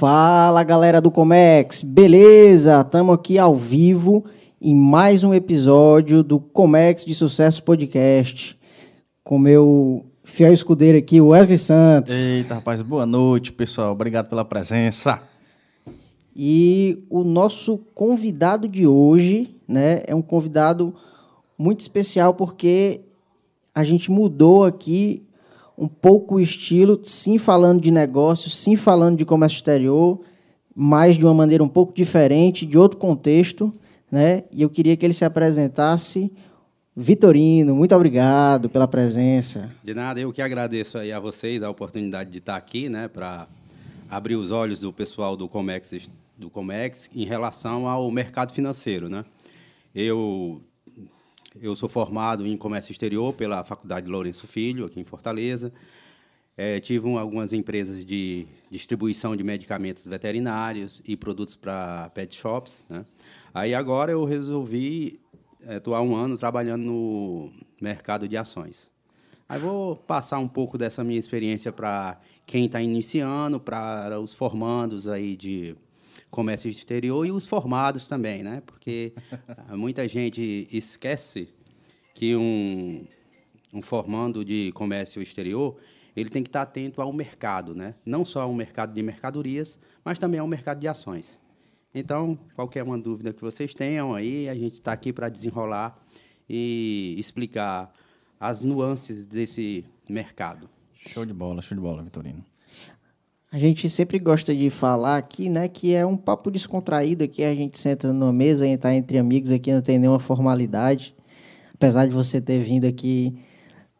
Fala galera do Comex, beleza? Estamos aqui ao vivo em mais um episódio do Comex de Sucesso Podcast com meu fiel escudeiro aqui, Wesley Santos. Eita, rapaz, boa noite, pessoal. Obrigado pela presença. E o nosso convidado de hoje, né, é um convidado muito especial porque a gente mudou aqui um pouco o estilo, sim falando de negócios, sim falando de comércio exterior, mas de uma maneira um pouco diferente, de outro contexto, né? E eu queria que ele se apresentasse. Vitorino, muito obrigado pela presença. De nada, eu que agradeço aí a vocês a oportunidade de estar aqui, né, para abrir os olhos do pessoal do Comex, do Comex em relação ao mercado financeiro, né? Eu eu sou formado em comércio exterior pela Faculdade Lourenço Filho, aqui em Fortaleza. É, tive um, algumas empresas de distribuição de medicamentos veterinários e produtos para pet shops. Né? Aí agora eu resolvi é, atuar um ano trabalhando no mercado de ações. Aí vou passar um pouco dessa minha experiência para quem está iniciando, para os formandos aí de comércio exterior e os formados também, né? Porque muita gente esquece que um, um formando de comércio exterior ele tem que estar atento ao mercado, né? Não só ao mercado de mercadorias, mas também ao mercado de ações. Então, qualquer uma dúvida que vocês tenham aí, a gente está aqui para desenrolar e explicar as nuances desse mercado. Show de bola, show de bola, Vitorino. A gente sempre gosta de falar aqui, né, que é um papo descontraído aqui, a gente senta numa mesa, a gente tá entre amigos aqui, não tem nenhuma formalidade. Apesar de você ter vindo aqui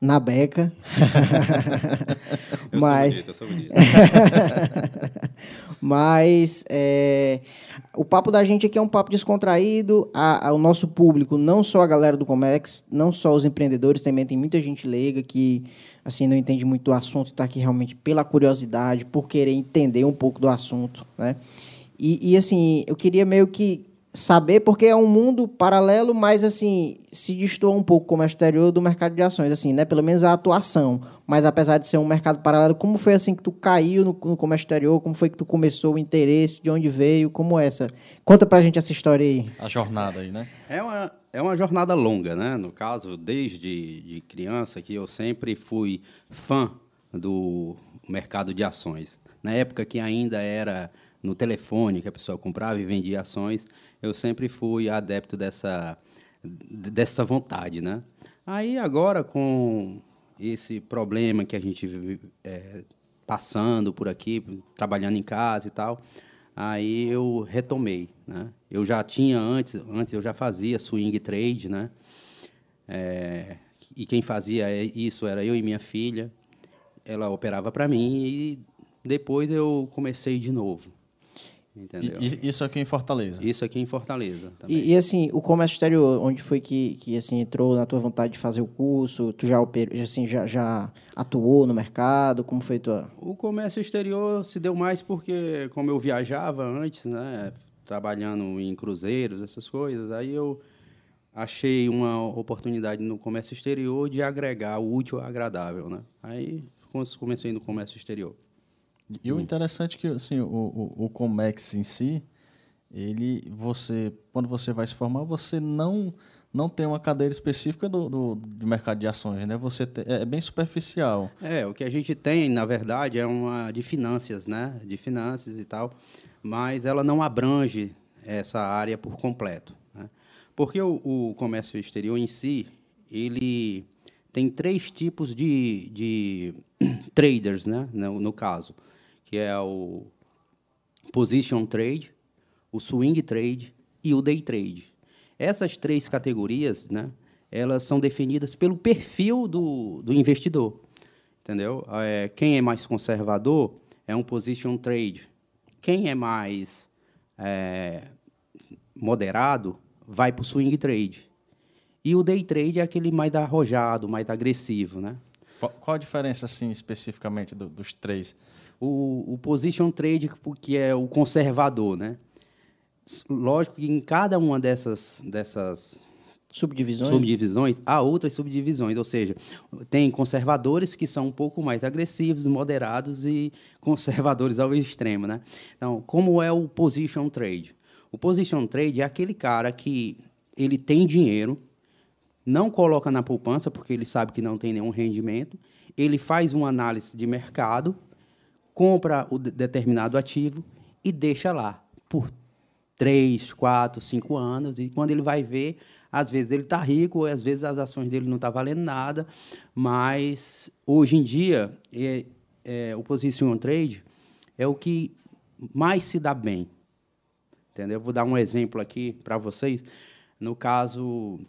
na beca. eu Mas... sou bonito, eu sou bonito. Mas é, o papo da gente aqui é um papo descontraído. A, a, o nosso público, não só a galera do Comex, não só os empreendedores, também tem muita gente leiga que assim não entende muito do assunto está aqui realmente pela curiosidade, por querer entender um pouco do assunto, né? E, e assim, eu queria meio que saber, porque é um mundo paralelo, mas assim, se destoa um pouco como exterior do mercado de ações, assim, né? Pelo menos a atuação. Mas apesar de ser um mercado paralelo, como foi assim que tu caiu no, no comércio exterior? Como foi que tu começou o interesse? De onde veio? Como é essa? Conta pra gente essa história aí. A jornada aí, né? É uma, é uma jornada longa, né? No caso, desde de criança, que eu sempre fui fã do mercado de ações. Na época que ainda era no telefone, que a pessoa comprava e vendia ações, eu sempre fui adepto dessa, dessa vontade, né? Aí agora com esse problema que a gente é, passando por aqui, trabalhando em casa e tal, aí eu retomei, né? Eu já tinha antes, antes eu já fazia swing trade, né? É, e quem fazia isso era eu e minha filha. Ela operava para mim e depois eu comecei de novo. Entendeu? E, isso aqui em Fortaleza? Isso aqui em Fortaleza. E, e, assim, o comércio exterior, onde foi que, que assim, entrou na tua vontade de fazer o curso? Tu já, assim, já, já atuou no mercado? Como foi tua... O comércio exterior se deu mais porque, como eu viajava antes, né, trabalhando em cruzeiros, essas coisas, aí eu achei uma oportunidade no comércio exterior de agregar o útil ao agradável, né? Aí comecei no comércio exterior. E o interessante é que assim, o, o, o Comex em si, ele, você, quando você vai se formar, você não não tem uma cadeira específica do, do, do mercado de ações, né? Você te, é bem superficial. É, o que a gente tem, na verdade, é uma de finanças, né? De finanças e tal, mas ela não abrange essa área por completo. Né? Porque o, o comércio exterior em si, ele tem três tipos de, de traders, né? No, no caso que é o position trade, o swing trade e o day trade. Essas três categorias, né, elas são definidas pelo perfil do, do investidor, entendeu? É, quem é mais conservador é um position trade. Quem é mais é, moderado vai para o swing trade. E o day trade é aquele mais arrojado, mais agressivo, né? Qual a diferença, assim, especificamente do, dos três? O, o position trade, que é o conservador, né? Lógico que em cada uma dessas, dessas Subdivisões? subdivisões, há outras subdivisões, ou seja, tem conservadores que são um pouco mais agressivos, moderados e conservadores ao extremo, né? Então, como é o position trade? O position trade é aquele cara que ele tem dinheiro, não coloca na poupança porque ele sabe que não tem nenhum rendimento, ele faz uma análise de mercado, compra o de- determinado ativo e deixa lá por três, quatro, cinco anos. E quando ele vai ver, às vezes ele está rico, às vezes as ações dele não estão valendo nada. Mas hoje em dia, é, é, o position trade é o que mais se dá bem. Entendeu? Vou dar um exemplo aqui para vocês. No caso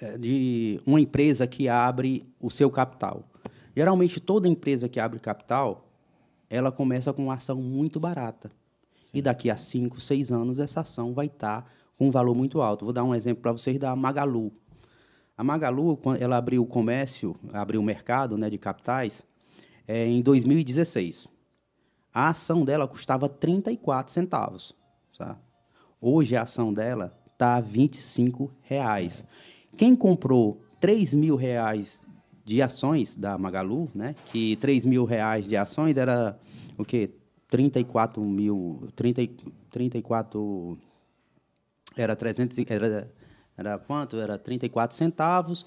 é, de uma empresa que abre o seu capital. Geralmente, toda empresa que abre capital, ela começa com uma ação muito barata. E daqui a cinco, seis anos, essa ação vai estar com um valor muito alto. Vou dar um exemplo para vocês da Magalu. A Magalu, quando ela abriu o comércio, abriu o mercado né, de capitais, é, em 2016. A ação dela custava 34 centavos. Tá? Hoje a ação dela está a 25 reais. Quem comprou 3 mil reais de ações da Magalu, né? que 3 mil reais de ações era o quê? 34 mil, 30, e- 34, era 300, e- era, era quanto? Era 34 centavos,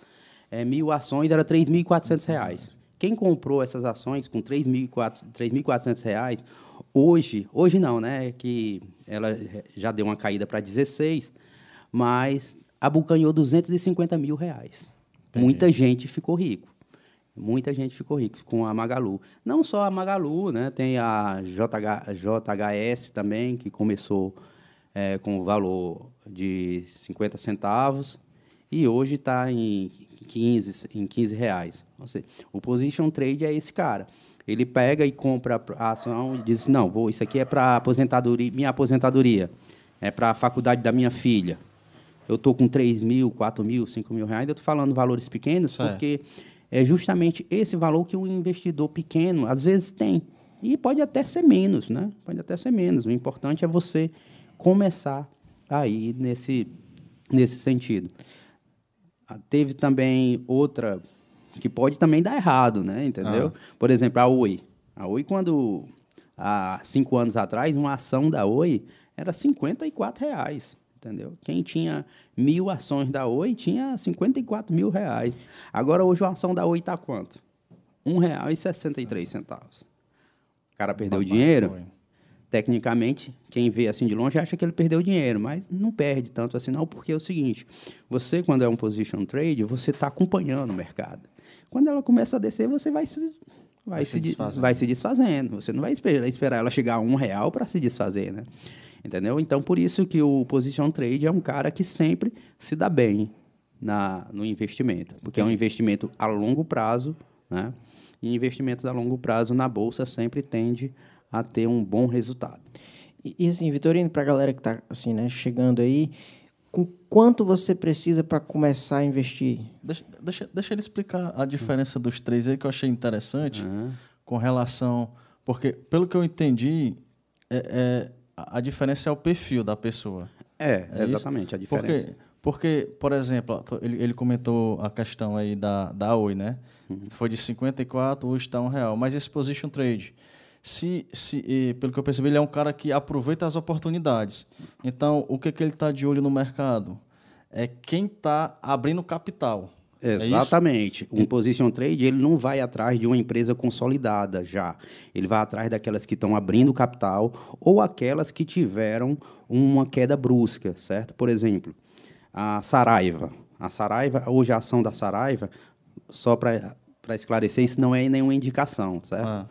é, mil ações era 3.400 reais. Quem comprou essas ações com 3.400 3.400 reais, hoje, hoje não, né? Que ela já deu uma caída para 16, mas abocanhou 250 mil reais. Muita gente ficou rico. Muita gente ficou rico com a Magalu. Não só a Magalu, né? Tem a JH, JHS também, que começou eh, com o valor de 50 centavos e hoje está em 15, em 15 reais. Ou seja, o position trade é esse cara. Ele pega e compra a ação e diz, não, vou, isso aqui é para aposentadoria, minha aposentadoria, é para a faculdade da minha filha. Eu estou com 3 mil, 4 mil, 5 mil reais, eu estou falando valores pequenos, Certo. porque é justamente esse valor que um investidor pequeno, às vezes, tem. E pode até ser menos, né? Pode até ser menos. O importante é você começar aí nesse, nesse sentido. Ah, Teve também outra que pode também dar errado, né? Entendeu? Por exemplo, a Oi. A Oi, quando há cinco anos atrás, uma ação da Oi era 54 reais. Entendeu? Quem tinha mil ações da Oi tinha 54 mil reais. Agora, hoje, a ação da Oi está quanto? R$ 1,63 O cara perdeu o dinheiro? Foi. Tecnicamente, quem vê assim de longe acha que ele perdeu dinheiro, mas não perde tanto assim não, porque é o seguinte, você quando é um position trade, você está acompanhando o mercado. Quando ela começa a descer, você vai se, vai Vai se, se de- desfazendo. vai se desfazendo. Você não vai esperar, esperar ela chegar a um real para se desfazer, né? Entendeu? Então, por isso que o position trade é um cara que sempre se dá bem na, no investimento, porque é um investimento a longo prazo, né? E investimentos a longo prazo na bolsa sempre tende a ter um bom resultado. E, e, assim, Vitorino, pra galera que tá assim, né, chegando aí, com quanto você precisa para começar a investir? Deixa, deixa, deixa ele explicar a diferença dos três aí que eu achei interessante com relação. Porque, pelo que eu entendi, é, é- a a diferença é o perfil da pessoa. É, É isso? exatamente a diferença. Porque, porque por exemplo, ele, ele comentou a questão aí da, da Oi, né? Uhum. Foi de 54, hoje está um real. Mas esse position trade, se, se, pelo que eu percebi, ele é um cara que aproveita as oportunidades. Então, o que, que ele está de olho no mercado? É quem está abrindo capital. É? Exatamente. um position trade, ele não vai atrás de uma empresa consolidada já. Ele vai atrás daquelas que estão abrindo capital ou aquelas que tiveram uma queda brusca, certo? Por exemplo, a Saraiva. A Saraiva, hoje a ação da Saraiva, só para esclarecer, isso não é nenhuma indicação, certo? Ah.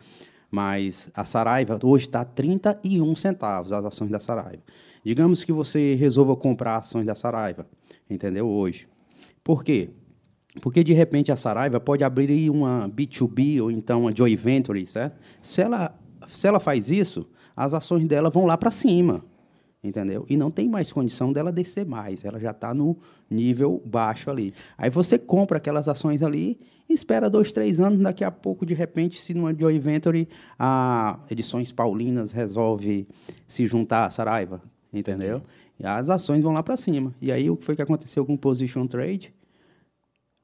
Mas a Saraiva hoje está 31 centavos as ações da Saraiva. Digamos que você resolva comprar ações da Saraiva, entendeu? Hoje. Por quê? Porque de repente a Saraiva pode abrir uma B2B ou então uma joint venture, certo? Se ela, se ela faz isso, as ações dela vão lá para cima, entendeu? E não tem mais condição dela descer mais, ela já está no nível baixo ali. Aí você compra aquelas ações ali, espera dois, três anos, daqui a pouco, de repente, se numa joint venture, a Edições Paulinas resolve se juntar à Saraiva, entendeu? E as ações vão lá para cima. E aí o que foi que aconteceu com o position trade?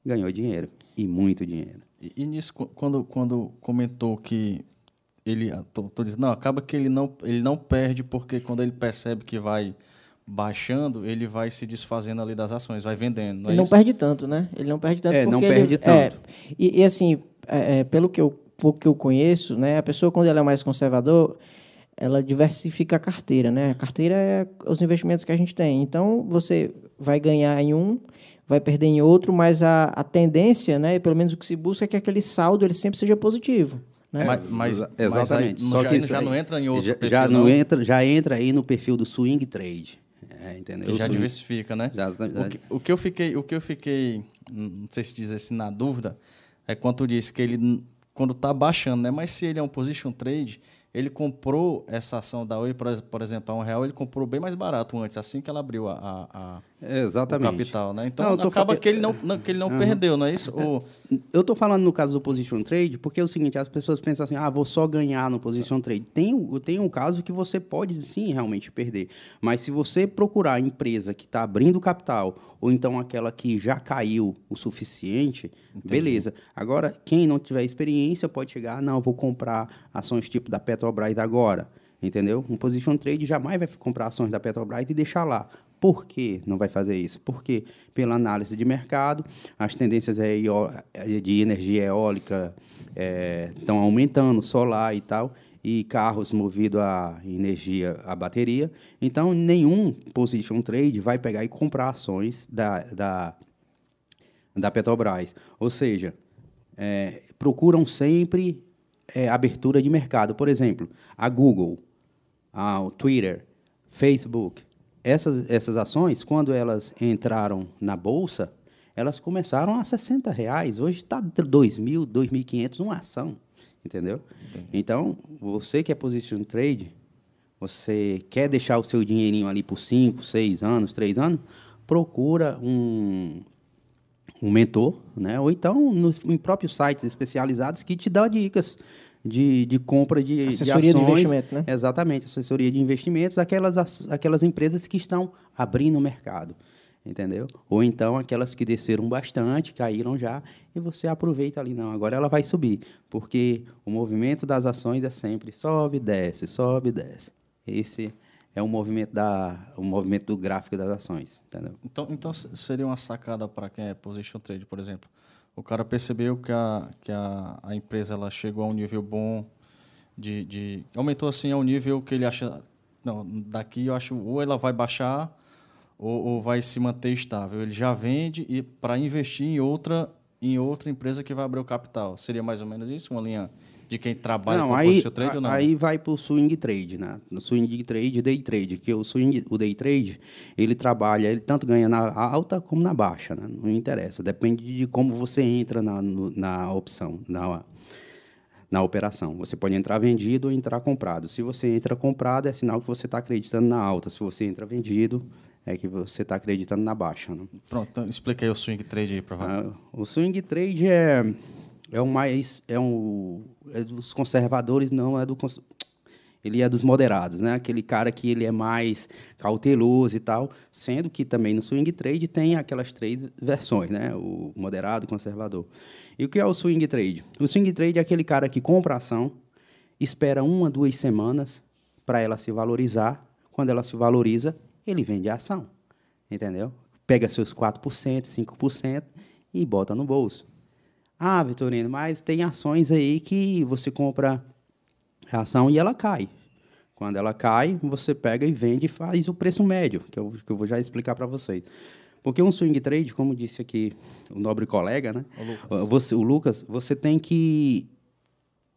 Ganhou dinheiro e muito dinheiro. E, e nisso quando quando comentou que ele tô, tô, dizendo não acaba que ele não ele não perde porque quando ele percebe que vai baixando ele vai se desfazendo ali das ações vai vendendo não é ele não perde tanto né? Ele não perde tanto é não perde ele, tanto. é, e, e, assim é, é, pelo que eu pouco que eu conheço né a pessoa quando ela é mais conservador ela diversifica a carteira né? A carteira é os investimentos que a gente tem. Então você vai ganhar em um vai perder em outro mas a, a tendência né pelo menos o que se busca é que aquele saldo ele sempre seja positivo né? Mas, mas, exatamente. Mas aí, Só que já, já não entra em outro já, perfil, já não, não, entra, já entra aí no perfil do swing trade. É, entendeu? já swing, diversifica, né? Já, o, que, o, que, eu fiquei, o que eu fiquei, não sei se dizer assim, na dúvida, é quando tu disse que ele quando está baixando, né? Mas se ele é um position trade, ele comprou essa ação da Oi, por exemplo, a um real, ele comprou bem mais barato antes, assim que ela abriu a, a, a Exatamente. o capital, né? Então não, acaba que ele não, não, que ele não uhum. perdeu, não é isso? Ou... Eu estou falando no caso do position trade, porque é o seguinte, as pessoas pensam assim, ah, vou só ganhar no position trade. Tem, tem um caso que você pode sim realmente perder, mas se você procurar a empresa que está abrindo capital ou então aquela que já caiu o suficiente, Entendi. beleza. Agora, quem não tiver experiência pode chegar, não, vou comprar ações tipo da Petrobras agora, entendeu? Um position trade jamais vai comprar ações da Petrobras e deixar lá. Por que não vai fazer isso? Porque, pela análise de mercado, as tendências é de energia eólica estão é, aumentando, solar e tal, e carros movidos a energia, a bateria. Então, nenhum position trade vai pegar e comprar ações da, da, da Petrobras. Ou seja, é, procuram sempre é, abertura de mercado. Por exemplo, a Google, a, Twitter, Facebook. Essas, essas ações, quando elas entraram na Bolsa, elas começaram a 60 reais. Hoje está 2.000, 2.500 uma ação. Entendeu? Entendi. Então, você que é position trade, você quer deixar o seu dinheirinho ali por 5, 6 anos, 3 anos, procura um, um mentor, né? ou então nos, em próprios sites especializados que te dão dicas de, de compra de, assessoria de ações. de investimento, né? Exatamente, assessoria de investimentos, aquelas, aquelas empresas que estão abrindo o mercado entendeu? Ou então aquelas que desceram bastante, caíram já, e você aproveita ali, não, agora ela vai subir, porque o movimento das ações é sempre sobe, desce, sobe, desce. Esse é o movimento da o movimento do gráfico das ações, entendeu? Então, então seria uma sacada para quem é position trade, por exemplo. O cara percebeu que a que a, a empresa ela chegou a um nível bom de, de aumentou assim ao nível que ele acha não, daqui eu acho ou ela vai baixar ou, ou vai se manter estável? Ele já vende e para investir em outra em outra empresa que vai abrir o capital. Seria mais ou menos isso, uma linha de quem trabalha não, com aí, o trade ou não? Aí vai para o swing trade, né? No swing trade, day trade, que o swing, o day trade, ele trabalha, ele tanto ganha na alta como na baixa, né? Não interessa, depende de como você entra na, no, na opção, na na operação. Você pode entrar vendido ou entrar comprado. Se você entra comprado, é sinal que você está acreditando na alta. Se você entra vendido, é que você está acreditando na baixa. Né? Pronto, então explica aí o swing trade aí, para ah, O swing trade é, é o mais. É, um, é dos conservadores, não é do. Ele é dos moderados, né? Aquele cara que ele é mais cauteloso e tal, sendo que também no swing trade tem aquelas três versões, né? O moderado, o conservador. E o que é o swing trade? O swing trade é aquele cara que compra ação, espera uma, duas semanas para ela se valorizar. Quando ela se valoriza, ele vende a ação, entendeu? Pega seus 4%, 5% e bota no bolso. Ah, Vitorino, mas tem ações aí que você compra a ação e ela cai. Quando ela cai, você pega e vende e faz o preço médio, que eu, que eu vou já explicar para vocês. Porque um swing trade, como disse aqui o nobre colega, né? O Lucas, você, o Lucas, você tem que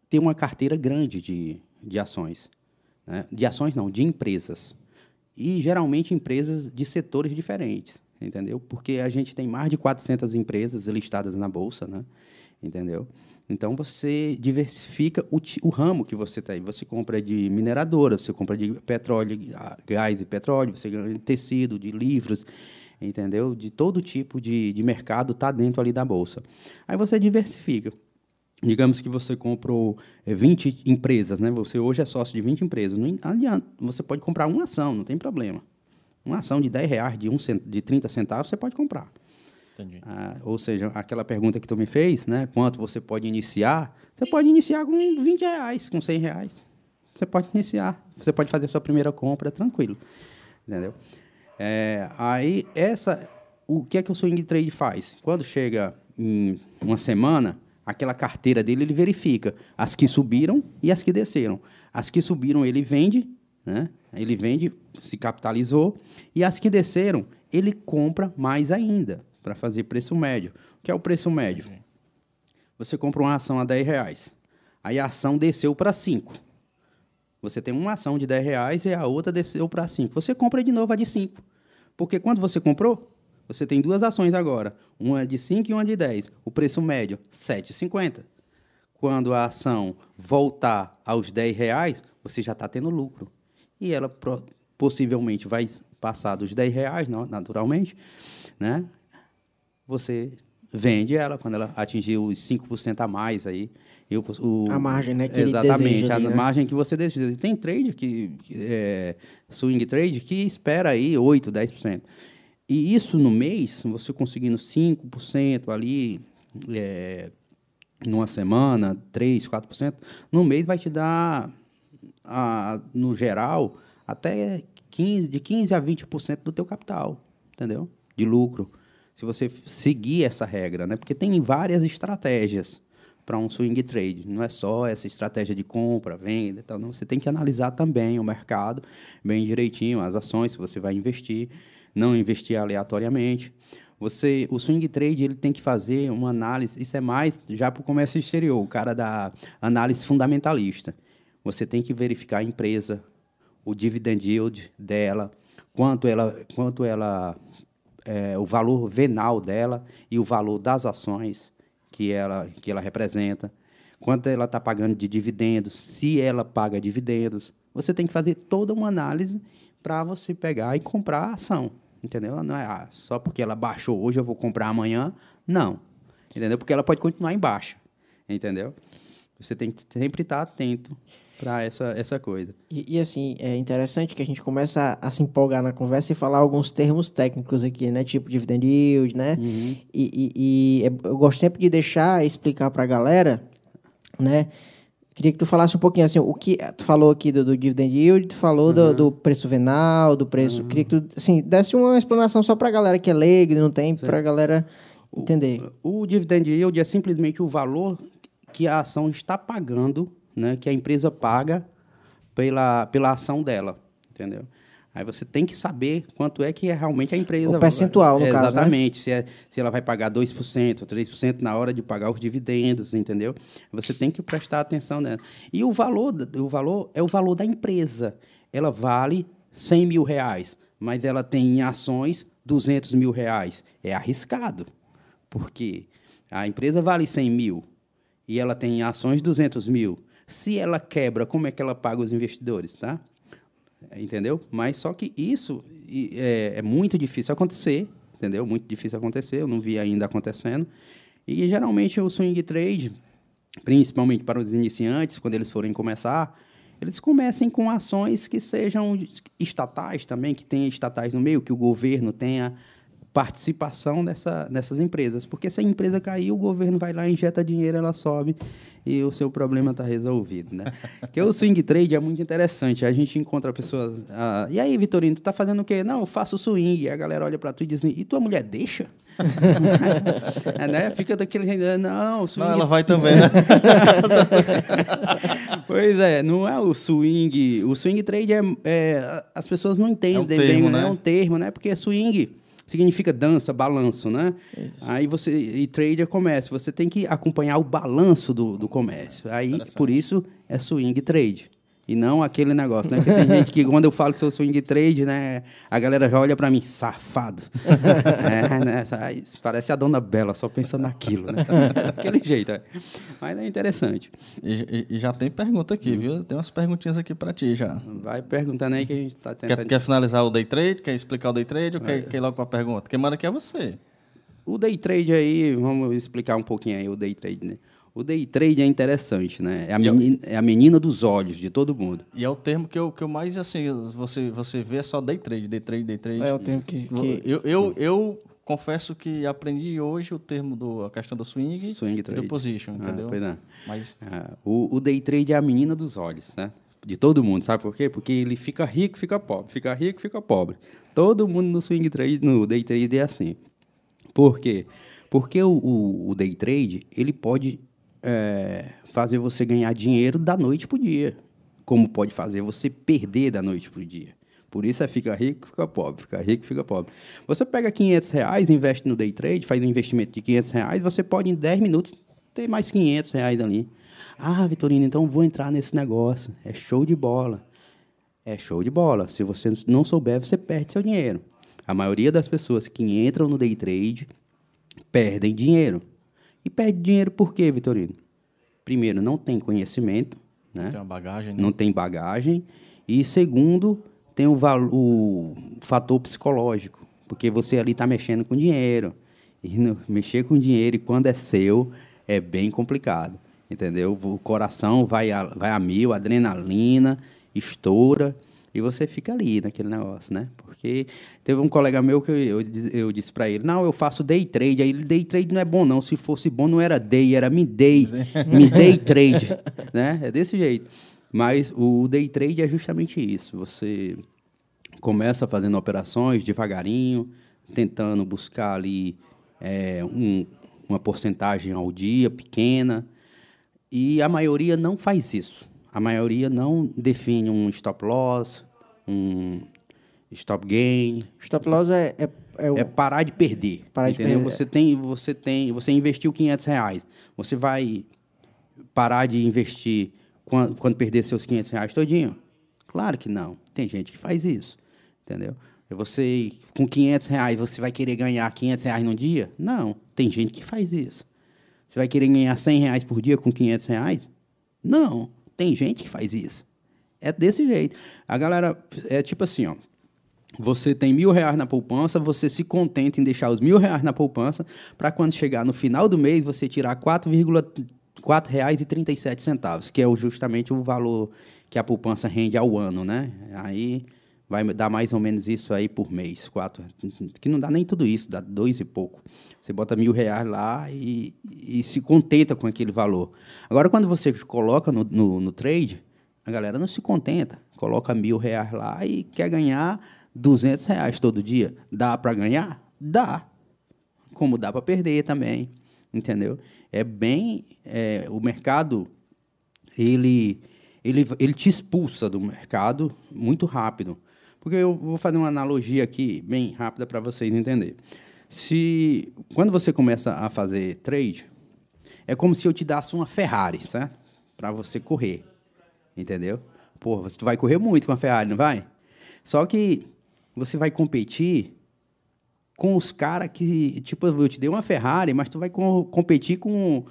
ter uma carteira grande de, de ações. Né? De ações não, de empresas e geralmente empresas de setores diferentes, entendeu? Porque a gente tem mais de 400 empresas listadas na bolsa, né? Entendeu? Então você diversifica o, o ramo que você tem. Você compra de mineradora, você compra de petróleo, gás e petróleo, você ganha de tecido, de livros, entendeu? De todo tipo de, de mercado está dentro ali da bolsa. Aí você diversifica. Digamos que você comprou 20 é, empresas, né? Você hoje é sócio de 20 empresas. Não adianta, você pode comprar uma ação, não tem problema. Uma ação de 10 reais, de, um, de 30 centavos, você pode comprar. Ah, ou seja, aquela pergunta que tu me fez, né? Quanto você pode iniciar? Você pode iniciar com 20 reais, com 100 reais. Você pode iniciar. Você pode fazer a sua primeira compra tranquilo. Entendeu? É, aí, essa, o que é que o swing trade faz? Quando chega em uma semana, aquela carteira dele, ele verifica as que subiram e as que desceram. As que subiram, ele vende, né? Ele vende, se capitalizou. E as que desceram, ele compra mais ainda para fazer preço médio. O que é o preço médio? Você compra uma ação a 10 reais. Aí a ação desceu para 5. Você tem uma ação de 10 reais e a outra desceu para 5. Você compra de novo a de 5. Porque quando você comprou, você tem duas ações agora. Uma de 5 e uma de 10. O preço médio, 7,50. Quando a ação voltar aos 10 reais, você já está tendo lucro. E ela possivelmente vai passar dos 10 reais, naturalmente, né? Você vende ela quando ela atingir os 5% a mais aí. Eu, o, a margem, né? Que exatamente, ali, a né? margem que você deseja. Tem trade que, é, swing trade que espera aí 8%, 10%. E isso no mês, você conseguindo 5% ali, é, numa semana, 3%, 4%, no mês vai te dar, a, no geral, até 15, de 15% a 20% do teu capital, entendeu? De lucro se você seguir essa regra, né? Porque tem várias estratégias para um swing trade. Não é só essa estratégia de compra, venda, então não. Você tem que analisar também o mercado bem direitinho, as ações que você vai investir, não investir aleatoriamente. Você, o swing trade ele tem que fazer uma análise. Isso é mais já para o comércio exterior, o cara da análise fundamentalista. Você tem que verificar a empresa, o dividend yield dela, quanto ela, quanto ela é, o valor venal dela e o valor das ações que ela, que ela representa, quanto ela está pagando de dividendos, se ela paga dividendos. Você tem que fazer toda uma análise para você pegar e comprar a ação. Entendeu? Não é ah, só porque ela baixou hoje eu vou comprar amanhã. Não. Entendeu? Porque ela pode continuar em baixa. Entendeu? Você tem que sempre estar atento para essa, essa coisa. E, e, assim, é interessante que a gente começa a, a, se empolgar na conversa e falar alguns termos técnicos aqui, né? Tipo dividend yield, né? Uhum. E, e, e, é, eu gosto sempre de deixar explicar para a galera, né? Queria que tu falasse um pouquinho assim, o que tu falou aqui do, do dividend yield, tu falou uhum. do, do, preço venal, do preço. Uhum. Queria que tu assim, desse uma explanação só para a galera que é leiga, não tem, para a galera entender. O, o dividend yield é simplesmente o valor que a ação está pagando né, que a empresa paga pela, pela ação dela, entendeu? Aí você tem que saber quanto é que é realmente a empresa... O percentual, no é, caso, né? Exatamente. Né? Se, é, se ela vai pagar 2%, 3% na hora de pagar os dividendos, entendeu? Você tem que prestar atenção nela. E o valor, o valor é o valor da empresa. Ela vale 100 mil reais, mas ela tem em ações 200 mil reais. É arriscado, porque a empresa vale 100 mil e ela tem em ações 200 mil. Se ela quebra, como é que ela paga os investidores, tá? Entendeu? Mas só que isso é, é muito difícil acontecer, entendeu? Muito difícil acontecer, eu não vi ainda acontecendo. E geralmente o swing trade, principalmente para os iniciantes, quando eles forem começar, eles comecem com ações que sejam estatais também, que tenha estatais no meio, que o governo tenha participação dessa, dessas empresas. Porque se a empresa cair, o governo vai lá, injeta dinheiro, ela sobe e o seu problema está resolvido, né? Porque o swing trade é muito interessante. A gente encontra pessoas... Ah, e aí, Vitorino, tu tá fazendo o quê? Não, eu faço swing. E a galera olha para tu e diz assim, e tua mulher deixa? é, né? Fica daquele jeito, não, swing... Não, ela vai também, né? pois é, não é o swing... O swing trade é... é as pessoas não entendem é um termo, bem, né? né? É um termo, né? Porque swing significa dança, balanço, né? Isso. Aí você e trade é comércio, você tem que acompanhar o balanço do, do comércio. Aí por isso é swing trade. E não aquele negócio, né? Porque tem gente que, quando eu falo que sou swing trade, né? A galera já olha para mim, safado. é, né? Parece a dona Bela, só pensando naquilo, né? Daquele jeito, é. Mas é interessante. E, e, já tem pergunta aqui, viu? Tem umas perguntinhas aqui para ti já. Vai perguntando aí que a gente está tentando... Quer, quer, finalizar o day trade? Quer explicar o day trade? Ou é. quer, quer ir logo para a pergunta? Quem manda aqui é você. O day trade aí, vamos explicar um pouquinho aí o day trade, né? O day trade é interessante, né? É a, menina, é a menina dos olhos de todo mundo. E é o termo que eu, que eu mais, assim, você, você vê é só day trade, day trade, day trade. É o termo que... que... Eu, eu, eu confesso que aprendi hoje o termo do a questão do swing, swing trade. e do position, entendeu? Ah, pois é. Mas ah, o, o day trade é a menina dos olhos, né? De todo mundo, sabe por quê? Porque ele fica rico, fica pobre, fica rico, fica pobre. Todo mundo no swing trade, no day trade é assim. Por quê? Porque o, o, o day trade, ele pode é, fazer você ganhar dinheiro da noite para o dia, como pode fazer você perder da noite para o dia. Por isso é fica rico, fica pobre, fica rico, fica pobre. Você pega 500 reais, investe no day trade, faz um investimento de 500 reais, você pode em 10 minutos ter mais 500 reais ali. Ah, Vitorino, então vou entrar nesse negócio. É show de bola. É show de bola. Se você não souber, você perde seu dinheiro. A maioria das pessoas que entram no day trade perdem dinheiro. E perde dinheiro por quê, Vitorino? Primeiro, não tem conhecimento. Né? Não tem bagagem. Né? Não tem bagagem. E segundo, tem o, o fator psicológico. Porque você ali está mexendo com dinheiro. E no, mexer com dinheiro, quando é seu, é bem complicado. Entendeu? O coração vai a, vai a mil, a adrenalina estoura. E você fica ali naquele negócio, né? Porque teve um colega meu que eu, eu, disse para ele, não, eu faço day trade. Aí ele, day trade não é bom não. Se fosse bom, não era day, era me day. me day trade, né? É desse jeito. Mas o day trade é justamente isso. Você começa fazendo operações devagarinho, tentando buscar ali é, um, uma porcentagem ao dia pequena. E a maioria não faz isso. A maioria não define um stop loss, um stop gain. Stop loss é, é, é, o... é parar de perder. Parar entendeu? De perder. Você tem, você tem, você investiu 500 reais. Você vai parar de investir quando, quando perder seus 500 reais todinho? Claro que não. Tem gente que faz isso, entendeu? Você, com 500 reais, você vai querer ganhar 500 reais num dia? Não. Tem gente que faz isso. Você vai querer ganhar 100 reais por dia com 500 reais? Não. Tem gente que faz isso. É desse jeito. A galera é tipo assim, ó. Você tem mil reais na poupança, você se contenta em deixar os mil reais na poupança, para quando chegar no final do mês você tirar R$ reais e 37 centavos, que é justamente o valor que a poupança rende ao ano, né? Aí vai dar mais ou menos isso aí por mês, quatro, que não dá nem tudo isso, dá dois e pouco. Você bota mil reais lá e, e se contenta com aquele valor. Agora, quando você coloca no, no, no trade, a galera não se contenta, coloca mil reais lá e quer ganhar 200 reais todo dia. Dá para ganhar? Dá. Como dá para perder também, entendeu? É bem... É, o mercado, ele, ele, ele te expulsa do mercado muito rápido. Porque eu vou fazer uma analogia aqui, bem rápida, para vocês entenderem. Se, quando você começa a fazer trade, é como se eu te desse uma Ferrari, certo? Para você correr, entendeu? Porra, você vai correr muito com a Ferrari, não vai? Só que você vai competir com os caras que, tipo, eu te dei uma Ferrari, mas tu vai co competir com,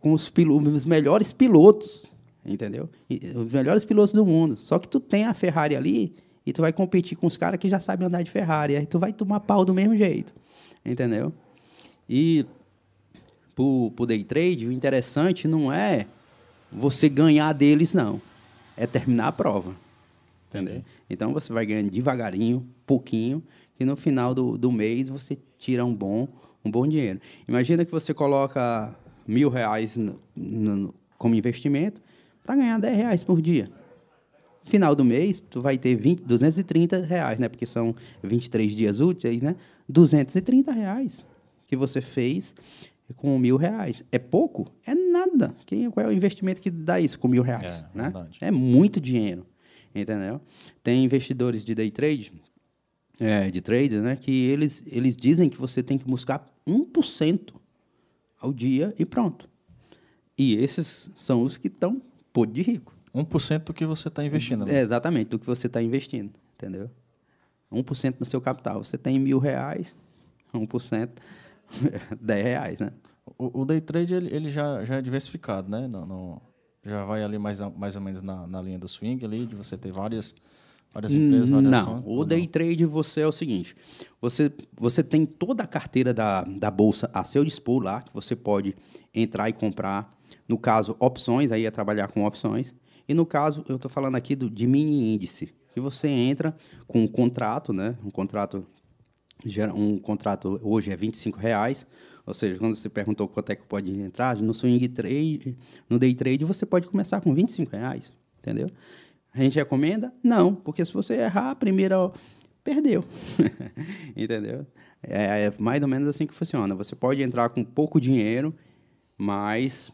com os, os melhores pilotos, entendeu? E, os melhores pilotos do mundo. Só que tu tem a Ferrari ali e tu vai competir com os caras que já sabem andar de Ferrari. Aí tu vai tomar pau do mesmo jeito. Entendeu? E para o day trade, o interessante não é você ganhar deles, não. É terminar a prova. Entendeu? Então você vai ganhando devagarinho, pouquinho, e no final do, do mês você tira um bom, um bom dinheiro. Imagina que você coloca mil reais no, no, como investimento para ganhar 10 reais por dia. Final do mês, tu vai ter 20, 230 reais, né? Porque são 23 dias úteis, né? 230 reais que você fez com mil reais. É pouco? É nada. Quem, qual é o investimento que dá isso com mil reais? É, né? é muito dinheiro. Entendeu? Tem investidores de day trade, é, de trader, né? Que eles, eles dizem que você tem que buscar 1% ao dia e pronto. E esses são os que estão podre de rico. 1% do que você está investindo. Né? É, exatamente, do que você está investindo, entendeu? 1% no seu capital. Você tem mil reais, 1%, 10 reais, né? O, o day trade ele, ele já, já é diversificado, né? Não, não, já vai ali mais, mais ou menos na, na linha do swing ali, de você ter várias, várias empresas, várias Não, ações, o day não? trade você é o seguinte, você, você tem toda a carteira da, da bolsa a seu dispor lá, que você pode entrar e comprar No caso, opções, aí é trabalhar com opções. E no caso, eu estou falando aqui do, de mini índice, que você entra com um contrato, né? Um contrato, um contrato hoje é 25 reais, ou seja, quando você perguntou quanto é que pode entrar, no swing trade, no day trade, você pode começar com 25 reais, entendeu? A gente recomenda? Não, porque se você errar a primeira, perdeu, entendeu? É, é, mais ou menos assim que funciona. Você pode entrar com pouco dinheiro, mas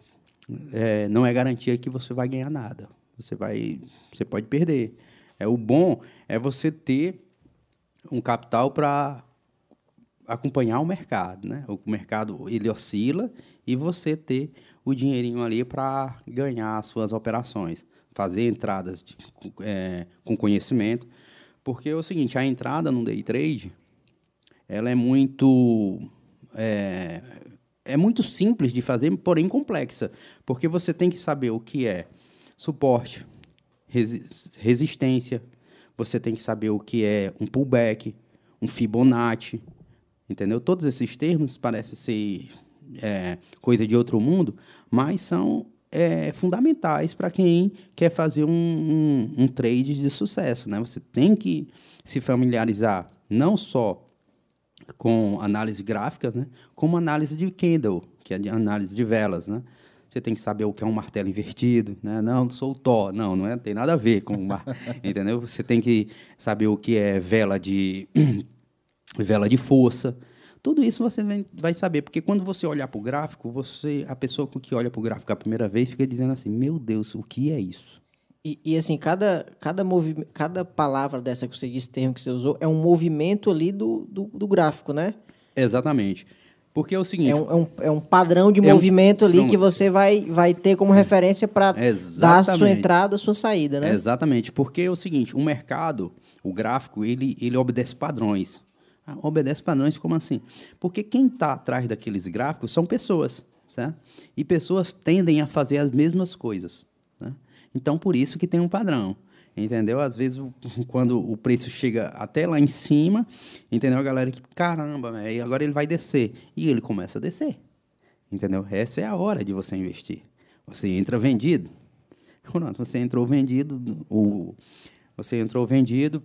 é, não é garantia que você vai ganhar nada. Você vai, você pode perder. É o bom é você ter um capital para acompanhar o mercado, né? O mercado ele oscila e você ter o dinheirinho ali para ganhar as suas operações, fazer entradas de, é, com conhecimento, porque é o seguinte, a entrada no day trade ela é muito é, é muito simples de fazer, porém complexa, porque você tem que saber o que é suporte, resistência, você tem que saber o que é um pullback, um Fibonacci, entendeu? Todos esses termos parecem ser é, coisa de outro mundo, mas são é, fundamentais para quem quer fazer um, um, um trade de sucesso, né? Você tem que se familiarizar não só com análise gráfica, né, como análise de candle, que é de análise de velas, né? Você tem que saber o que é um martelo invertido, né? Não, sou o Thor, não, não é, tem nada a ver com, mar... entendeu? Você tem que saber o que é vela de vela de força. Tudo isso você vai saber, porque quando você olhar para o gráfico, você, a pessoa que olha para o gráfico a primeira vez fica dizendo assim: Meu Deus, o que é isso? E, e, assim, cada, cada, cada palavra dessa que você disse, termo que você usou, é um movimento ali do, do, do gráfico, né? Exatamente. Porque é o seguinte... É um, é um, é um padrão de é movimento um, ali que você vai, vai ter como referência para dar a sua entrada, a sua saída, né? Exatamente. Porque é o seguinte, o mercado, o gráfico, ele, ele obedece padrões. Ah, obedece padrões como assim? Porque quem está atrás daqueles gráficos são pessoas, certo? E pessoas tendem a fazer as mesmas coisas. Então, por isso que tem um padrão. Entendeu? Às vezes, quando o preço chega até lá em cima, entendeu? A galera que, caramba, véio, agora ele vai descer. E ele começa a descer. Entendeu? Essa é a hora de você investir. Você entra vendido. Pronto, você entrou vendido, o, você entrou vendido,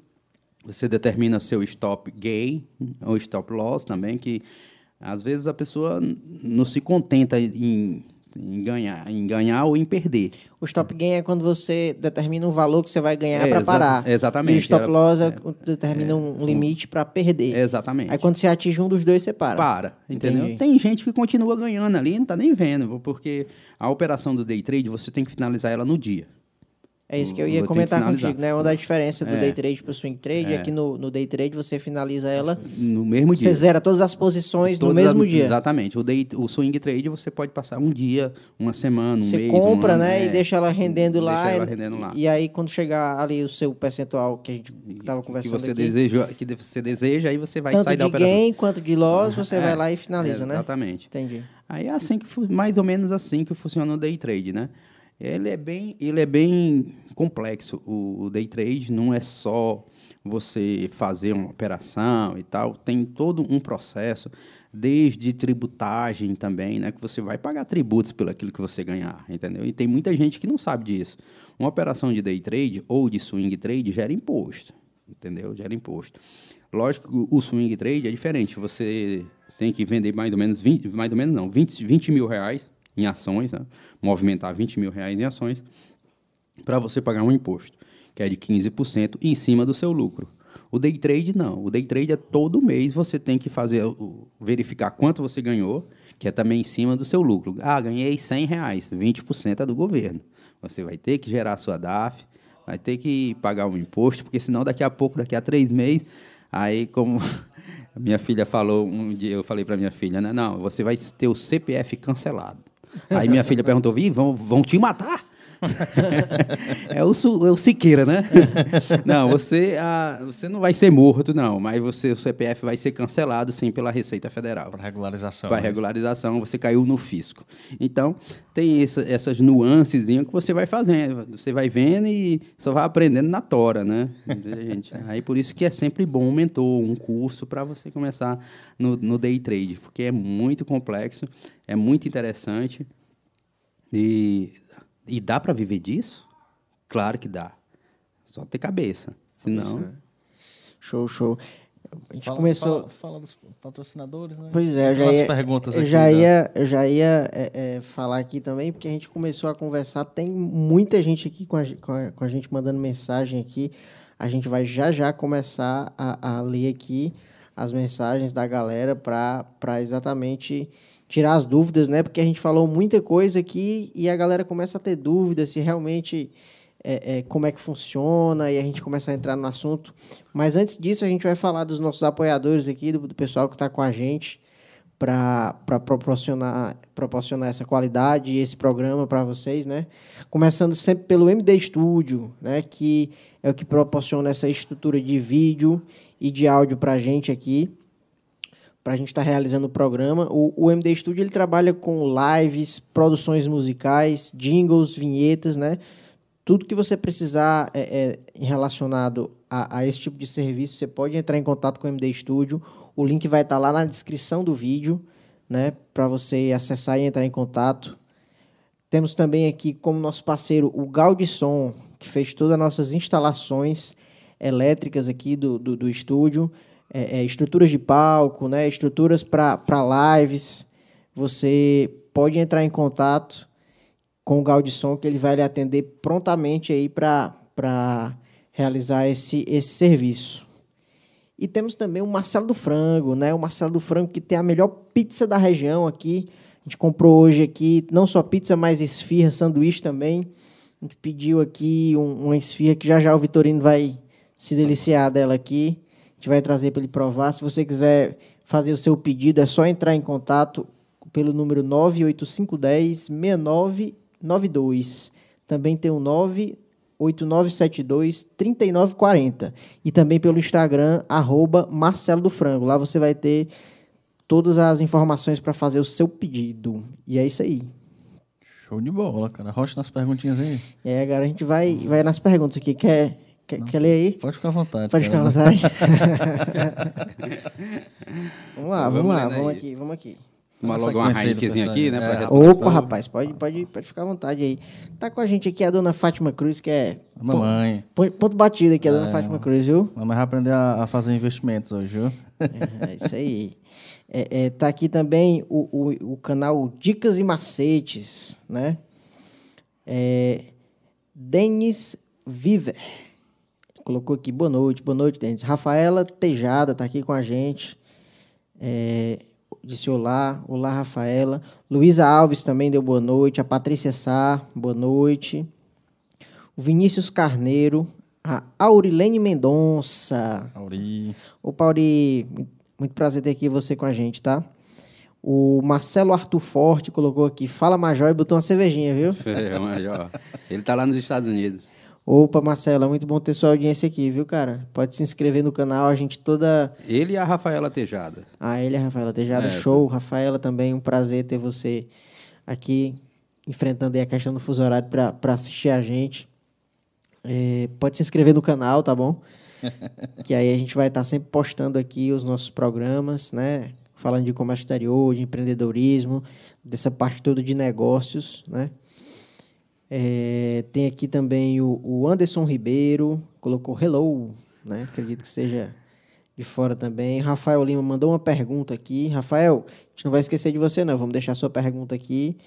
você determina seu stop gain ou stop loss também, que às vezes a pessoa não se contenta em em ganhar, em ganhar ou em perder. O stop gain é quando você determina um valor que você vai ganhar é, para parar. Exatamente. E o stop loss é, é determina é, um limite para perder. Exatamente. Aí quando você atinge um dos dois, você para. Para, entendeu? Entendi. Tem gente que continua ganhando ali, não está nem vendo, porque a operação do day trade você tem que finalizar ela no dia. É isso que eu ia comentar contigo, né? Uma da diferença do é. day trade para o swing trade é. é que no, no, day trade você finaliza ela no mesmo dia. Você zera todas as posições todas no mesmo dia. Exatamente. O, day, o swing trade você pode passar um dia, uma semana, um você mês. Você compra, um ano, né? É. E deixa ela rendendo lá. Deixa ela rendendo lá. E aí quando chegar ali o seu percentual que a gente estava conversando que você aqui, deseja, que você deseja, aí você vai tanto sair da operação. Tanto de gain quanto de loss, você vai lá e finaliza, né? Exatamente. Entendi. Aí é assim que mais ou menos assim que funciona o day trade, né? Ele é bem, ele é bem complexo. O, o day trade não é só você fazer uma operação e tal, tem todo um processo, desde tributagem também, né, que você vai pagar tributos pelo aquilo que você ganhar, entendeu? E tem muita gente que não sabe disso. Uma operação de day trade ou de swing trade gera imposto, entendeu? Gera imposto. Lógico que o swing trade é diferente, você tem que vender mais ou menos 20, mais ou menos não, 20, 20 mil reais em ações, né? movimentar 20 mil reais em ações, para você pagar um imposto, que é de 15% em cima do seu lucro. O day trade não. O day trade é todo mês você tem que fazer verificar quanto você ganhou, que é também em cima do seu lucro. Ah, ganhei 100 reais, 20% é do governo. Você vai ter que gerar a sua DAF, vai ter que pagar um imposto, porque senão daqui a pouco, daqui a três meses, aí como minha filha falou um dia, eu falei para minha filha, né, não, você vai ter o CPF cancelado. Aí minha filha perguntou: Vi, vão, vão te matar? é, o, é o Siqueira, né? não, você, ah, você não vai ser morto, não, mas você, o CPF vai ser cancelado, sim, pela Receita Federal. Para regularização. Para regularização, você caiu no fisco. Então, tem essa, essas nuances que você vai fazendo, você vai vendo e só vai aprendendo na tora, né? Gente, aí por isso que é sempre bom um mentor, um curso para você começar no, no day trade, porque é muito complexo, é muito interessante E, e dá para viver disso? Claro que dá. Só ter cabeça. Senão. Show, show. A gente Fala, começou. Fala, fala dos patrocinadores, né? Pois é, eu já ia, perguntas eu aqui, já né? ia, eu já ia é, é, falar aqui também, porque a gente começou a conversar, tem muita gente aqui com a, com a, com a gente mandando mensagem aqui. A gente vai já já começar a, a ler aqui as mensagens da galera para exatamente tirar as dúvidas, né? Porque a gente falou muita coisa aqui e a galera começa a ter dúvidas se realmente é, é, como é que funciona e a gente começa a entrar no assunto. Mas antes disso, a gente vai falar dos nossos apoiadores aqui, do, do pessoal que está com a gente para proporcionar, proporcionar essa qualidade e esse programa para vocês, né? Começando sempre pelo MD Studio, né? Que é o que proporciona essa estrutura de vídeo e de áudio para a gente aqui para a gente estar realizando o programa. O, o MD Studio ele trabalha com lives, produções musicais, jingles, vinhetas, né? Tudo que você precisar é, é, relacionado a, a esse tipo de serviço, você pode entrar em contato com o MD Studio. O link vai estar lá na descrição do vídeo, né? Para você acessar e entrar em contato. Temos também aqui como nosso parceiro o Gaudisson, que fez todas as nossas instalações elétricas aqui do, do, do estúdio, é, é, estruturas de palco, né, estruturas para lives. Você pode entrar em contato com o Gaudisson, que ele vai lhe atender prontamente aí para realizar esse, esse serviço. E temos também o Marcelo do Frango, né? O Marcelo do Frango que tem a melhor pizza da região aqui. A gente comprou hoje aqui não só pizza, mas esfirra, sanduíche também. A gente pediu aqui um, uma esfirra que já já o Vitorino vai se deliciar dela aqui. A gente vai trazer para ele provar. Se você quiser fazer o seu pedido, é só entrar em contato pelo número 98510 6992. Também tem o 98972 3940. E também pelo Instagram, arroba Marcelo do Frango. Lá você vai ter todas as informações para fazer o seu pedido. E é isso aí. Show de bola, cara. Rocha nas perguntinhas aí. Aí agora a gente vai, vai nas perguntas aqui. Quer, quer, quer ler aí? Pode ficar à vontade. Pode ficar cara. à vontade. vamos lá, vamos, Vamos lá, vamos aí. aqui, vamos aqui. Uma Essa logo uma Heinekenzinha pessoal aqui, né? pra É. Opa, rapaz, pode, pode, pode ficar à vontade aí. Tá com a gente aqui a dona Fátima Cruz, que é. A mamãe. Ponto, ponto batido aqui, a dona Fátima Cruz, viu? Mamãe vai aprender a, a fazer investimentos hoje, viu? É, isso aí. É, é, tá aqui também o, o, o canal Dicas e Macetes, né? É, Denis Viver. Colocou aqui, boa noite, boa noite, Denis. Rafaela Tejada tá aqui com a gente. É, disse olá, olá, Rafaela. Luísa Alves também deu boa noite. A Patrícia Sá, boa noite. O Vinícius Carneiro. A Aurilene Mendonça. Auri. Ô, Pauri, muito prazer ter aqui você com a gente, tá? O Marcelo Arthur Forte colocou aqui, fala Major e botou uma cervejinha, viu? É, ó, ele tá lá nos Estados Unidos. Opa, Marcelo, é muito bom ter sua audiência aqui, viu, cara? Pode se inscrever no canal, a gente toda... Ele e a Rafaela Tejada. Ah, ele é a Rafaela Tejada, É, show. Rafaela também, um prazer ter você aqui, enfrentando a questão do fuso horário para assistir a gente. É, pode se inscrever no canal, tá bom? que aí a gente vai estar sempre postando aqui os nossos programas, né? Falando de comércio exterior, de empreendedorismo, dessa parte toda de negócios, né? É, tem aqui também o, o Anderson Ribeiro, colocou hello, né? Acredito que seja de fora também. Rafael Lima mandou uma pergunta aqui. Rafael, a gente não vai esquecer de você, não. Vamos deixar a sua pergunta aqui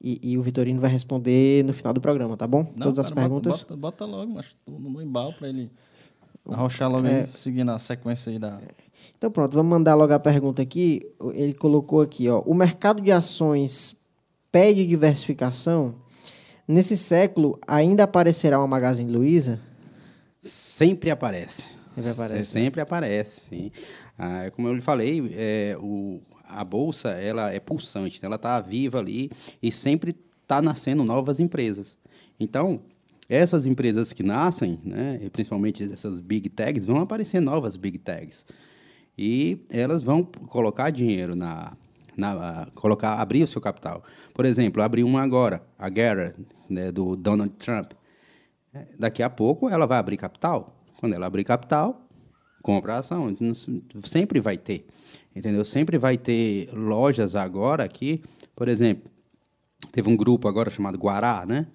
e, e o Vitorino vai responder no final do programa, tá bom? Não, Todas as cara, perguntas. Bota, bota, logo, mas no, embalo pra ele arrochar logo É. seguindo a sequência aí da. Então pronto, vamos mandar logo a pergunta aqui. Ele colocou aqui, ó, o mercado de ações pede diversificação? Nesse século ainda aparecerá uma Magazine Luiza? Sempre aparece. Sempre aparece. Sempre aparece, sim. Ah, como eu lhe falei, é, o, a bolsa ela é pulsante, né? ela está viva ali e sempre está nascendo novas empresas. Então, essas empresas que nascem, né, e principalmente essas big tags, vão aparecer novas big tags. E elas vão colocar dinheiro na, na colocar abrir o seu capital. Por exemplo, abrir uma agora, a Guerra, né, do Donald Trump. Daqui a pouco ela vai abrir capital. Quando ela abrir capital, compra a ação. Então, Sempre vai ter. Entendeu? Sempre vai ter lojas agora aqui, por exemplo, teve um grupo agora chamado Guará, né?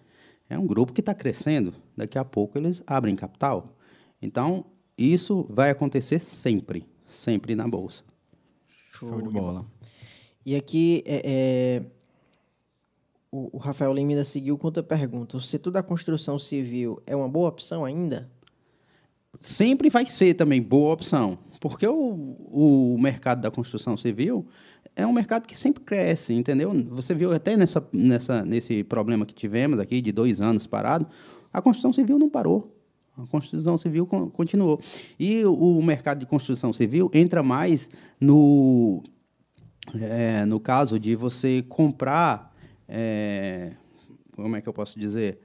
É um grupo que está crescendo. Daqui a pouco eles abrem capital. Então, isso vai acontecer sempre, sempre na Bolsa. Show de bola. E aqui, é, é, o, o Rafael Lima seguiu com outra pergunta. O setor da construção civil é uma boa opção ainda? Sempre vai ser também boa opção, porque o, o mercado da construção civil é um mercado que sempre cresce, entendeu? Você viu até nessa, nessa, nesse problema que tivemos aqui, de dois anos parado, a construção civil não parou. A construção civil continuou. E o mercado de construção civil entra mais no, é, no caso de você comprar, é, como é que eu posso dizer,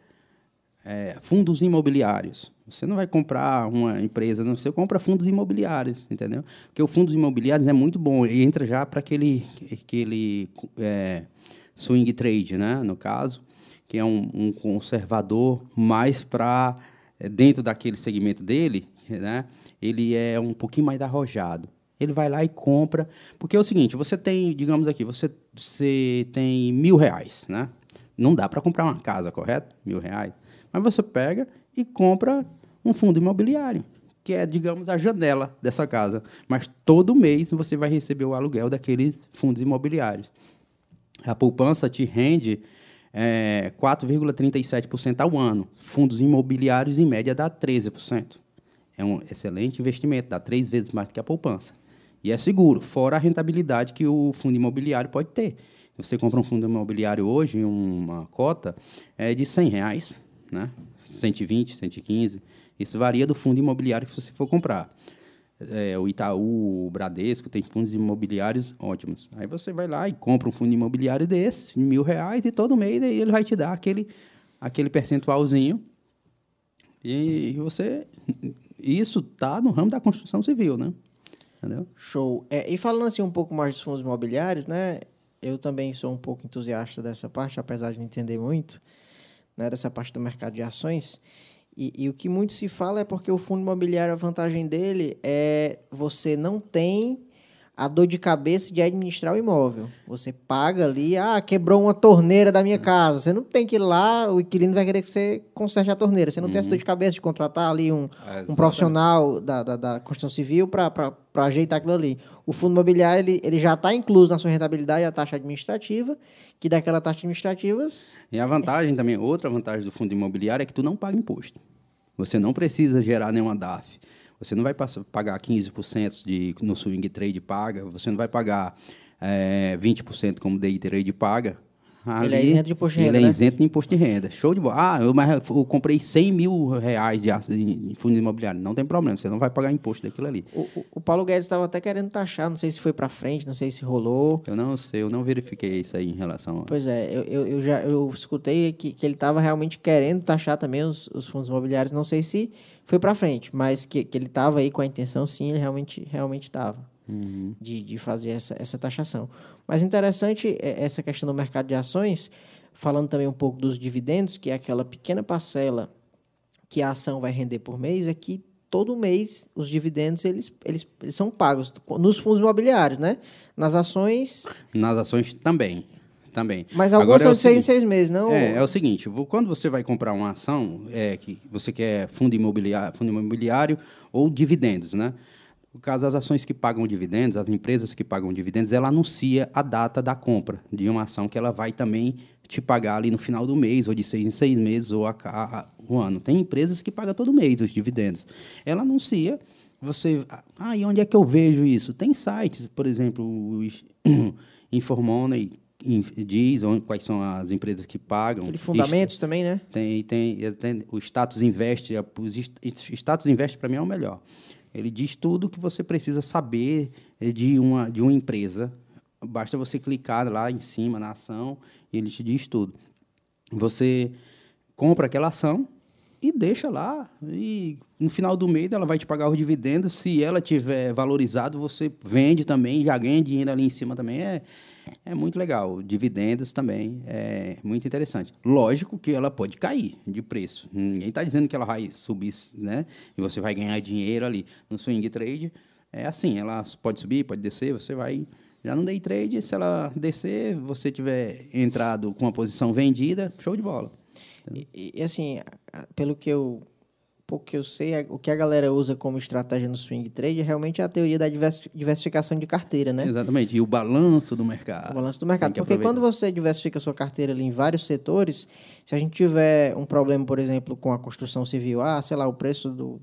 é, fundos imobiliários. Você não vai comprar uma empresa, não, você compra fundos imobiliários, entendeu? Porque o fundos imobiliários é muito bom, e entra já para aquele, aquele é, swing trade, né, no caso, que é um, um conservador mais para é, dentro daquele segmento dele, né, ele é um pouquinho mais arrojado. Ele vai lá e compra, porque é o seguinte, você tem, digamos aqui, você, você tem mil reais, né? Não dá para comprar uma casa, correto? Mil reais. Mas você pega e compra um fundo imobiliário, que é, digamos, a janela dessa casa. Mas todo mês você vai receber o aluguel daqueles fundos imobiliários. A poupança te rende é, 4,37% ao ano. Fundos imobiliários, em média, dá 13%. É um excelente investimento, dá três vezes mais do que a poupança. E é seguro, fora a rentabilidade que o fundo imobiliário pode ter. Você compra um fundo imobiliário hoje, uma cota, é de 100 reais, né? 120, 115. Isso varia do fundo imobiliário que você for comprar. É, o Itaú, o Bradesco, tem fundos imobiliários ótimos. Aí você vai lá e compra um fundo imobiliário desse, de mil reais, e todo mês ele vai te dar aquele, aquele percentualzinho. E você. Isso está no ramo da construção civil, né? Entendeu? Show. É, e falando assim um pouco mais dos fundos imobiliários, né? Eu também sou um pouco entusiasta dessa parte, apesar de não entender muito, né, dessa parte do mercado de ações. E, e, o que muito se fala é porque o fundo imobiliário, a vantagem dele é você não tem a dor de cabeça de administrar o imóvel. Você paga ali, ah, quebrou uma torneira da minha casa. Você não tem que ir lá, o inquilino vai querer que você conserte a torneira. Você não uhum. tem essa dor de cabeça de contratar ali um, é, um profissional da, da, da construção civil para ajeitar aquilo ali. O fundo imobiliário ele, ele já está incluso na sua rentabilidade a taxa administrativa, que daquela taxa administrativa... E a vantagem também, outra vantagem do fundo imobiliário é que tu não paga imposto. Você não precisa gerar nenhuma DAF. Você não vai pagar 15% de, no swing trade paga, você não vai pagar é, 20% como day trade paga. Ali, ele é isento de imposto de renda. Ele é né? isento de imposto de renda. Show de bola. Ah, eu, mas eu comprei 100 mil reais de, de fundo imobiliário. Não tem problema, você não vai pagar imposto daquilo ali. O, o, o Paulo Guedes estava até querendo taxar, não sei se foi para frente, não sei se rolou. Eu não sei, eu não verifiquei isso aí em relação a... Pois é, eu, eu, eu já eu escutei que, que ele estava realmente querendo taxar também os, os fundos imobiliários. Não sei se foi para frente, mas que, que ele estava aí com a intenção, sim, ele realmente realmente estava uhum. de, de fazer essa, essa taxação. Mas interessante é essa questão do mercado de ações, falando também um pouco dos dividendos, que é aquela pequena parcela que a ação vai render por mês, é que todo mês os dividendos eles, eles, eles são pagos nos fundos imobiliários, né? Nas ações. Nas ações também também. Mas algumas Agora, são é de seis em seis meses, não? É, é o seguinte, quando você vai comprar uma ação, é, que você quer fundo imobiliário, fundo imobiliário ou dividendos, né? No caso das ações que pagam dividendos, as empresas que pagam dividendos, ela anuncia a data da compra de uma ação que ela vai também te pagar ali no final do mês, ou de seis em seis meses, ou a, a, o ano. Tem empresas que pagam todo mês os dividendos. Ela anuncia, você... Ah, e onde é que eu vejo isso? Tem sites, por exemplo, o Informoney, diz onde, quais são as empresas que pagam. Aquele fundamentos também, né? Tem, tem, tem o status investe, o status investe para mim é o melhor. Ele diz tudo que você precisa saber de uma, de uma empresa. Basta você clicar lá em cima na ação e ele te diz tudo. Você compra aquela ação e deixa lá. E no final do mês ela vai te pagar os dividendos. Se ela tiver valorizado, você vende também, já ganha dinheiro ali em cima também. É, é muito legal. Dividendos também é muito interessante. Lógico que ela pode cair de preço. Ninguém está dizendo que ela vai subir, né? E você vai ganhar dinheiro ali no swing trade. É assim, ela pode subir, pode descer, você vai Já no day trade, se ela descer, você tiver entrado com a posição vendida, show de bola. E, e, assim, pelo que eu pouco que eu sei, o que a galera usa como estratégia no swing trade é realmente a teoria da diversificação de carteira, né? Exatamente. E o balanço do mercado. O balanço do mercado. Porque quando você diversifica sua carteira ali em vários setores, se a gente tiver um problema, por exemplo, com a construção civil, ah, sei lá, o preço do.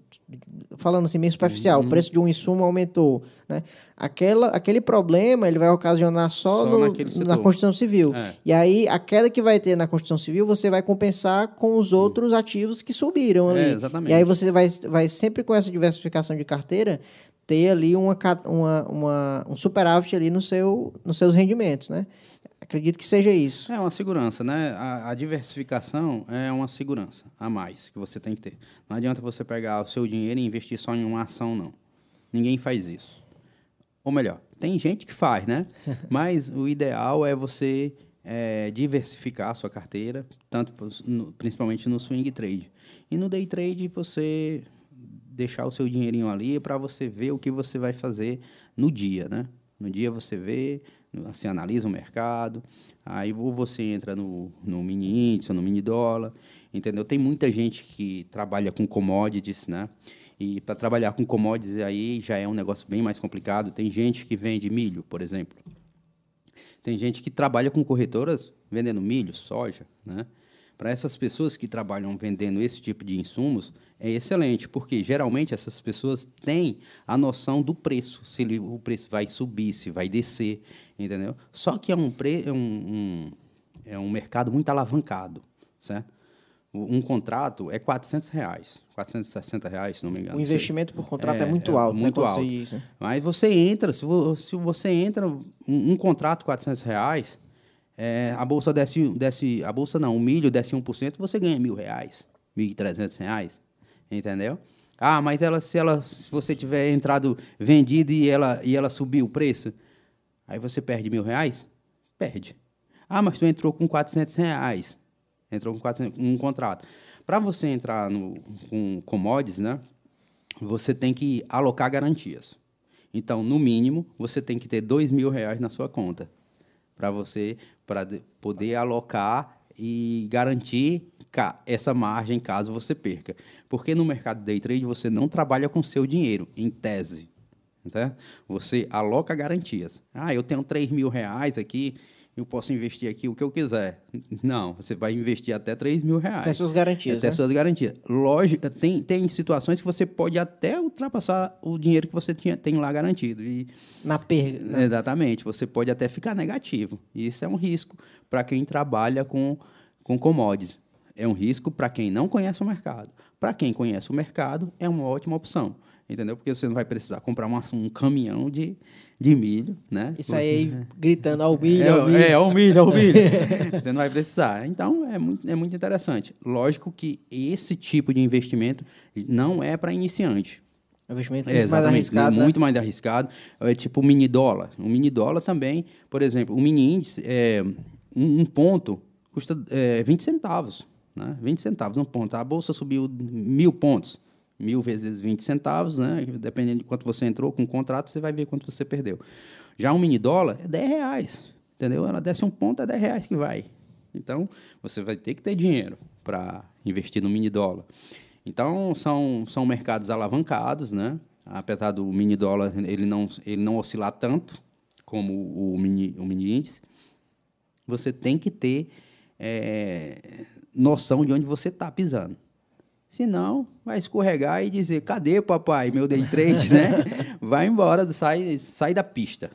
Falando assim, meio superficial, uhum. o preço de um insumo aumentou, né? Aquela, aquele problema ele vai ocasionar só, só no, na construção civil. É. E aí, a queda que vai ter na construção civil, você vai compensar com os outros ativos que subiram ali. É, exatamente. E aí você vai, vai sempre com essa diversificação de carteira ter ali uma, uma, uma, um superávit ali no seu, nos seus rendimentos, né? Acredito que seja isso. É uma segurança, né? A, a, diversificação é uma segurança a mais que você tem que ter. Não adianta você pegar o seu dinheiro e investir só em uma ação, não. Ninguém faz isso. Ou melhor, tem gente que faz, né? Mas o ideal é você é, diversificar a sua carteira, tanto no, principalmente no swing trade. E no day trade você deixar o seu dinheirinho ali para você ver o que você vai fazer no dia, né? No dia você vê, você analisa o mercado, aí você entra no, no mini índice, no mini dólar, entendeu? Tem muita gente que trabalha com commodities, né? E para trabalhar com commodities aí já é um negócio bem mais complicado. Tem gente que vende milho, por exemplo. Tem gente que trabalha com corretoras vendendo milho, soja, né? Para essas pessoas que trabalham vendendo esse tipo de insumos, é excelente, porque geralmente essas pessoas têm a noção do preço, se o preço vai subir, se vai descer, entendeu? Só que é um, pre, é um, um, é um mercado muito alavancado, certo? Um contrato é 400 reais, 460 reais, se não me engano. O investimento por contrato é, é muito alto, é muito alto. Isso. Mas você entra, se você entra um, um contrato 400 reais, é, a bolsa desce, desce, a bolsa não, o milho desce 1%, você ganha mil reais, mil e trezentos reais, entendeu? Ah, mas ela, se, ela, se você tiver entrado vendido e ela, e ela subir o preço, aí você perde mil reais? Perde. Ah, mas tu entrou com 400 reais, entrou com 400, um contrato. Para você entrar no, com commodities, né, você tem que alocar garantias. Então, no mínimo, você tem que ter dois mil reais na sua conta para você para poder alocar e garantir essa margem caso você perca. Porque no mercado day trade você não trabalha com seu dinheiro, em tese. Tá? Você aloca garantias. Ah, eu tenho 3 mil reais aqui, eu posso investir aqui o que eu quiser. Não, você vai investir até 3 mil reais. Até suas garantias. Até né? suas garantias. Lógico, tem, tem situações que você pode até ultrapassar o dinheiro que você tinha, tem lá garantido. E, Na perda. Né? Exatamente. Você pode até ficar negativo. E isso é um risco para quem trabalha com, com commodities. É um risco para quem não conhece o mercado. Para quem conhece o mercado, é uma ótima opção. Entendeu? Porque você não vai precisar comprar uma, um caminhão de, de milho, né? Isso aí gritando ao milho, ao milho. É, ao milho, ao milho. Você não vai precisar. Então, é muito, é muito interessante. Lógico que esse tipo de investimento não é para iniciante. É investimento muito é, mais arriscado. Né? Muito mais arriscado. É tipo o mini dólar. O mini dólar também, por exemplo, o mini índice, é, um, um ponto custa é, 20 centavos. Né? 20 centavos um ponto. A bolsa subiu mil pontos mil vezes 20 centavos, né? Dependendo de quanto você entrou com o contrato, você vai ver quanto você perdeu. Já um mini dólar é 10 reais, entendeu? Ela desce um ponto, é 10 reais que vai. Então, você vai ter que ter dinheiro para investir no mini dólar. Então, são, são mercados alavancados, né? Apesar do mini dólar ele não, ele não oscilar tanto como o mini, o mini índice, você tem que ter é, noção de onde você está pisando. Senão, vai escorregar e dizer, cadê, papai, meu day trade, né? Vai embora, sai, sai da pista.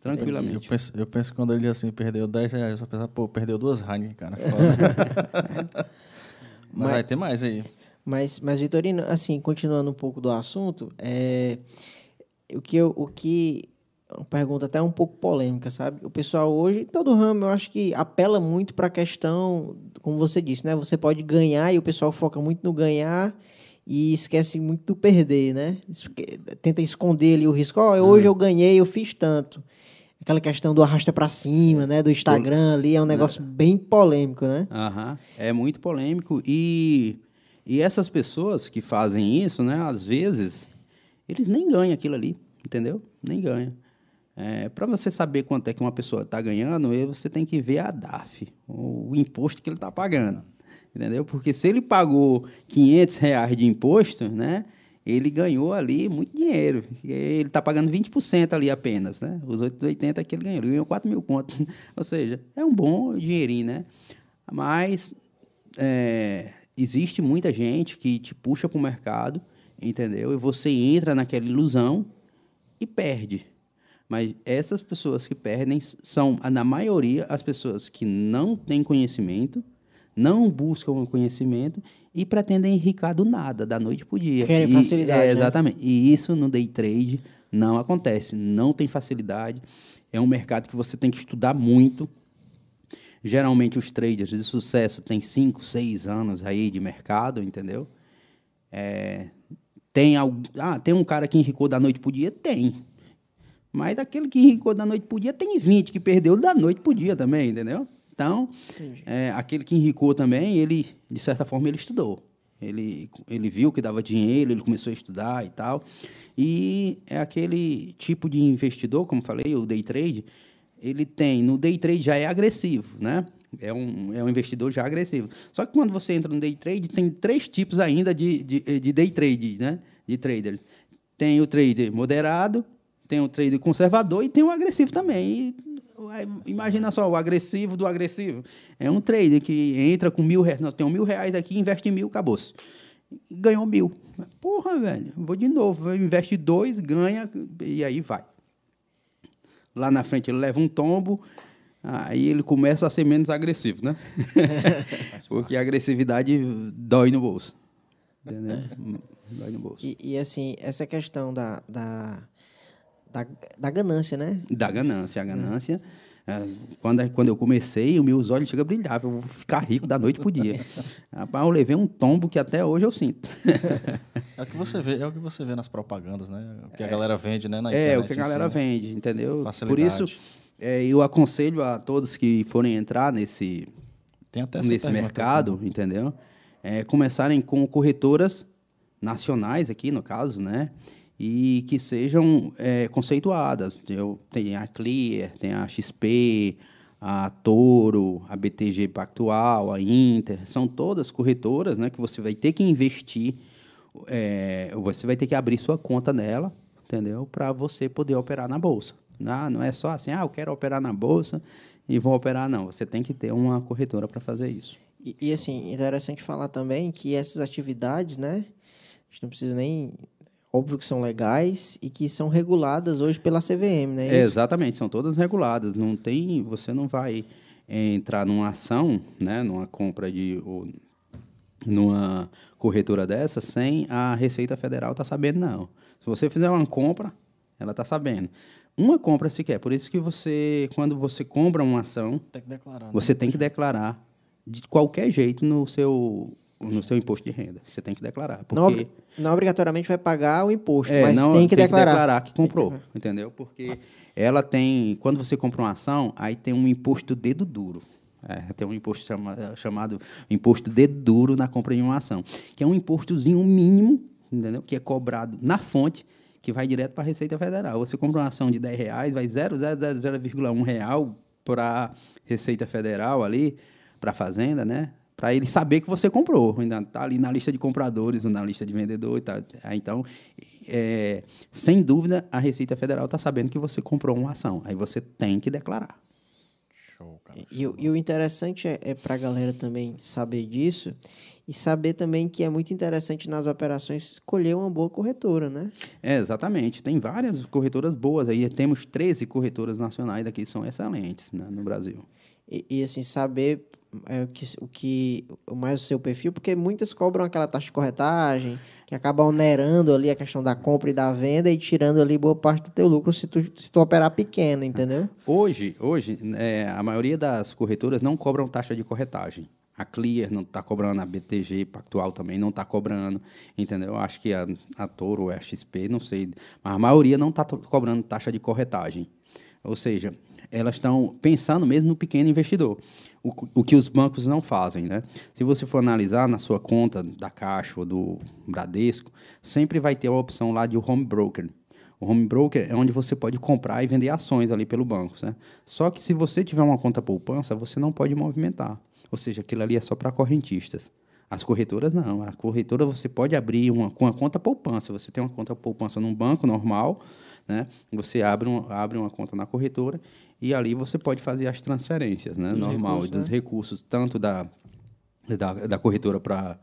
Tranquilamente. Eu penso, eu penso que quando ele assim perdeu 10 reais, eu só pensava, pô, perdeu duas Heineken, cara. mas, mas, vai ter mais aí. Mas, mas, Vitorino, assim, continuando um pouco do assunto, é, o que eu, o que uma pergunta até um pouco polêmica, sabe? O pessoal hoje, todo ramo, eu acho que apela muito para a questão, como você disse, né? Você pode ganhar e o pessoal foca muito no ganhar e esquece muito do perder, né? Tenta esconder ali o risco. Oh, hoje eu ganhei, eu fiz tanto. Aquela questão do arrasta para cima, né? Do Instagram ali, é um negócio é. bem polêmico, né? Aham, é muito polêmico e, e essas pessoas que fazem isso, né? Às vezes, eles nem ganham aquilo ali, entendeu? Nem ganham. É, para você saber quanto é que uma pessoa está ganhando, você tem que ver a DAF, o imposto que ele está pagando. Entendeu? Porque se ele pagou 500 reais de imposto, né? Ele ganhou ali muito dinheiro. Ele está pagando 20% ali apenas, né? Os 880 que ele ganhou. Ele ganhou 4 mil contos. Ou seja, é um bom dinheirinho, né? Mas é, existe muita gente que te puxa para o mercado, entendeu? E você entra naquela ilusão e perde. Mas essas pessoas que perdem são, na maioria, as pessoas que não têm conhecimento, não buscam conhecimento e pretendem enricar do nada, da noite para o dia. Querem facilidade. É, né? exatamente. E isso no day trade não acontece. Não tem facilidade. É um mercado que você tem que estudar muito. Geralmente os traders de sucesso têm 5, 6 anos aí de mercado, entendeu? É, tem, algo, ah, tem um cara que enricou da noite para o dia? Tem. Mas daquele que enricou da noite para o dia, tem 20 que perdeu da noite para o dia também, entendeu? Então, é, aquele que enricou também, ele, de certa forma, ele estudou. Ele, ele viu que dava dinheiro, ele começou a estudar e tal. E é aquele tipo de investidor, como falei, o day trade, ele tem, no day trade já é agressivo, né? É um, é um investidor já agressivo. Só que quando você entra no day trade, tem três tipos ainda de, de, de day trade, né? De traders. Tem o trader moderado, tem o trader conservador e tem o agressivo também. E, imagina só, o agressivo do agressivo. É um trader que entra com mil reais, não, tem um mil reais aqui, investe mil, acabou-se. Ganhou mil. Porra, velho, vou de novo, investe dois, ganha, e aí vai. Lá na frente ele leva um tombo, aí ele começa a ser menos agressivo, né? Porque a agressividade dói no bolso. Entendeu? Dói no bolso. E, e, assim, essa questão da, da, da, da ganância, né? Da ganância. A ganância, é, quando, quando eu comecei, os meus olhos chegam a brilhar. Eu vou ficar rico da noite pro dia. Rapaz, eu levei um tombo que até hoje eu sinto. É o que você vê, é o que você vê nas propagandas, né? O que a galera vende, né? Na É, internet, o que a galera assim, né? vende, entendeu? Por Facilidade. isso, é, eu aconselho a todos que forem entrar nesse, Tem até essa nesse mercado, entendeu? É, começarem com corretoras nacionais aqui, no caso, né? E que sejam é, conceituadas. Eu, tem a Clear, tem a XP, a Toro, a BTG Pactual, a Inter. São todas corretoras né, que você vai ter que investir, é, você vai ter que abrir sua conta nela, entendeu? Para você poder operar na Bolsa. Não, não é só assim, ah, eu quero operar na Bolsa e vou operar, não. Você tem que ter uma corretora para fazer isso. E, e, assim, interessante falar também que essas atividades, né? A gente não precisa nem. Óbvio que são legais e que são reguladas hoje pela CVM, né? É, Isso? exatamente, são todas reguladas. Não tem, você não vai eh, entrar numa ação, né, numa compra de ou numa corretora dessa sem a Receita Federal estar sabendo não. Se você fizer uma compra, ela está sabendo. Uma compra sequer, por isso que você, quando você compra uma ação, Tem que declarar. né? você tem que declarar de qualquer jeito no seu no seu imposto de renda. Você tem que declarar, porque Não, não obrigatoriamente vai pagar o imposto, é, mas não, tem que declarar. que comprou, entendeu? Porque ela tem, quando você compra uma ação, aí tem um imposto dedo duro. É, tem um imposto chama- chamado imposto dedo duro na compra de uma ação, que é um impostozinho mínimo, entendeu? Que é cobrado na fonte, que vai direto para a Receita Federal. Você compra uma ação de 10 reais, vai 0,001 real para Receita Federal ali, para a Fazenda, né? Para ele saber que você comprou. Ainda está ali na lista de compradores ou na lista de vendedor e tal. Aí, Então, é, sem dúvida, a Receita Federal está sabendo que você comprou uma ação. Aí você tem que declarar. Show, cara. E, o- e o interessante é, é para a galera também saber disso e saber também que é muito interessante nas operações escolher uma boa corretora, né? É, exatamente. Tem várias corretoras boas aí. Temos 13 corretoras nacionais aqui que são excelentes né, no Brasil. E, e, assim, saber é, o, que, o que mais o seu perfil, porque muitas cobram aquela taxa de corretagem, que acaba onerando ali a questão da compra e da venda e tirando ali boa parte do teu lucro se tu, se tu operar pequeno, entendeu? Hoje, hoje é, a maioria das corretoras não cobram taxa de corretagem. A Clear não está cobrando, a BTG Pactual também não está cobrando, entendeu? Acho que a, a Toro a XP, não sei, mas a maioria não está cobrando taxa de corretagem. Ou seja, elas estão pensando mesmo no pequeno investidor, o, o que os bancos não fazem, né? Se você for analisar na sua conta da Caixa ou do Bradesco, sempre vai ter a opção lá de home broker. O home broker é onde você pode comprar e vender ações ali pelo banco. Né? Só que se você tiver uma conta poupança, você não pode movimentar. Ou seja, aquilo ali é só para correntistas. As corretoras não. A corretora você pode abrir uma, com a conta poupança. Você tem uma conta poupança num banco normal, né? Você abre, um, abre uma conta na corretora e ali você pode fazer as transferências, né? Dos normal, recursos, dos né? recursos, tanto da, da, da corretora para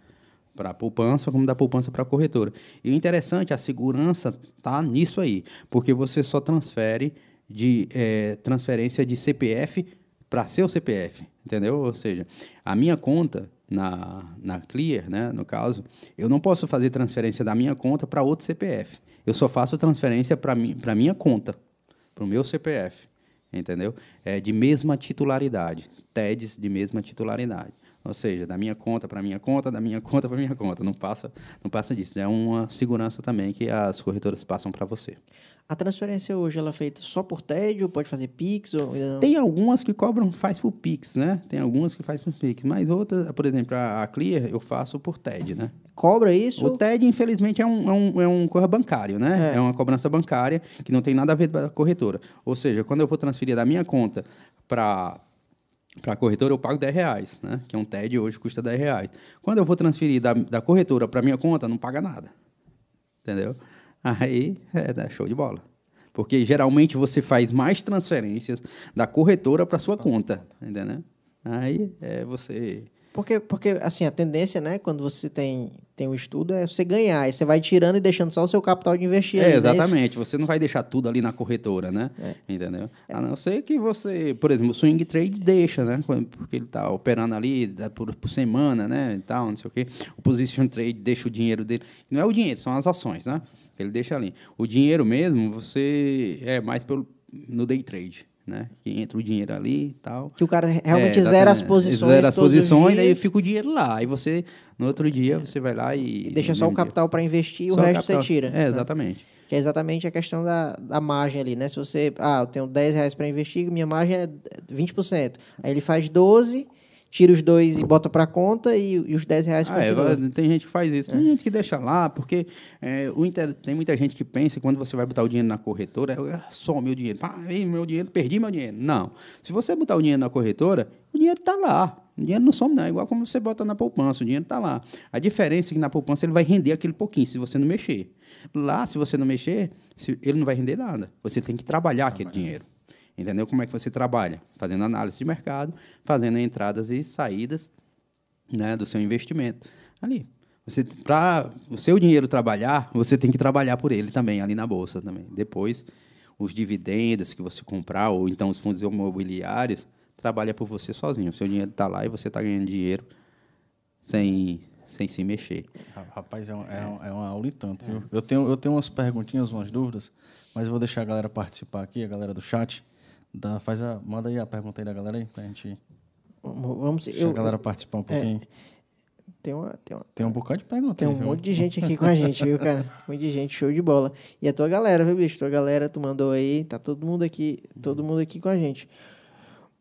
para a poupança, como da poupança para a corretora. E o interessante, a segurança está nisso aí, porque você só transfere de eh, transferência de CPF para seu CPF, entendeu? Ou seja, a minha conta na, na Clear, né, no caso, eu não posso fazer transferência da minha conta para outro CPF. Eu só faço transferência para mi, minha conta, para o meu CPF, entendeu? É de mesma titularidade, TEDs de mesma titularidade. Ou seja, da minha conta para minha conta, da minha conta para minha conta. Não passa, não passa disso. É uma segurança também que as corretoras passam para você. A transferência hoje ela é feita só por TED ou pode fazer Pix? Ou... Tem algumas que cobram, faz por Pix, né? Tem algumas que faz por Pix. Mas outras, por exemplo, a a Clear eu faço por TED, né? Cobra isso? O TED, infelizmente, é um, é um, é um corra bancário, né? É. É. uma cobrança bancária que não tem nada a ver com a corretora. Ou seja, quando eu vou transferir da minha conta para para a corretora, eu pago 10 reais, né? Que é um TED hoje custa 10 reais. Quando eu vou transferir da, da corretora para minha conta, não paga nada. Entendeu? Aí é show de bola. Porque geralmente você faz mais transferências da corretora para sua conta, entendeu? Aí é você Porque, porque, assim, a tendência, né, quando você tem, tem um estudo, é você ganhar. Aí você vai tirando e deixando só o seu capital de investir. É, né? exatamente. Você não vai deixar tudo ali na corretora, né? É. Entendeu? A não ser que você, por exemplo, o swing trade deixa, né? Porque ele está operando ali por, por semana, né? E tal, não sei o quê. O position trade deixa o dinheiro dele. Não é o dinheiro, são as ações, né? Ele deixa ali. O dinheiro mesmo, você é mais pelo, no day trade, né? Que entra o dinheiro ali e tal. Que o cara realmente É, zera as posições. Zera as posições, dias fica o dinheiro lá. Aí você, no outro dia, você vai lá e. E deixa só o capital para investir e o resto capital. você tira. É, né? exatamente. Que é exatamente a questão da, da margem ali, né? Se você, ah, eu tenho 10 reais para investir, minha margem é 20%. Aí ele faz 12, tira os dois e bota para conta e, e os 10 reais Ah, é, tem gente que faz isso. Tem gente que deixa lá, porque é, o inter- tem muita gente que pensa que quando você vai botar o dinheiro na corretora, é só o meu dinheiro. Pá, ei, meu dinheiro, perdi meu dinheiro. Não. Se você botar o dinheiro na corretora, o dinheiro está lá. O dinheiro não some, não. É igual como você bota na poupança, o dinheiro está lá. A diferença é que na poupança ele vai render aquele pouquinho, se você não mexer. Lá, se você não mexer, se- ele não vai render nada. Você tem que trabalhar aquele dinheiro. Entendeu? Como é que você trabalha? Fazendo análise de mercado, fazendo entradas e saídas né, do seu investimento. Ali. Você para o seu dinheiro trabalhar, você tem que trabalhar por ele também ali na bolsa também. Depois, os dividendos que você comprar ou então os fundos imobiliários trabalha por você sozinho. O seu dinheiro está lá e você está ganhando dinheiro sem sem se mexer. Ra- Rapaz, é, um, é, um- é uma aula e tanto, viu? Eu tenho, eu tenho umas perguntinhas, umas dúvidas, mas eu vou deixar a galera participar aqui, a galera do chat. Dá, faz a, manda aí a pergunta aí da galera aí, pra gente Vamos, eu, a galera participar um pouquinho. tem, uma, tem, uma, Tem um bocado de pergunta tem um viu? monte de gente aqui com a gente, viu, cara? Um monte de gente, show de bola. E a tua galera, viu, bicho? Tua galera, tu mandou aí, tá todo mundo aqui, todo mundo aqui com a gente.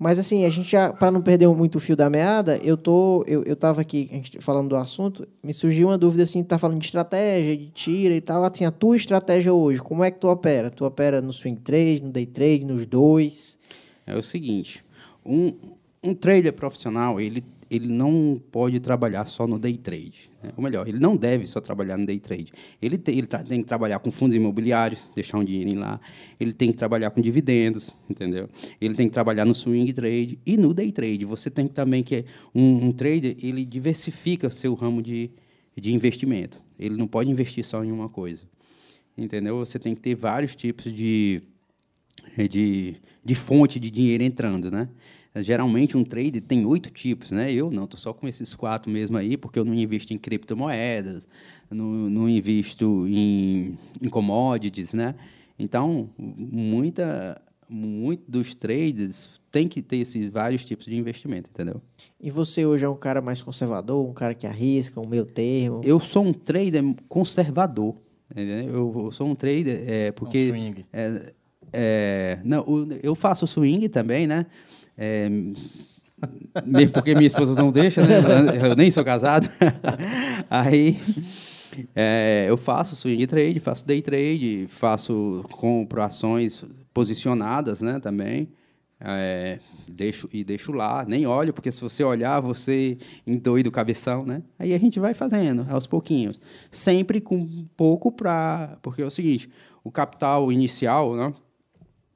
Mas assim, a gente já, para não perder muito o fio da meada, eu tô, eu, eu tava aqui, gente falando do assunto, me surgiu uma dúvida assim, tá falando de estratégia, de tira e tal, assim, a tua estratégia hoje, como é que tu opera? Tu opera no swing trade, no day trade, nos dois? É o seguinte, um, um trader profissional, ele, ele não pode trabalhar só no day trade. Né? Ou melhor, ele não deve só trabalhar no day trade. Ele, tem, ele tem que trabalhar com fundos imobiliários, deixar um dinheirinho lá. Ele tem que trabalhar com dividendos, entendeu? Ele tem que trabalhar no swing trade e no day trade. Você tem que também que um, um trader, ele diversifica seu ramo de, de investimento. Ele não pode investir só em uma coisa. Entendeu? Você tem que ter vários tipos de, é, de, de fonte de dinheiro entrando, né? Geralmente um trade tem oito tipos, né? Eu não, estou só com esses quatro mesmo aí, porque eu não invisto em criptomoedas, não, não invisto em, em commodities, né? Então, muita, muito dos traders tem que ter esses vários tipos de investimento, entendeu? E você hoje é um cara mais conservador, um cara que arrisca, um meio termo? Eu sou um trader conservador, entendeu? Eu, eu sou um trader é, porque... Um swing. É, é, não, eu faço swing também, né? É, mesmo porque minha esposa não deixa, né? Eu nem sou casado. Aí É, eu faço swing trade, faço day trade, faço compro ações posicionadas, né, também. É, deixo e deixo lá, nem olho, porque se você olhar, você endoida o cabeção, né? Aí a gente vai fazendo aos pouquinhos, sempre com pouco para, porque é o seguinte, o capital inicial, né?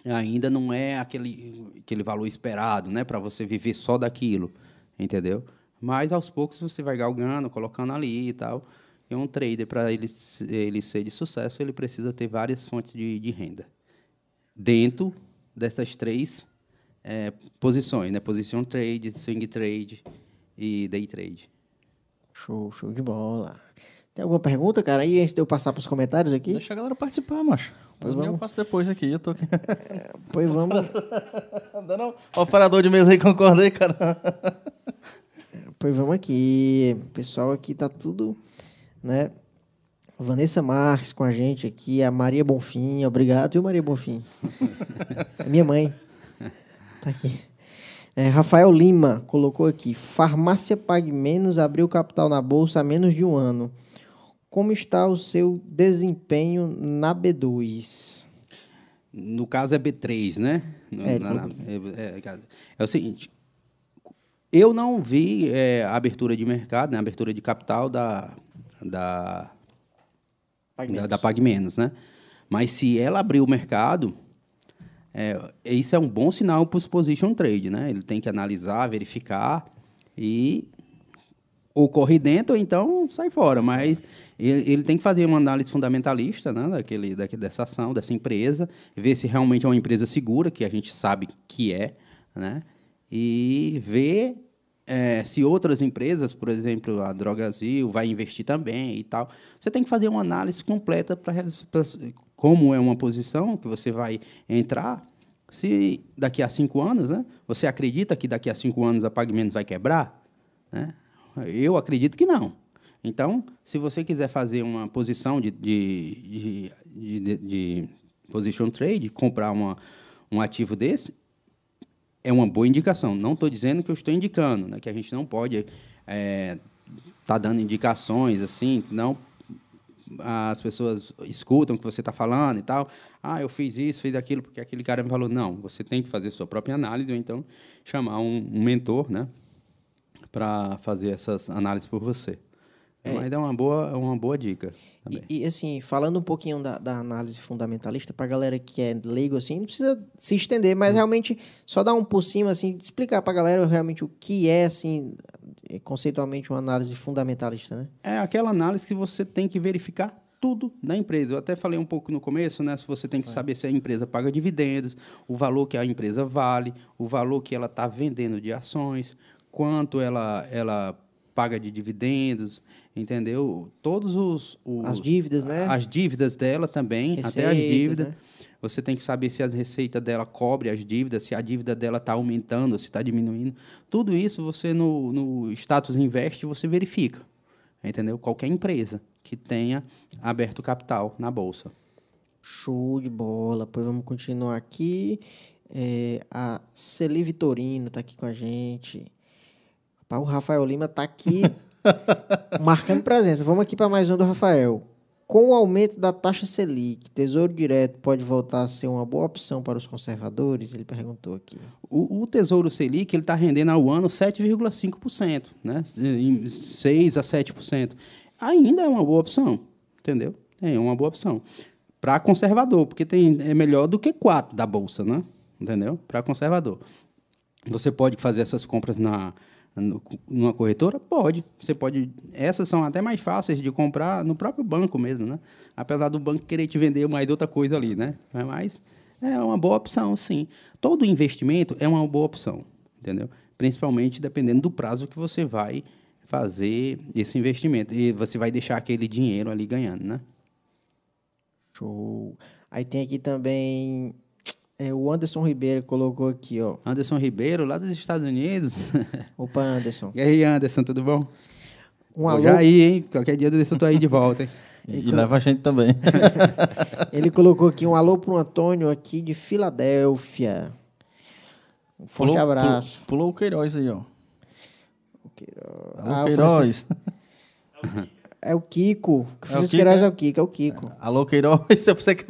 Ainda não é aquele aquele valor esperado, né, para você viver só daquilo, entendeu? Mas aos poucos você vai galgando, colocando ali e tal. E um trader para ele ele ser de sucesso, ele precisa ter várias fontes de, de renda dentro dessas três é, posições, né? Position trade, swing trade e day trade. Show, show de bola. Tem alguma pergunta, cara? Aí antes de eu passar para os comentários aqui? Deixa a galera participar, macho. Pois vamos. eu faço depois aqui, eu tô aqui. É, pois vamos. Não, não. Operador de mesa aí, concordei, cara. Pois vamos aqui. O pessoal aqui tá tudo, né? Vanessa Marques com a gente aqui, a Maria Bonfim. Obrigado, viu, Maria Bonfim? minha mãe. Tá aqui. É, Rafael Lima colocou aqui: farmácia Pague Menos abriu capital na bolsa há menos de um ano. Como está o seu desempenho na B2? No caso é B3, né? É, na, na, é, é, é, o seguinte: eu não vi é, a abertura de mercado, né, a abertura de capital da, da, Pague da, da Pague Menos, né? Mas se ela abrir o mercado, é, isso é um bom sinal para os position trade, né? Ele tem que analisar, verificar e ou corre dentro ou então sai fora. Mas ele, ele, tem que fazer uma análise fundamentalista né, daquele, daquele, dessa ação, dessa empresa, ver se realmente é uma empresa segura, que a gente sabe que é, né? E ver é, se outras empresas, por exemplo, a Drogazil, vai investir também e tal. Você tem que fazer uma análise completa para como é uma posição que você vai entrar, se daqui a cinco anos, né, você acredita que daqui a cinco anos a Pagamentos vai quebrar? Né? Eu acredito que não. Então, se você quiser fazer uma posição de, de, de, de, de position trade, comprar uma, um ativo desse, é uma boa indicação. Não estou dizendo que eu estou indicando, né, que a gente não pode estar é, tá dando indicações assim, não as pessoas escutam o que você está falando e tal. Ah, eu fiz isso, fiz aquilo, porque aquele cara me falou. Não, você tem que fazer sua própria análise, ou então chamar um, um mentor né, para fazer essas análises por você. É. Mas é uma boa, uma boa dica. E, e, assim, falando um pouquinho da, da análise fundamentalista, para a galera que é leigo, assim, não precisa se estender, mas hum. realmente só dar um por cima, assim, explicar para a galera realmente o que é, assim, conceitualmente uma análise fundamentalista, né? É aquela análise que você tem que verificar tudo da empresa. Eu até falei um pouco no começo, né? Se você tem que é. saber se a empresa paga dividendos, o valor que a empresa vale, o valor que ela está vendendo de ações, quanto ela, ela paga de dividendos, entendeu? Todos os, os as dívidas, né? As dívidas dela também, Receitas, até as dívidas. Né? Você tem que saber se a receita dela cobre as dívidas, se a dívida dela está aumentando, se está diminuindo. Tudo isso você no, no status invest você verifica, entendeu? Qualquer empresa que tenha aberto capital na bolsa. Show de bola. Pois vamos continuar aqui. É, a Celi Vitorino está aqui com a gente. O Rafael Lima está aqui marcando presença. Vamos aqui para mais um do Rafael. Com o aumento da taxa Selic, Tesouro Direto pode voltar a ser uma boa opção para os conservadores? Ele perguntou aqui. O, o Tesouro Selic está rendendo ao ano 7,5%, né? 6% a 7%. Ainda é uma boa opção, entendeu? É uma boa opção. Para conservador, porque tem, é melhor do que 4% da Bolsa, né? Entendeu? Para conservador. Você pode fazer essas compras na numa corretora? Pode. Você pode. Essas são até mais fáceis de comprar no próprio banco mesmo, né? Apesar do banco querer te vender mais outra coisa ali, né? Mas é uma boa opção, sim. Todo investimento é uma boa opção, entendeu? Principalmente dependendo do prazo que você vai fazer esse investimento. E você vai deixar aquele dinheiro ali ganhando, né? Show. Aí tem aqui também é, o Anderson Ribeiro colocou aqui, ó. Anderson Ribeiro, lá dos Estados Unidos. Opa, Anderson. E aí, Anderson, tudo bom? Um alô... Já aí, hein? Qualquer dia eu tô aí de volta, hein? E, e leva a gente também. Ele colocou aqui um alô pro Antônio aqui de Filadélfia. Um forte pulou, abraço. Pulou, pulou, o Queiroz aí, ó. O Queiroz. Alô, ah, Queiroz. É o Kiko. É o Francisco Kiko, Queiroz é? é o Kiko, é o Kiko. Alô, Queiroz, eu pensei que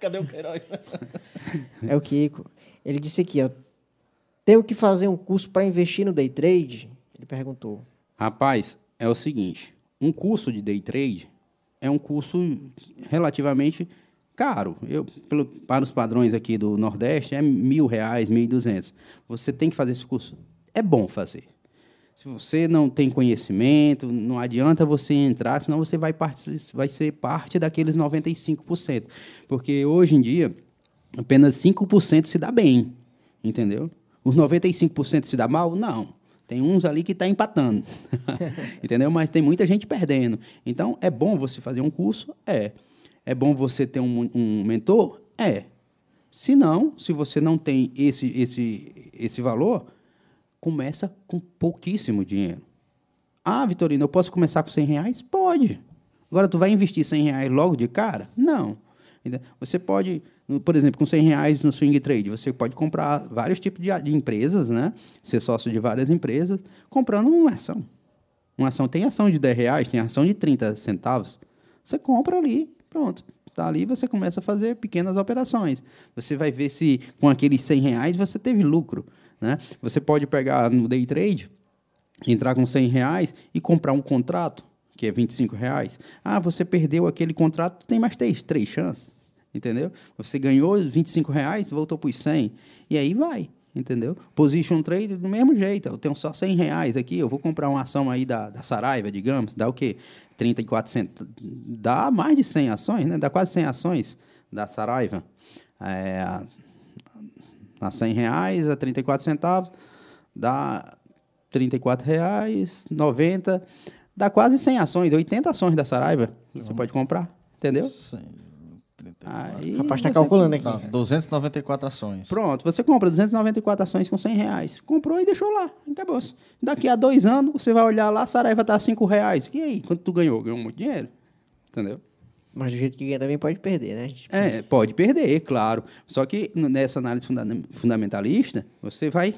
Cadê o Queiroz? É o Kiko. Ele disse aqui, ó. Tenho que fazer um curso para investir no day trade? Ele perguntou. Rapaz, é o seguinte: um curso de day trade é um curso relativamente caro. Eu, pelo- para os padrões aqui do Nordeste, é mil reais, mil e duzentos. Você tem que fazer esse curso. É bom fazer. Se você não tem conhecimento, não adianta você entrar, senão você vai, part- vai ser parte daqueles 95%. Porque hoje em dia, apenas 5% se dá bem, entendeu? Os 95% se dá mal? Não. Tem uns ali que está empatando, entendeu? Mas tem muita gente perdendo. Então, é bom você fazer um curso? É. É bom você ter um, um mentor? É. Se não, se você não tem esse, esse, esse valor, começa com pouquíssimo dinheiro. Ah, Vitorino, eu posso começar com 100 reais? Pode. Agora, tu vai investir 100 reais logo de cara? Não. Você pode, por exemplo, com 100 reais no swing trade, você pode comprar vários tipos de, de empresas, né? Ser sócio de várias empresas, comprando uma ação. Uma ação tem ação de 10 reais, tem ação de 30 centavos. Você compra ali, pronto. Tá ali, você começa a fazer pequenas operações. Você vai ver se com aqueles 100 reais você teve lucro. Né? Você pode pegar no day trade, entrar com 100 reais e comprar um contrato, que é 25 reais. Ah, você perdeu aquele contrato, tem mais três, três chances, entendeu? Você ganhou 25 reais, voltou para os 100, e aí vai, entendeu? Position trade do mesmo jeito, eu tenho só 100 reais aqui, eu vou comprar uma ação aí da, da Saraiva, digamos, dá o quê? 34 centavos, dá mais de 100 ações, né? Dá quase 100 ações da Saraiva. É, a 100 reais, a 34 centavos, dá 34 reais, 90, dá quase 100 ações, 80 ações da Saraiva, você pode comprar, entendeu? Aí O rapaz está calculando aqui. Não, 294 ações. Pronto, você compra 294 ações com 100 reais. Comprou e deixou lá, acabou. Daqui a dois anos, você vai olhar lá, a Saraiva está a 5 reais. E aí, quanto tu ganhou? Ganhou muito dinheiro, entendeu? Mas do jeito que ganha também pode perder, né? Tipo, É, pode perder, claro. Só que nessa análise funda- fundamentalista, você vai.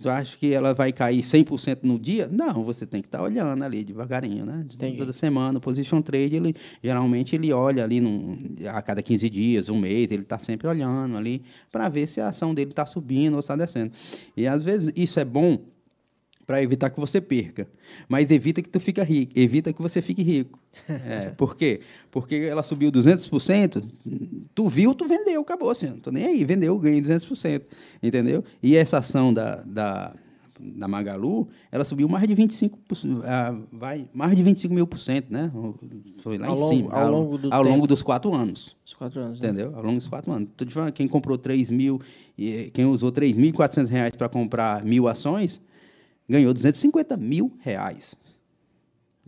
Tu acha que ela vai cair 100% no dia? Não, você tem que estar olhando ali devagarinho, né? Entendi. Toda semana. O position trade, ele, geralmente, ele olha ali num, a cada 15 dias, um mês, ele está sempre olhando ali para ver se a ação dele está subindo ou está descendo. E às vezes isso é bom para evitar que você perca, mas evita que tu fica rico, evita que você fique rico. É, por quê? Porque ela subiu 200%, tu viu, tu vendeu, acabou assim, não tô nem aí, vendeu, ganhei 200%, entendeu? E essa ação da, da, da Magalu, ela subiu mais de 25%, ah, vai, mais de 25 mil por cento, né? Foi lá Ao em longo- cima, ao longo do ao longo dos quatro anos. Os quatro anos. né? Entendeu? Ao longo dos quatro anos. Tô te falando, quem comprou 3 mil, quem usou 3.400 reais para comprar mil ações, ganhou 250 mil reais.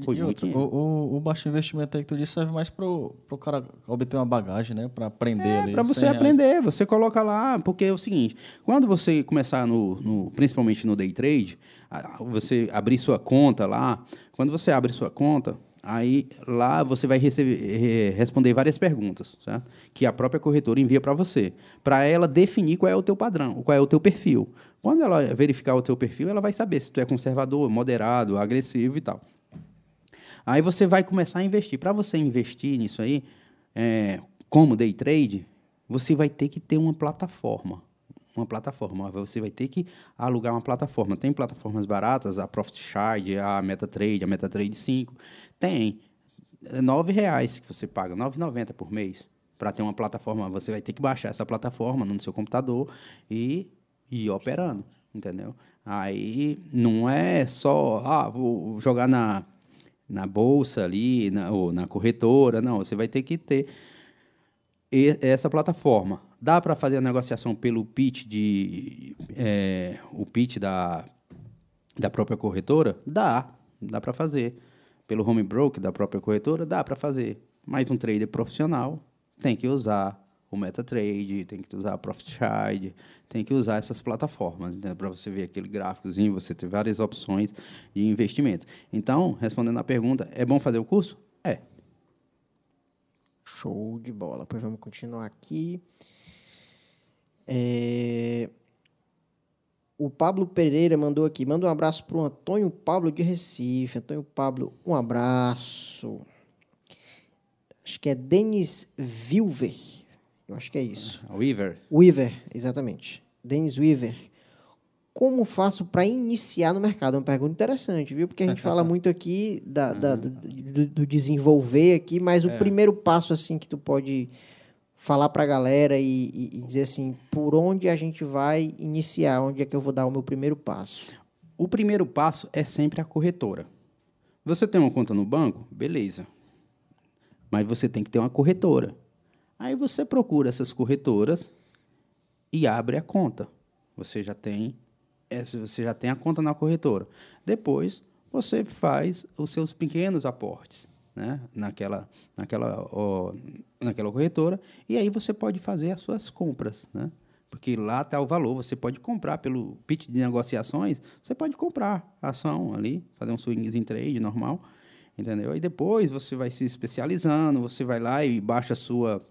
Foi e outro, o, o, o baixo investimento aí que tu disse serve mais pro, pro cara obter uma bagagem, né? Pra aprender ali. É, para 100 você reais. aprender, você coloca lá, porque é o seguinte, quando você começar no, no- principalmente no day trade, você abrir sua conta lá, quando você abre sua conta, aí lá você vai receber, responder várias perguntas, certo? Que a própria corretora envia para você, para ela definir qual é o teu padrão, qual é o teu perfil. Quando ela verificar o teu perfil, ela vai saber se tu é conservador, moderado, agressivo e tal. Aí você vai começar a investir. Para você investir nisso aí, é, como day trade, você vai ter que ter uma plataforma. Uma plataforma. Você vai ter que alugar uma plataforma. Tem plataformas baratas, a ProfitShard, a MetaTrade, a MetaTrade 5. Tem. É 9 reais que você paga, R$ 9,90 por mês. Para ter uma plataforma, você vai ter que baixar essa plataforma no seu computador e e operando, entendeu? Aí não é só, ah, vou jogar na, na bolsa ali, na, ou na corretora, não, você vai ter que ter e- essa plataforma. Dá para fazer a negociação pelo pitch de é, o pitch da, da própria corretora? Dá, dá para fazer. Pelo home broker da própria corretora, dá para fazer. Mas um trader profissional tem que usar o MetaTrade, tem que usar a ProfitShard, tem que usar essas plataformas, para você ver aquele gráficozinho, você ter várias opções de investimento. Então, respondendo à pergunta, é bom fazer o curso? É. Show de bola. Pois vamos continuar aqui. É, O Pablo Pereira mandou aqui. Manda um abraço para o Antônio Pablo de Recife. Antônio Pablo, um abraço. Acho que é Denis Wilver. Eu acho que é isso. Weaver. Weaver, exatamente. Denis Weaver. Como faço para iniciar no mercado? É uma pergunta interessante, viu? Porque a gente fala muito aqui da, da- do, do- do desenvolver aqui, mas o primeiro passo assim que tu pode falar para a galera e, e- e dizer assim, por onde a gente vai iniciar? Onde é que eu vou dar o meu primeiro passo? O primeiro passo é sempre a corretora. Você tem uma conta no banco? Beleza. Mas você tem que ter uma corretora. Aí você procura essas corretoras e abre a conta. Você já tem você já tem a conta na corretora. Depois você faz os seus pequenos aportes, né, naquela naquela ó, naquela corretora e aí você pode fazer as suas compras, né? Porque lá está o valor, você pode comprar pelo pitch de negociações, você pode comprar ação ali, fazer um swing in trade normal, entendeu? E depois você vai se especializando, você vai lá e baixa a sua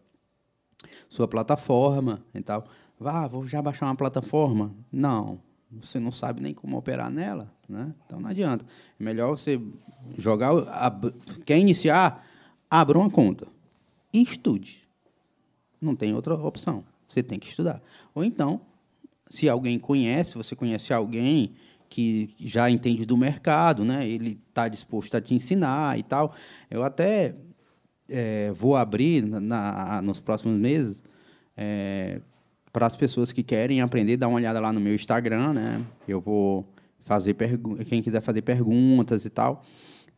sua plataforma e tal. Vá, vou já baixar uma plataforma? Não, você não sabe nem como operar nela, né? Então não adianta. É melhor você jogar, ab- quer iniciar, abra uma conta e estude. Não tem outra opção. Você tem que estudar. Ou então, se alguém conhece, você conhece alguém que já entende do mercado, né? Ele está disposto a te ensinar e tal. Eu até eh, vou abrir na- nos próximos meses para as pessoas que querem aprender, dar uma olhada lá no meu Instagram, né? Eu vou fazer quem quiser fazer perguntas e tal.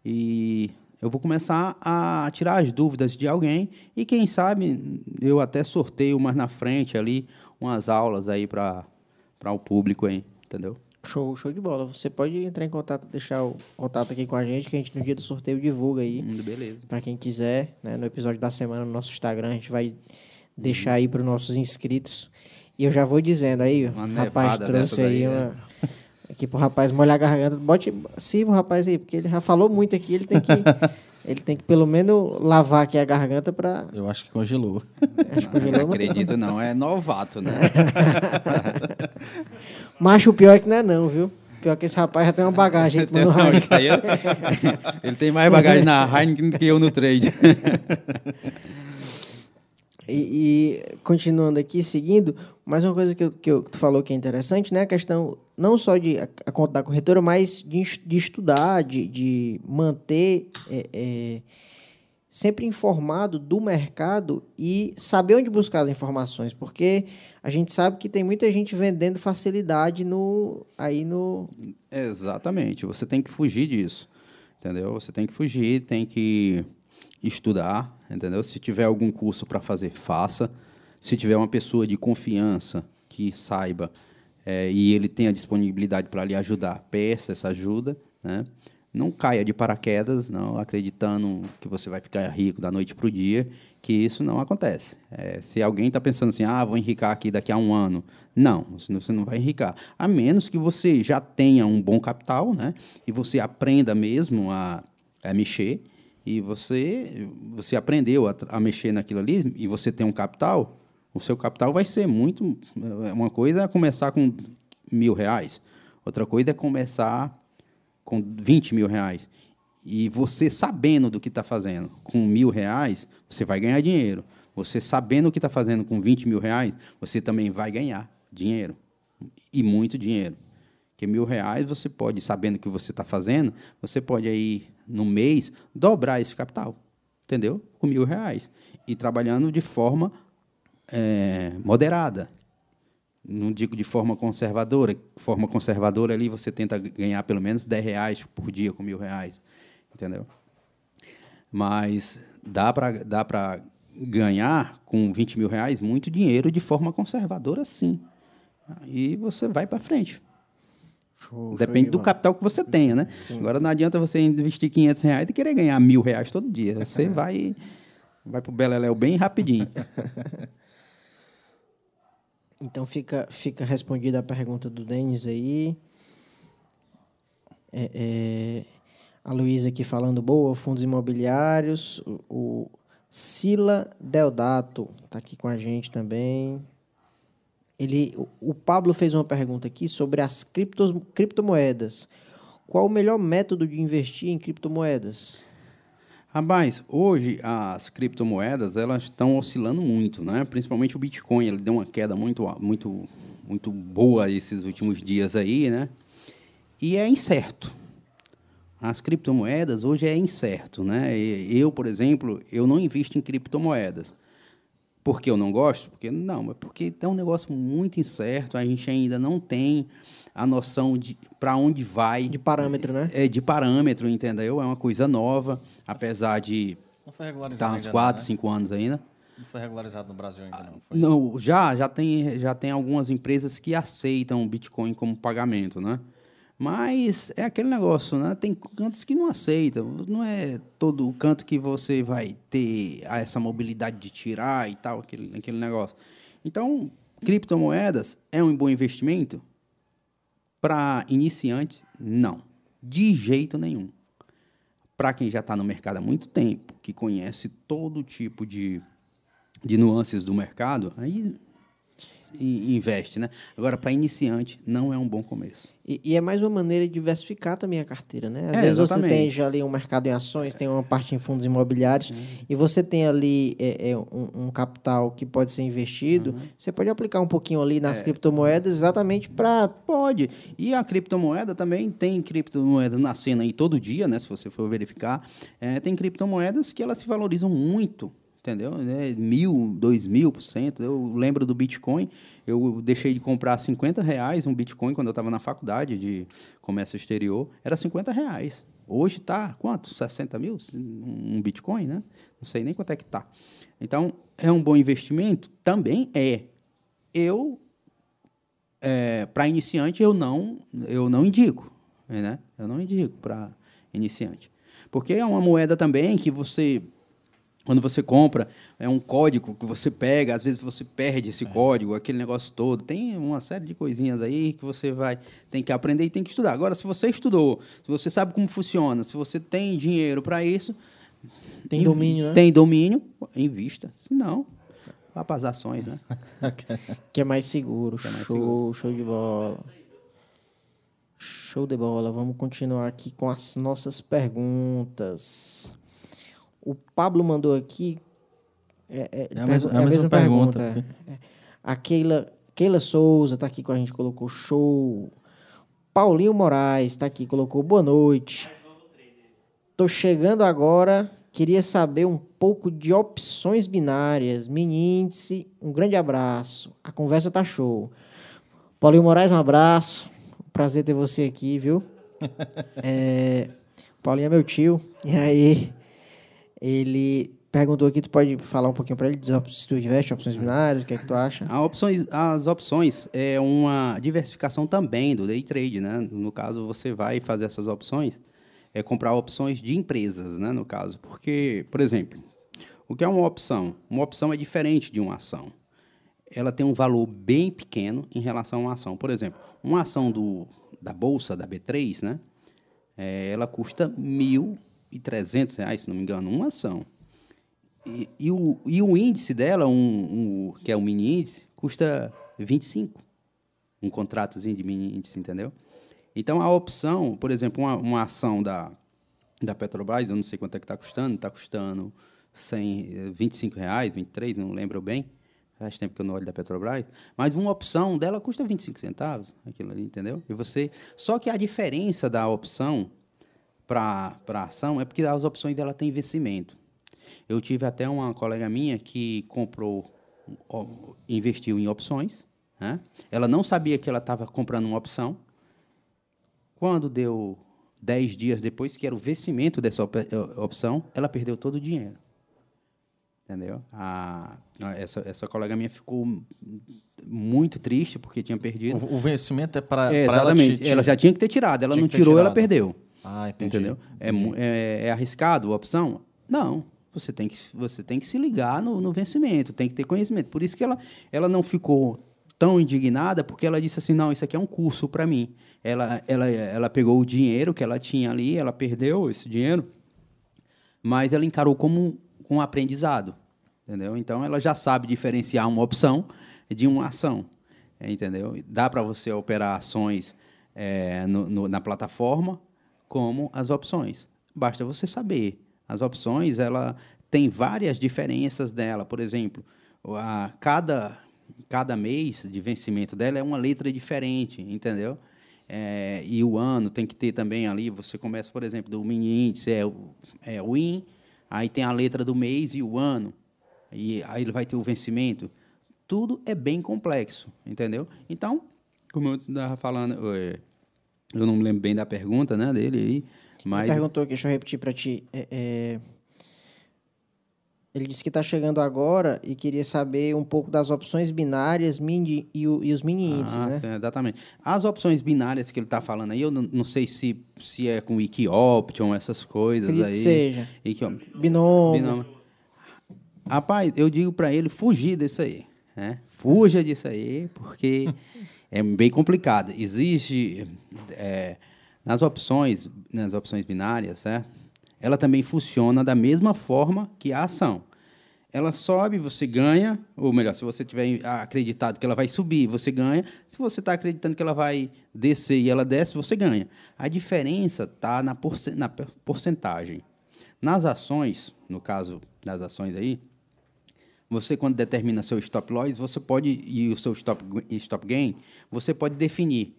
E eu vou começar a tirar as dúvidas de alguém e quem sabe eu até sorteio mais na frente ali umas aulas aí para o público aí, entendeu? Show, show de bola. Você pode entrar em contato, deixar o contato aqui com a gente, que a gente no dia do sorteio divulga aí. Hum, Beleza. Para quem quiser, né, no episódio da semana no nosso Instagram, a gente vai deixar aí para os nossos inscritos. E eu já vou dizendo aí, Uma o rapaz trouxe aí daí, uma. Aqui pro rapaz molhar a garganta. Bote, sirva o rapaz aí, porque ele já falou muito aqui, ele tem que. ele tem que pelo menos lavar aqui a garganta para. Eu acho que congelou. Acho que Não congelou. acredito não, é novato, né? Macho, o pior é que não é não, viu? Pior que esse rapaz já tem uma bagagem aí tomando Não, Heineken. isso aí é- ele tem mais bagagem na Heineken do que eu no trade. E, e, continuando aqui, seguindo, mais uma coisa que, eu, que, eu, que tu falou que é interessante, né? A questão não só de a, a conta da corretora, mas de, de estudar, de, de manter é, é, sempre informado do mercado e saber onde buscar as informações, porque a gente sabe que tem muita gente vendendo facilidade no aí no Exatamente, você tem que fugir disso, entendeu? Você tem que fugir, tem que estudar, entendeu? Se tiver algum curso para fazer, faça. Se tiver uma pessoa de confiança que saiba eh, e ele tem a disponibilidade para lhe ajudar, peça essa ajuda, né? Não caia de paraquedas, não acreditando que você vai ficar rico da noite para o dia, que isso não acontece. Eh, se alguém está pensando assim, ah, vou enricar aqui daqui a um ano, não, você não- vai enricar. A menos que você já tenha um bom capital, né? E você aprenda mesmo a, a mexer e você você aprendeu a, a mexer naquilo ali e você tem um capital, o seu capital vai ser muito uma coisa é começar com mil reais, outra coisa é começar com 20 mil reais. E você sabendo do que está fazendo com mil reais, você vai ganhar dinheiro. Você sabendo o que está fazendo com 20 mil reais, você também vai ganhar dinheiro. E muito dinheiro. Porque mil reais você pode, sabendo o que você está fazendo, você pode aí, no mês, dobrar esse capital. Entendeu? Com mil reais. E trabalhando de forma eh, moderada. Não digo de forma conservadora. Forma conservadora ali você tenta ganhar pelo menos 10 reais por dia com mil reais. Entendeu? Mas dá para dá pra ganhar com 20 mil reais muito dinheiro de forma conservadora, sim. E você vai para frente. Depende do capital que você tenha, né? Agora não adianta você investir 500 reais e querer ganhar mil reais todo dia. Você vai, vai para o Beleléu bem rapidinho. Então fica, fica respondida a pergunta do Denis aí. É, é, a Luísa aqui falando boa, fundos imobiliários. O, o Sila Deodato está aqui com a gente também. Ele, o- o Pablo fez uma pergunta aqui sobre as criptos, criptomoedas. Qual o melhor método de investir em criptomoedas? Rapaz, hoje as criptomoedas elas estão oscilando muito, né? Principalmente o Bitcoin, ele deu uma queda muito, muito, muito boa esses últimos dias aí, né? E é incerto. As criptomoedas hoje é incerto, né? Eu, por exemplo, eu não invisto em criptomoedas. Porque eu não gosto? Porque não, mas porque é um negócio muito incerto, a gente ainda não tem a noção de para onde vai De parâmetro, né? é de parâmetro, entendeu? É uma coisa nova, apesar de Não foi regularizado estar uns ainda, 4, não, né? 5 anos ainda. Não foi regularizado no Brasil ainda, não. Foi. Não, já, já tem, já tem algumas empresas que aceitam o Bitcoin como pagamento, né? Mas é aquele negócio, né? Tem cantos que não aceitam. Não é todo canto que você vai ter essa mobilidade de tirar e tal, aquele, aquele negócio. Então, criptomoedas é um bom investimento? Para iniciante, não. De jeito nenhum. Para quem já está no mercado há muito tempo, que conhece todo tipo de, de nuances do mercado, aí i- investe, né? Agora, para iniciante, não é um bom começo. E, e é mais uma maneira de diversificar também a carteira, né? Às É, vezes você exatamente. tem já ali um mercado em ações, tem uma parte em fundos imobiliários, e você tem ali é, é, um, um capital que pode ser investido, Uhum. você pode aplicar um pouquinho ali É. nas criptomoedas exatamente para Pode. E a criptomoeda também tem criptomoeda na cena aí todo dia, né? Se você for verificar. É, tem criptomoedas que elas se valorizam muito, entendeu? É, mil, dois mil por cento. Eu lembro do Bitcoin. Eu deixei de comprar 50 reais um Bitcoin quando eu estava na faculdade de comércio exterior. Era 50 reais. Hoje está quanto? 60 mil? Um Bitcoin, né? Não sei nem quanto é que está. Então, é um bom investimento? Também é. Eu para iniciante eu não eu não indico, né? Eu não indico para iniciante, porque é uma moeda também que você quando você compra é um código que você pega, às vezes você perde esse código, aquele negócio todo. Tem uma série de coisinhas aí que você vai tem que aprender e tem que estudar. Agora, se você estudou, se você sabe como funciona, se você tem dinheiro para isso, Tem invi- domínio, né? Tem domínio, invista. Se não, vá para as ações, né? que é mais seguro. é mais show, show de bola. Show de bola. Vamos continuar aqui com as nossas perguntas. O Pablo mandou aqui. É, é, É a mesma- é a mesma pergunta, é. É. A Keila, Keila Souza está aqui com a gente, colocou show. Paulinho Moraes está aqui, colocou boa noite. Tô chegando agora, queria saber um pouco de opções binárias, mini índice, um grande abraço. A conversa tá show. Paulinho Moraes, um abraço. Prazer ter você aqui, viu? É, Paulinho é meu tio. E aí, ele perguntou aqui, tu pode falar um pouquinho para ele, se tu investe opções binárias, o que é que tu acha? Opções, as opções é uma diversificação também do day trade, né? No caso, você vai fazer essas opções, é comprar opções de empresas, né? No caso, porque, por exemplo, o que é uma opção? Uma opção é diferente de uma ação. Ela tem um valor bem pequeno em relação a uma ação. Por exemplo, uma ação do, da bolsa da B3, né? É, ela custa 1.300, reais, se não me engano, uma ação. E, e o, e o índice dela, um, um- que é o mini índice, custa 25. Um contratozinho de mini índice, entendeu? Então, a opção, por exemplo, uma, uma ação da, da Petrobras, eu não sei quanto é que está custando, está custando 100, eh, 25 reais, 23, não lembro bem. Faz tempo que eu não olho da Petrobras. Mas uma opção dela custa 25 centavos, aquilo ali, entendeu? E você... Só que a diferença da opção para a ação é porque as opções dela têm vencimento. Eu tive até uma colega minha que comprou, investiu em opções. Né? Ela não sabia que ela estava comprando uma opção. Quando deu 10 dias depois, que era o vencimento dessa op- opção, ela perdeu todo o dinheiro. Entendeu? A, essa, essa colega minha ficou muito triste porque tinha perdido. O, o vencimento é para É, ela exatamente. te- ela, te- já tinha que ter tirado. Ela tinha não tirou, ela perdeu. Ah, entendi. Entendeu? É, entendi. mu- é, é arriscado a opção? Não. Você tem que, você tem que se ligar no, no vencimento, tem que ter conhecimento. Por isso que ela, ela não ficou tão indignada, porque ela disse assim, não, isso aqui é um curso para mim. Ela, ela, ela pegou o dinheiro que ela tinha ali, ela perdeu esse dinheiro, mas ela encarou como um, um aprendizado. Entendeu? Então, ela já sabe diferenciar uma opção de uma ação. entendeu? Dá para você operar ações é, no, no, na plataforma como as opções. Basta você saber. As opções, ela tem várias diferenças dela. Por exemplo, a, cada, cada mês de vencimento dela é uma letra diferente, entendeu? É, e o ano tem que ter também ali, você começa, por exemplo, do mini índice, é é o IN, aí tem a letra do mês e o ano, e aí ele vai ter o vencimento. Tudo é bem complexo, entendeu? Então, como eu estava falando, é, eu não me lembro bem da pergunta né, dele aí, mas... Ele perguntou aqui, deixa eu repetir para ti. É, é, ele disse que está chegando agora e queria saber um pouco das opções binárias mini e, o, e os mini índices, ah, né? Sim, exatamente. As opções binárias que ele está falando aí, eu não, não, sei se, se é com Wikioption, essas coisas Acredito aí. Que seja. Binômio. Binômio. Rapaz, eu digo para ele fugir disso aí. Né? Fuja disso aí, porque é bem complicado. Existe é, nas opções, nas opções binárias, certo? ela também funciona da mesma forma que a ação. Ela sobe, você ganha, ou melhor, se você tiver acreditado que ela vai subir, você ganha. Se você está acreditando que ela vai descer e ela desce, você ganha. A diferença está na, porcentagem. Nas ações, no caso das ações aí, você quando determina seu stop loss, você pode e o seu stop stop gain, você pode definir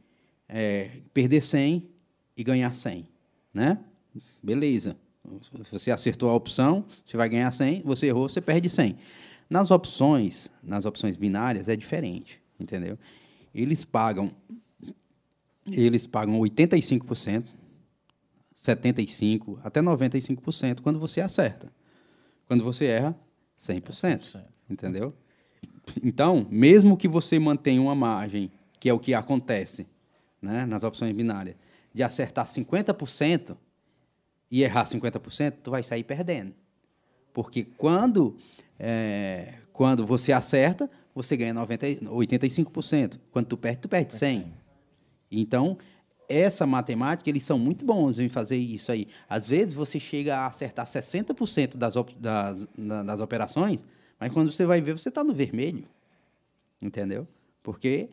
é, perder 100 e ganhar 100, né? Beleza. Você acertou a opção, você vai ganhar 100, você errou, você perde 100. Nas opções, nas opções binárias é diferente, entendeu? Eles pagam eles pagam 85%, 75 até 95% quando você acerta. Quando você erra, 100%, 100%, entendeu? Então, mesmo que você mantenha uma margem, que é o que acontece, né, nas opções binárias, de acertar 50%, e errar 50%, tu vai sair perdendo. Porque quando, é, quando você acerta, você ganha 90, 85%. Quando tu perde, tu perde 100%. Então, essa matemática, eles são muito bons em fazer isso aí. Às vezes, você chega a acertar 60% das, das, das operações, mas quando você vai ver, você está no vermelho. Entendeu? Porque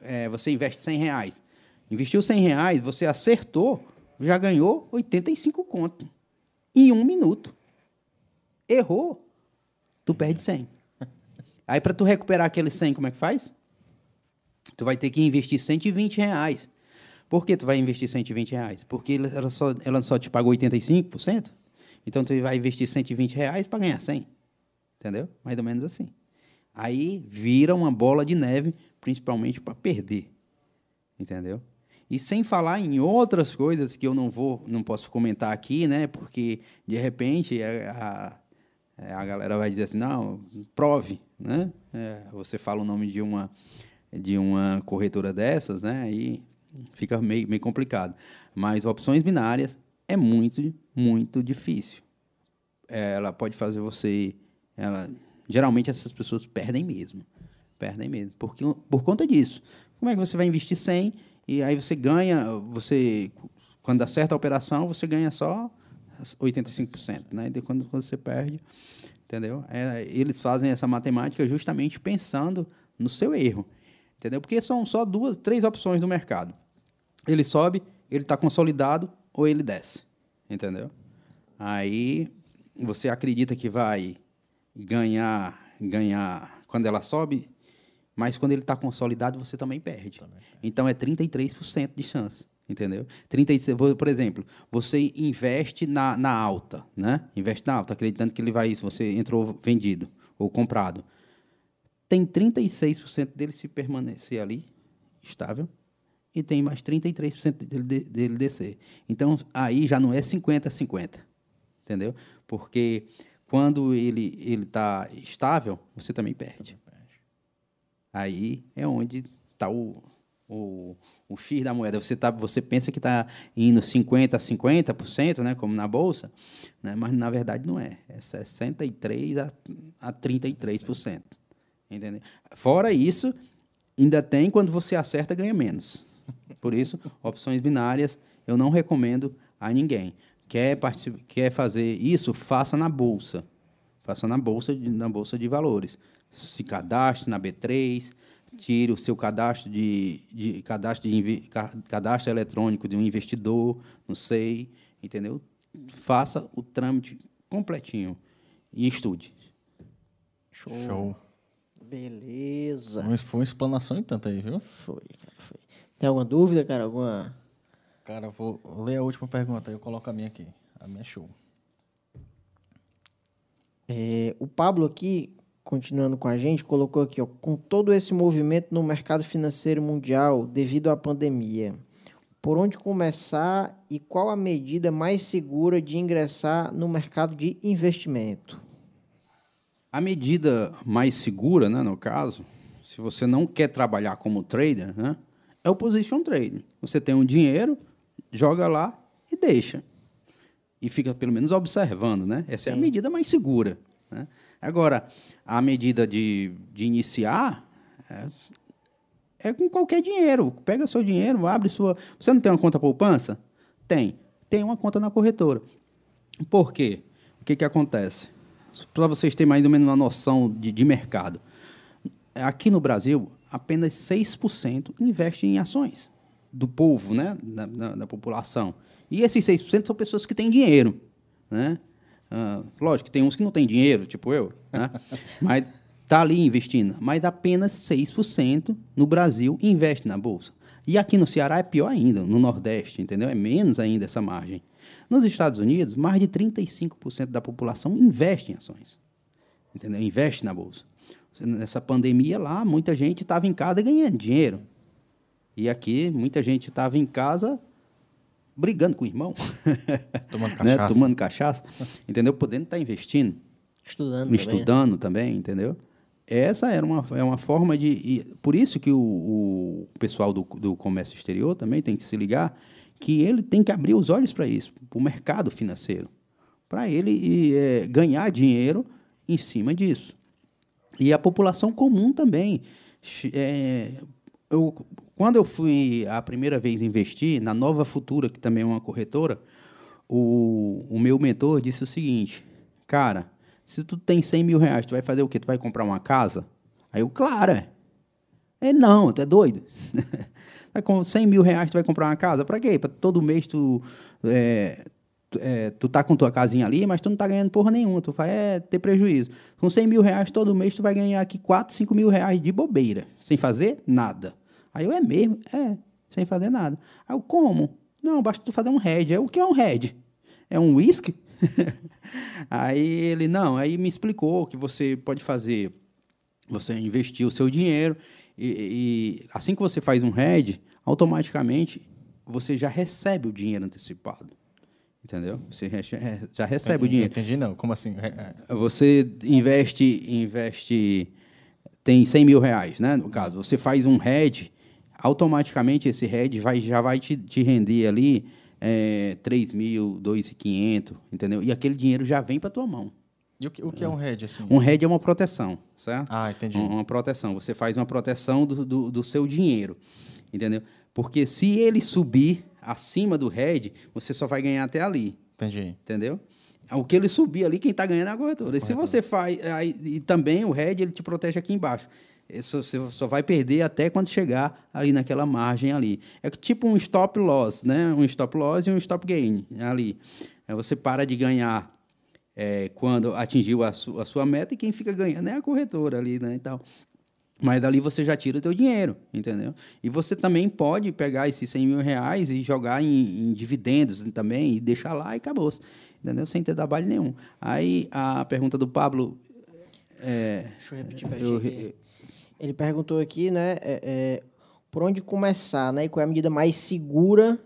é, você investe 100 reais. Investiu 100 reais, você acertou, já ganhou 85 conto em um minuto. Errou, tu perde 100. Aí, para tu recuperar aquele 100, como é que faz? Tu vai ter que investir 120 reais. Por que tu vai investir 120 reais? Porque ela só, ela só te pagou 85%. Então, tu vai investir 120 reais para ganhar 100. Entendeu? Mais ou menos assim. Aí, vira uma bola de neve, principalmente para perder. Entendeu? E sem falar em outras coisas que eu não vou, não posso comentar aqui, né? Porque de repente a, a, a galera vai dizer assim, não, prove, né? É, você fala o nome de uma de uma corretora dessas, né? Aí fica meio, meio complicado. Mas opções binárias é muito, muito difícil. Ela pode fazer você, ela, geralmente essas pessoas perdem mesmo, perdem mesmo, porque por conta disso. Como é que você vai investir 100 e aí você ganha, você quando acerta a operação, você ganha só 85%, né? E quando, quando você perde, entendeu? É, eles fazem essa matemática justamente pensando no seu erro, entendeu? Porque são só duas, três opções no mercado. Ele sobe, ele está consolidado ou ele desce, entendeu? Aí você acredita que vai ganhar, ganhar quando ela sobe, mas quando ele está consolidado, você também perde. Também. Então é 33% de chance. Entendeu? 36, por exemplo, você investe na, na alta, né? Investe na alta, acreditando que ele vai. Você entrou vendido ou comprado. Tem 36% dele se permanecer ali, estável, e tem mais 33% dele, dele descer. Então, aí já não é 50-50. Entendeu? Porque quando ele está estável, você também perde. Aí é onde está o, o, o X da moeda. Você, tá, você pensa que está indo 50% a 50%, né, como na Bolsa, né, mas na verdade não é. É 63% a, a 33%. Entendeu? Fora isso, ainda tem quando você acerta, ganha menos. Por isso, opções binárias eu não recomendo a ninguém. Quer, quer fazer isso, faça na Bolsa. Faça na Bolsa, na bolsa de Valores se cadastre na B3, tire o seu cadastro de, de cadastro de cadastro eletrônico de um investidor, não sei, entendeu? Faça o trâmite completinho e estude. Show. Show. Beleza. Foi- Foi uma explanação em tanto aí, viu? Foi, cara, foi. Tem alguma dúvida, cara? Alguma. Cara, eu vou ler a última pergunta aí, eu coloco a minha aqui. A minha é show. É, o Pablo aqui, continuando com a gente, colocou aqui, ó, com todo esse movimento no mercado financeiro mundial devido à pandemia, por onde começar e qual a medida mais segura de ingressar no mercado de investimento? A medida mais segura, né, no caso, se você não quer trabalhar como trader, né, é o position trading. Você tem um dinheiro, joga lá e deixa. E fica pelo menos observando, né? Essa é a medida mais segura. Né? Agora, a medida de, de iniciar é, é com qualquer dinheiro. Pega seu dinheiro, abre sua. Você não tem uma conta poupança? Tem. Tem uma conta na corretora. Por quê? O que, que acontece? Para vocês terem mais ou menos uma noção de, de mercado. Aqui no Brasil, apenas 6% investe em ações do povo, né? da, da- da população. E esses 6% são pessoas que têm dinheiro. Né? Ah, lógico que tem uns que não têm dinheiro, tipo eu, né? mas está ali investindo. Mas apenas 6% no Brasil investe na Bolsa. E aqui no Ceará é pior ainda, no Nordeste, entendeu? É menos ainda essa margem. Nos Estados Unidos, mais de 35% da população investe em ações. Entendeu? Investe na Bolsa. Nessa pandemia lá, muita gente estava em casa ganhando dinheiro. E aqui, muita gente estava em casa brigando com o irmão. Tomando né? cachaça. Tomando cachaça. Entendeu? Podendo estar investindo Estudando também. né? estudando também, entendeu? Essa era uma, é uma forma de. e por isso que o, o pessoal do, do comércio exterior também tem que se ligar que ele tem que abrir os olhos para isso, para o mercado financeiro, para ele é, ganhar dinheiro em cima disso. E a população comum também. É, eu, quando eu fui a primeira vez investir na Nova Futura, que também é uma corretora, o, o meu mentor disse o seguinte, cara, se tu tem 100 mil reais, tu vai fazer o quê? Tu vai comprar uma casa? Aí eu, claro, é. Ele, não, tu é doido. Com 100 mil reais, tu vai comprar uma casa? Para quê? Para todo mês tu, é, é, tu tá com tua casinha ali, mas tu não tá ganhando porra nenhuma, tu vai é, ter prejuízo. Com 100 mil reais todo mês, tu vai ganhar aqui 4, 5 mil reais de bobeira, sem fazer nada. Aí eu, é mesmo? É, sem fazer nada. Aí eu, como? Não, basta tu fazer um head. Aí, o que é um head? É um whisky? aí ele, não, aí me explicou que você pode fazer você investir o seu dinheiro e, e assim que você faz um hedge, automaticamente você já recebe o dinheiro antecipado. Entendeu? Você já recebe o dinheiro. Entendi, não. Como assim? É, Você investe, investe, tem 100 mil reais, né? No caso, você faz um hedge, automaticamente esse hedge vai, já vai te, te render ali é, 3 mil, 2.500, entendeu? E aquele dinheiro já vem para tua mão. E o que, o que é um hedge, assim? Um hedge é uma proteção, certo? Ah, entendi. Um- Uma proteção. Você faz uma proteção do, do, do seu dinheiro, entendeu? Porque se ele subir acima do hedge, você só vai ganhar até ali, Entendi. entendeu? O que ele subir ali, quem está ganhando é a corretora. E se você faz... Aí, e também o hedge, ele te protege aqui embaixo. Isso você só vai perder até quando chegar ali naquela margem ali. É tipo um stop loss, né? Um stop loss e um stop gain ali. Aí você para de ganhar é, quando atingiu a, su- a sua meta e quem fica ganhando é a corretora ali, né? Então, mas dali você já tira o teu dinheiro, entendeu? E você também pode pegar esses 100 mil reais e jogar em, em dividendos também e deixar lá e acabou, entendeu? Sem ter trabalho nenhum. Aí a pergunta do Pablo, Deixa eu repetir eu. Ele perguntou aqui, né, é, é, por onde começar, né, e qual é a medida mais segura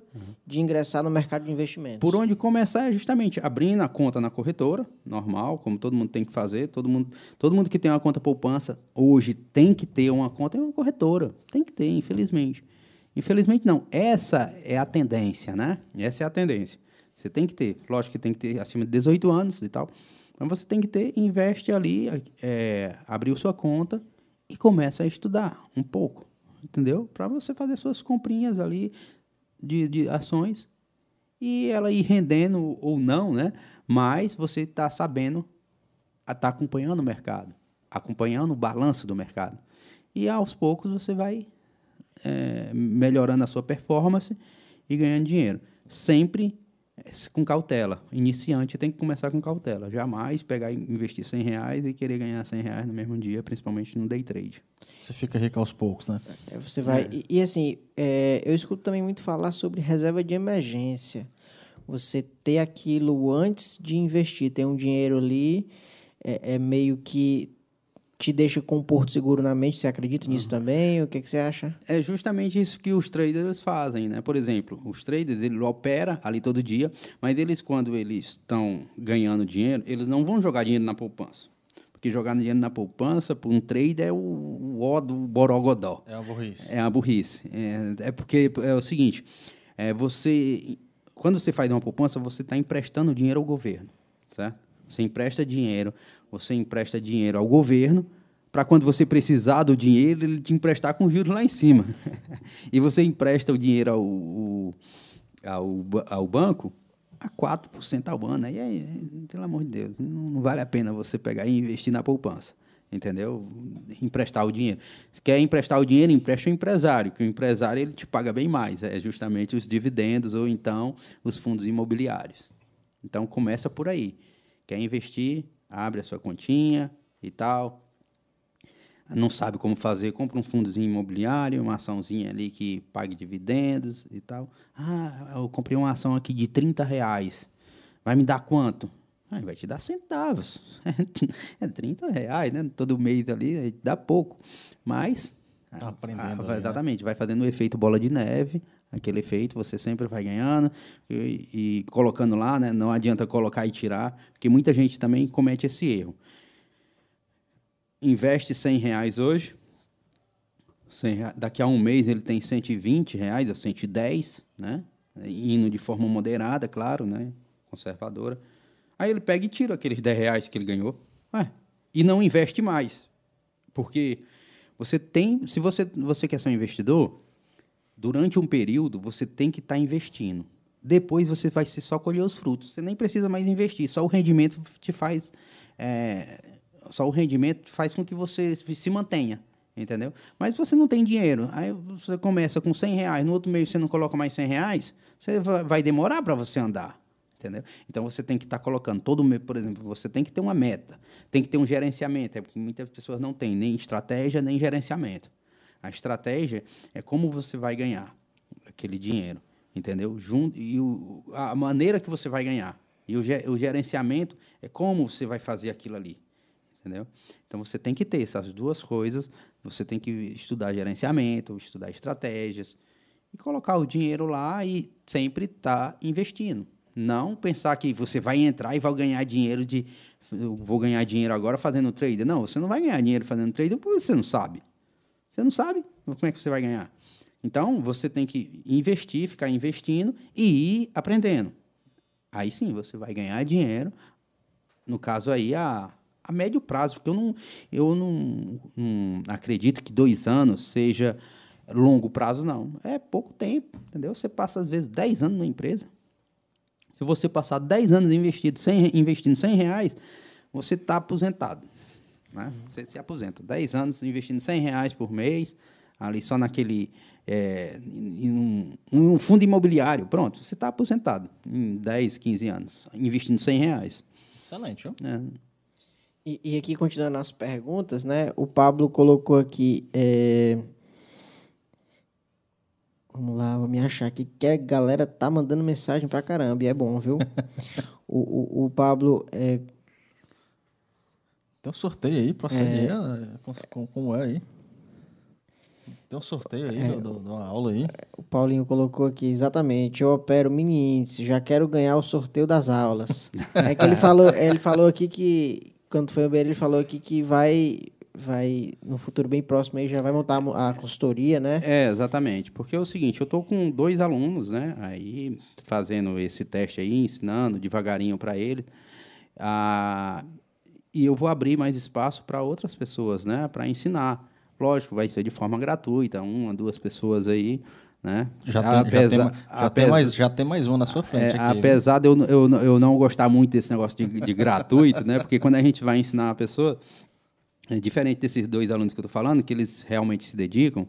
de ingressar no mercado de investimentos. Por onde começar é justamente abrindo a conta na corretora, normal, como todo mundo tem que fazer. Todo mundo, todo mundo que tem uma conta poupança hoje tem que ter uma conta em uma corretora. Tem que ter, infelizmente. Infelizmente não. Essa é a tendência, né? Essa é a tendência. Você tem que ter. Lógico que tem que ter acima de 18 anos e tal. Mas você tem que ter, investe ali, é, abriu sua conta e começa a estudar um pouco, entendeu? Para você fazer suas comprinhas ali de, de ações e ela ir rendendo ou não, né? Mas você está sabendo, está acompanhando o mercado, acompanhando o balanço do mercado. e aos poucos você vai é, melhorando a sua performance e ganhando dinheiro. Sempre com cautela. Iniciante tem que começar com cautela. Jamais pegar e investir 100 reais e querer ganhar 100 reais no mesmo dia, principalmente no day trade. Você fica rico aos poucos, né? É, você vai. É. E, e, assim, é, eu escuto também muito falar sobre reserva de emergência. Você ter aquilo antes de investir, ter um dinheiro ali, é, é meio que te deixa com um porto seguro na mente? Você acredita nisso uhum. também? O que, que você acha? É justamente isso que os traders fazem, né? Por exemplo, os traders, ele opera ali todo dia, mas eles, quando eles estão ganhando dinheiro, eles não vão jogar dinheiro na poupança. Porque jogar dinheiro na poupança, para um trader, é o, o ó do borogodó. É uma burrice. É uma burrice. É, é porque é o seguinte, é, você... Quando você faz uma poupança, você está emprestando dinheiro ao governo, certo? Você empresta dinheiro você empresta dinheiro ao governo para quando você precisar do dinheiro, ele te emprestar com juros lá em cima. e você empresta o dinheiro ao, ao, ao banco a 4% ao ano. Aí, é, pelo amor de Deus, não vale a pena você pegar e investir na poupança. Entendeu? Emprestar o dinheiro. Se quer emprestar o dinheiro, empresta o empresário, que o empresário ele te paga bem mais. É justamente os dividendos ou então os fundos imobiliários. Então, começa por aí. Quer investir? Abre a sua continha e tal. Não sabe como fazer, compra um fundozinho imobiliário, uma açãozinha ali que pague dividendos e tal. Ah, eu comprei uma ação aqui de 30 reais. Vai me dar quanto? Ah, vai te dar centavos. É 30 reais, né? Todo mês ali, dá pouco. Mas. Tá aprendendo. Ah, ali, né? exatamente, né? vai fazendo o efeito bola de neve aquele efeito, você sempre vai ganhando e, e, colocando lá, né? Não adianta colocar e tirar, porque muita gente também comete esse erro. Investe 100 reais hoje, 100 reais, daqui a um mês ele tem 120 reais ou 110, né? Indo de forma moderada, claro, né? Conservadora. Aí ele pega e tira aqueles 10 reais que ele ganhou é, e não investe mais. Porque você tem, se você, você quer ser um investidor, Durante um período, você tem que estar tá investindo. Depois você vai só colher os frutos. Você nem precisa mais investir. Só o rendimento te faz. É, só o rendimento faz com que você se mantenha. Entendeu? Mas você não tem dinheiro. Aí você começa com 100 reais, no outro mês você não coloca mais 100 reais, você vai demorar para você andar. Entendeu? Então você tem que estar tá colocando todo mês, por exemplo, você tem que ter uma meta, tem que ter um gerenciamento, é porque muitas pessoas não têm nem estratégia nem gerenciamento. A estratégia é como você vai ganhar aquele dinheiro, entendeu? Junto, e o, a maneira que você vai ganhar. E o, o gerenciamento é como você vai fazer aquilo ali, entendeu? Então você tem que ter essas duas coisas. Você tem que estudar gerenciamento, estudar estratégias e colocar o dinheiro lá e sempre estar tá investindo. Não pensar que você vai entrar e vai ganhar dinheiro de eu vou ganhar dinheiro agora fazendo trade. Não, você não vai ganhar dinheiro fazendo trade porque você não sabe. Você não sabe como é que você vai ganhar. Então, você tem que investir, ficar investindo e ir aprendendo. Aí sim, você vai ganhar dinheiro. No caso aí, a, a médio prazo, porque eu não, eu não, não acredito que dois anos seja longo prazo, não. É pouco tempo, entendeu? Você passa, às vezes, 10 anos numa empresa. Se você passar 10 anos investido, 100, investindo 100 reais, você está aposentado. Né? Você se aposenta. 10 anos investindo 100 reais por mês, ali só naquele. É, em um, um, fundo imobiliário. Pronto, você está aposentado em 10, 15 anos, investindo 100 reais. Excelente, viu? É. E, e, aqui, continuando as perguntas, né? O Pablo colocou aqui. É... Vamos lá, vou me achar aqui que a galera tá mandando mensagem pra caramba, e é bom, viu? o, o, o, Pablo é, tem um sorteio aí, procede é... aí, como é aí. Tem um sorteio aí, é, do, uma aula aí. O Paulinho colocou aqui, exatamente. Eu opero mini índice, já quero ganhar o sorteio das aulas. é que ele falou, ele falou aqui que, quando foi o BR, ele falou aqui que vai, vai, no futuro bem próximo aí, já vai montar a consultoria, né? É, exatamente. Porque é o seguinte, eu estou com dois alunos, né? Aí, fazendo esse teste aí, ensinando devagarinho para ele. Ah, e eu vou abrir mais espaço para outras pessoas, né, para ensinar. Lógico, vai ser de forma gratuita, uma, duas pessoas aí, né? Já, tem, apesar, já, tem, já, tem, mais, já tem mais um na sua frente. É, aqui, apesar viu? de eu, eu, eu não gostar muito desse negócio de, de gratuito, né? Porque quando a gente vai ensinar uma pessoa, É diferente desses dois alunos que eu estou falando, que eles realmente se dedicam,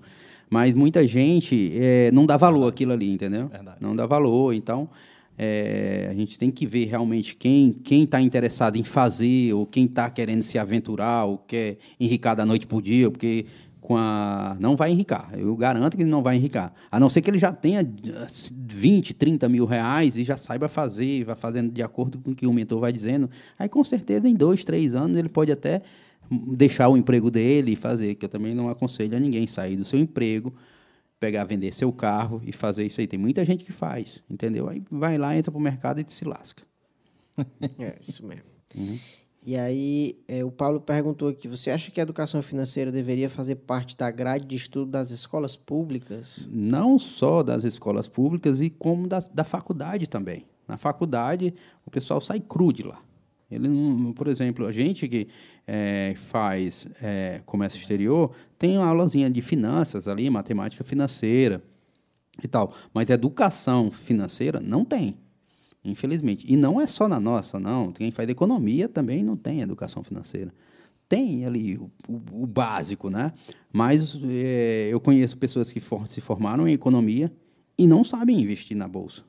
mas muita gente é, não dá valor àquilo ali, entendeu? Verdade. Não dá valor, então é, a gente tem que ver realmente quem quem está interessado em fazer ou quem está querendo se aventurar ou quer enricar da noite por dia, porque com a não vai enricar. Eu garanto que ele não vai enricar, a não ser que ele já tenha 20, 30 mil reais e já saiba fazer, vai fazendo de acordo com o que o mentor vai dizendo. Aí com certeza em dois, três anos ele pode até deixar o emprego dele e fazer, que eu também não aconselho a ninguém sair do seu emprego, pegar, vender seu carro e fazer isso aí. Tem muita gente que faz, entendeu? Aí vai lá, entra pro mercado e se lasca. É, isso mesmo. E aí, é, o Paulo perguntou aqui: você acha que a educação financeira deveria fazer parte da grade de estudo das escolas públicas? Não só das escolas públicas, e como da, da faculdade também. Na faculdade, o pessoal sai cru de lá. Ele não, por exemplo, a gente que é, faz é, comércio exterior tem uma aulazinha de finanças ali, matemática financeira e tal. Mas educação financeira não tem, infelizmente. E não é só na nossa, não. Quem faz economia também não tem educação financeira. Tem ali o, o, o básico, né? Mas é, eu conheço pessoas que for, se formaram em economia e não sabem investir na bolsa.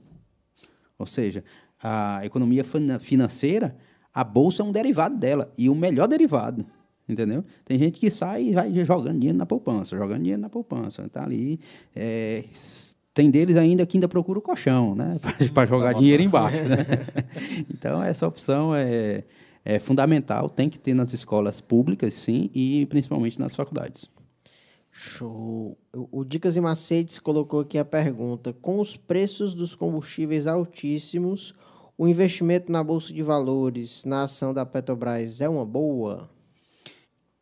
Ou seja, a economia financeira a bolsa é um derivado dela e o melhor derivado, entendeu? Tem gente que sai e vai jogando dinheiro na poupança, jogando dinheiro na poupança, está ali. É, tem deles ainda que ainda procura o colchão, né, para jogar tá dinheiro embaixo. Né? então essa opção é, é fundamental, tem que ter nas escolas públicas, sim, e principalmente nas faculdades. Show. O Dicas e Macetes colocou aqui a pergunta: com os preços dos combustíveis altíssimos, o investimento na bolsa de valores, na ação da Petrobras, é uma boa?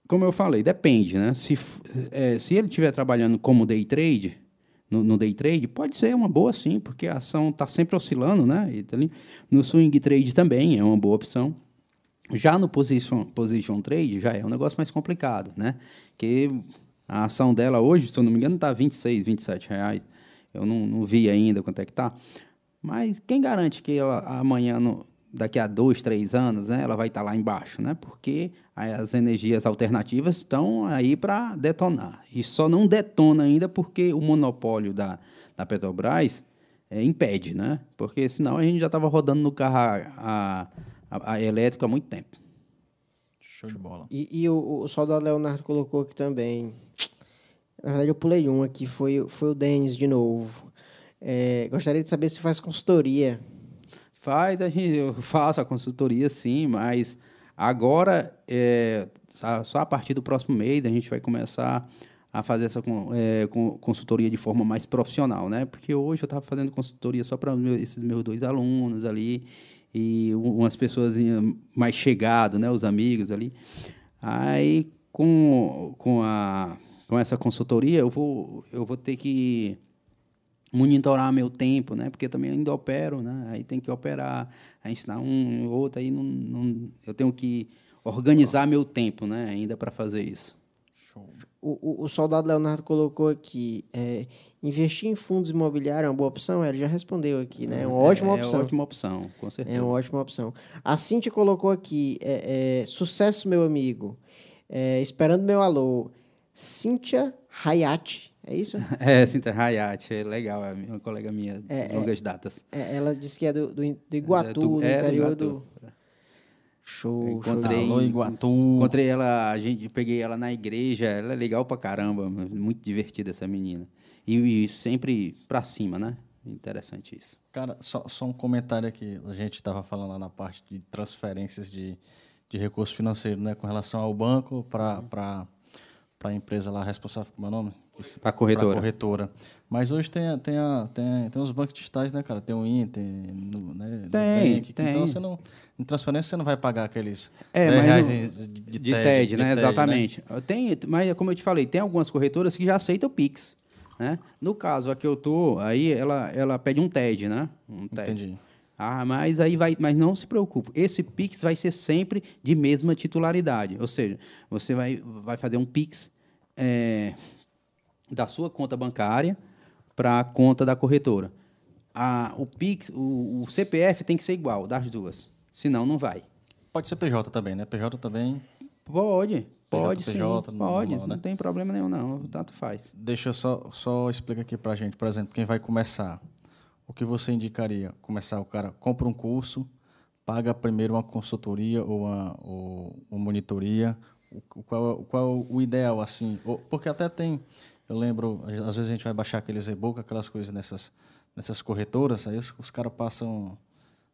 Como eu falei, depende, né? Se, é, se ele estiver trabalhando como day trade, no, no, day trade, pode ser uma boa sim, porque a ação está sempre oscilando, né? Tá no swing trade também é uma boa opção. Já no position, position trade já é um negócio mais complicado, né? Que a ação dela hoje, se eu não me engano, está 26, 27 reais. Eu não, não vi ainda quanto é que está. Mas quem garante que ela amanhã, no, daqui a dois, três anos, né, ela vai estar lá embaixo, né? Porque as energias alternativas estão aí para detonar. E só não detona ainda porque o monopólio da, da Petrobras é, impede, né? Porque senão a gente já estava rodando no carro a, a, a, elétrico há muito tempo. Show de bola. E, e o, o soldado Leonardo colocou aqui também. Na verdade, eu pulei um aqui, foi, foi o Denis de novo. É, gostaria de saber se faz consultoria. Faz, a gente, eu faço a consultoria, sim, mas agora, é, só a partir do próximo mês, a gente vai começar a fazer essa é, consultoria de forma mais profissional, né? Porque hoje eu estava fazendo consultoria só para esses meus dois alunos ali e umas pessoas mais chegadas, né? Os amigos ali. Aí, com, com, a, com essa consultoria, eu vou, eu vou ter que monitorar meu tempo, né? Porque também ainda opero, né? Aí tem que operar, aí ensinar um outro, aí não, não, eu tenho que organizar meu tempo, né? Ainda para fazer isso. Show. O, o, o, soldado Leonardo colocou aqui, é, investir em fundos imobiliários é uma boa opção? Ele já respondeu aqui, né? É uma ótima é, opção. É uma ótima opção, com certeza. É uma ótima opção. A Cintia colocou aqui, é, é sucesso, meu amigo. É, esperando meu alô. Cíntia Hayat é isso? É, Cinta Hayat, é legal, é uma colega minha de é, é, longas datas. É, ela disse que é do, do, do Iguatu, é do, do interior do. Show, encontrei, show. Iguatu. Encontrei ela, a gente peguei ela na igreja, ela é legal pra caramba, muito divertida essa menina. E, e sempre pra cima, né? Interessante isso. Cara, só, só um comentário aqui. A gente estava falando lá na parte de transferências de, de recurso financeiro, né? Com relação ao banco para uhum para a empresa lá responsável, como é o nome? Para a corretora. corretora. Mas hoje tem, tem, a, tem, tem os bancos digitais, né, cara? Tem o Inter, né? Tem, Nubank, tem. Então, você não, em transferência, você não vai pagar aqueles é, reais no, de, de, de, TED, TED, né? TED, Exatamente. Né? Tem, mas, como eu te falei, tem algumas corretoras que já aceitam o Pix. Né? No caso, a que eu tô, aí ela, ela pede um TED, né? Um TED. Entendi. Ah, mas aí vai, mas não se preocupe. Esse Pix vai ser sempre de mesma titularidade, ou seja, você vai, vai fazer um Pix é, da sua conta bancária para a conta da corretora. A, o Pix, o, o, CPF tem que ser igual das duas, senão não vai. Pode ser PJ também, né? PJ também. Pode, pode sim. PJ, Pode, normal, né? não tem problema nenhum, não. Tanto faz. Deixa eu só, só explicar aqui pra gente. Por exemplo, quem vai começar, o que você indicaria? Começar, o cara compra um curso, paga primeiro uma consultoria ou uma, ou uma monitoria. O, qual, qual o ideal, assim? Porque até tem, eu lembro, às vezes a gente vai baixar aqueles e-book, aquelas coisas nessas, nessas corretoras, aí os, os caras passam,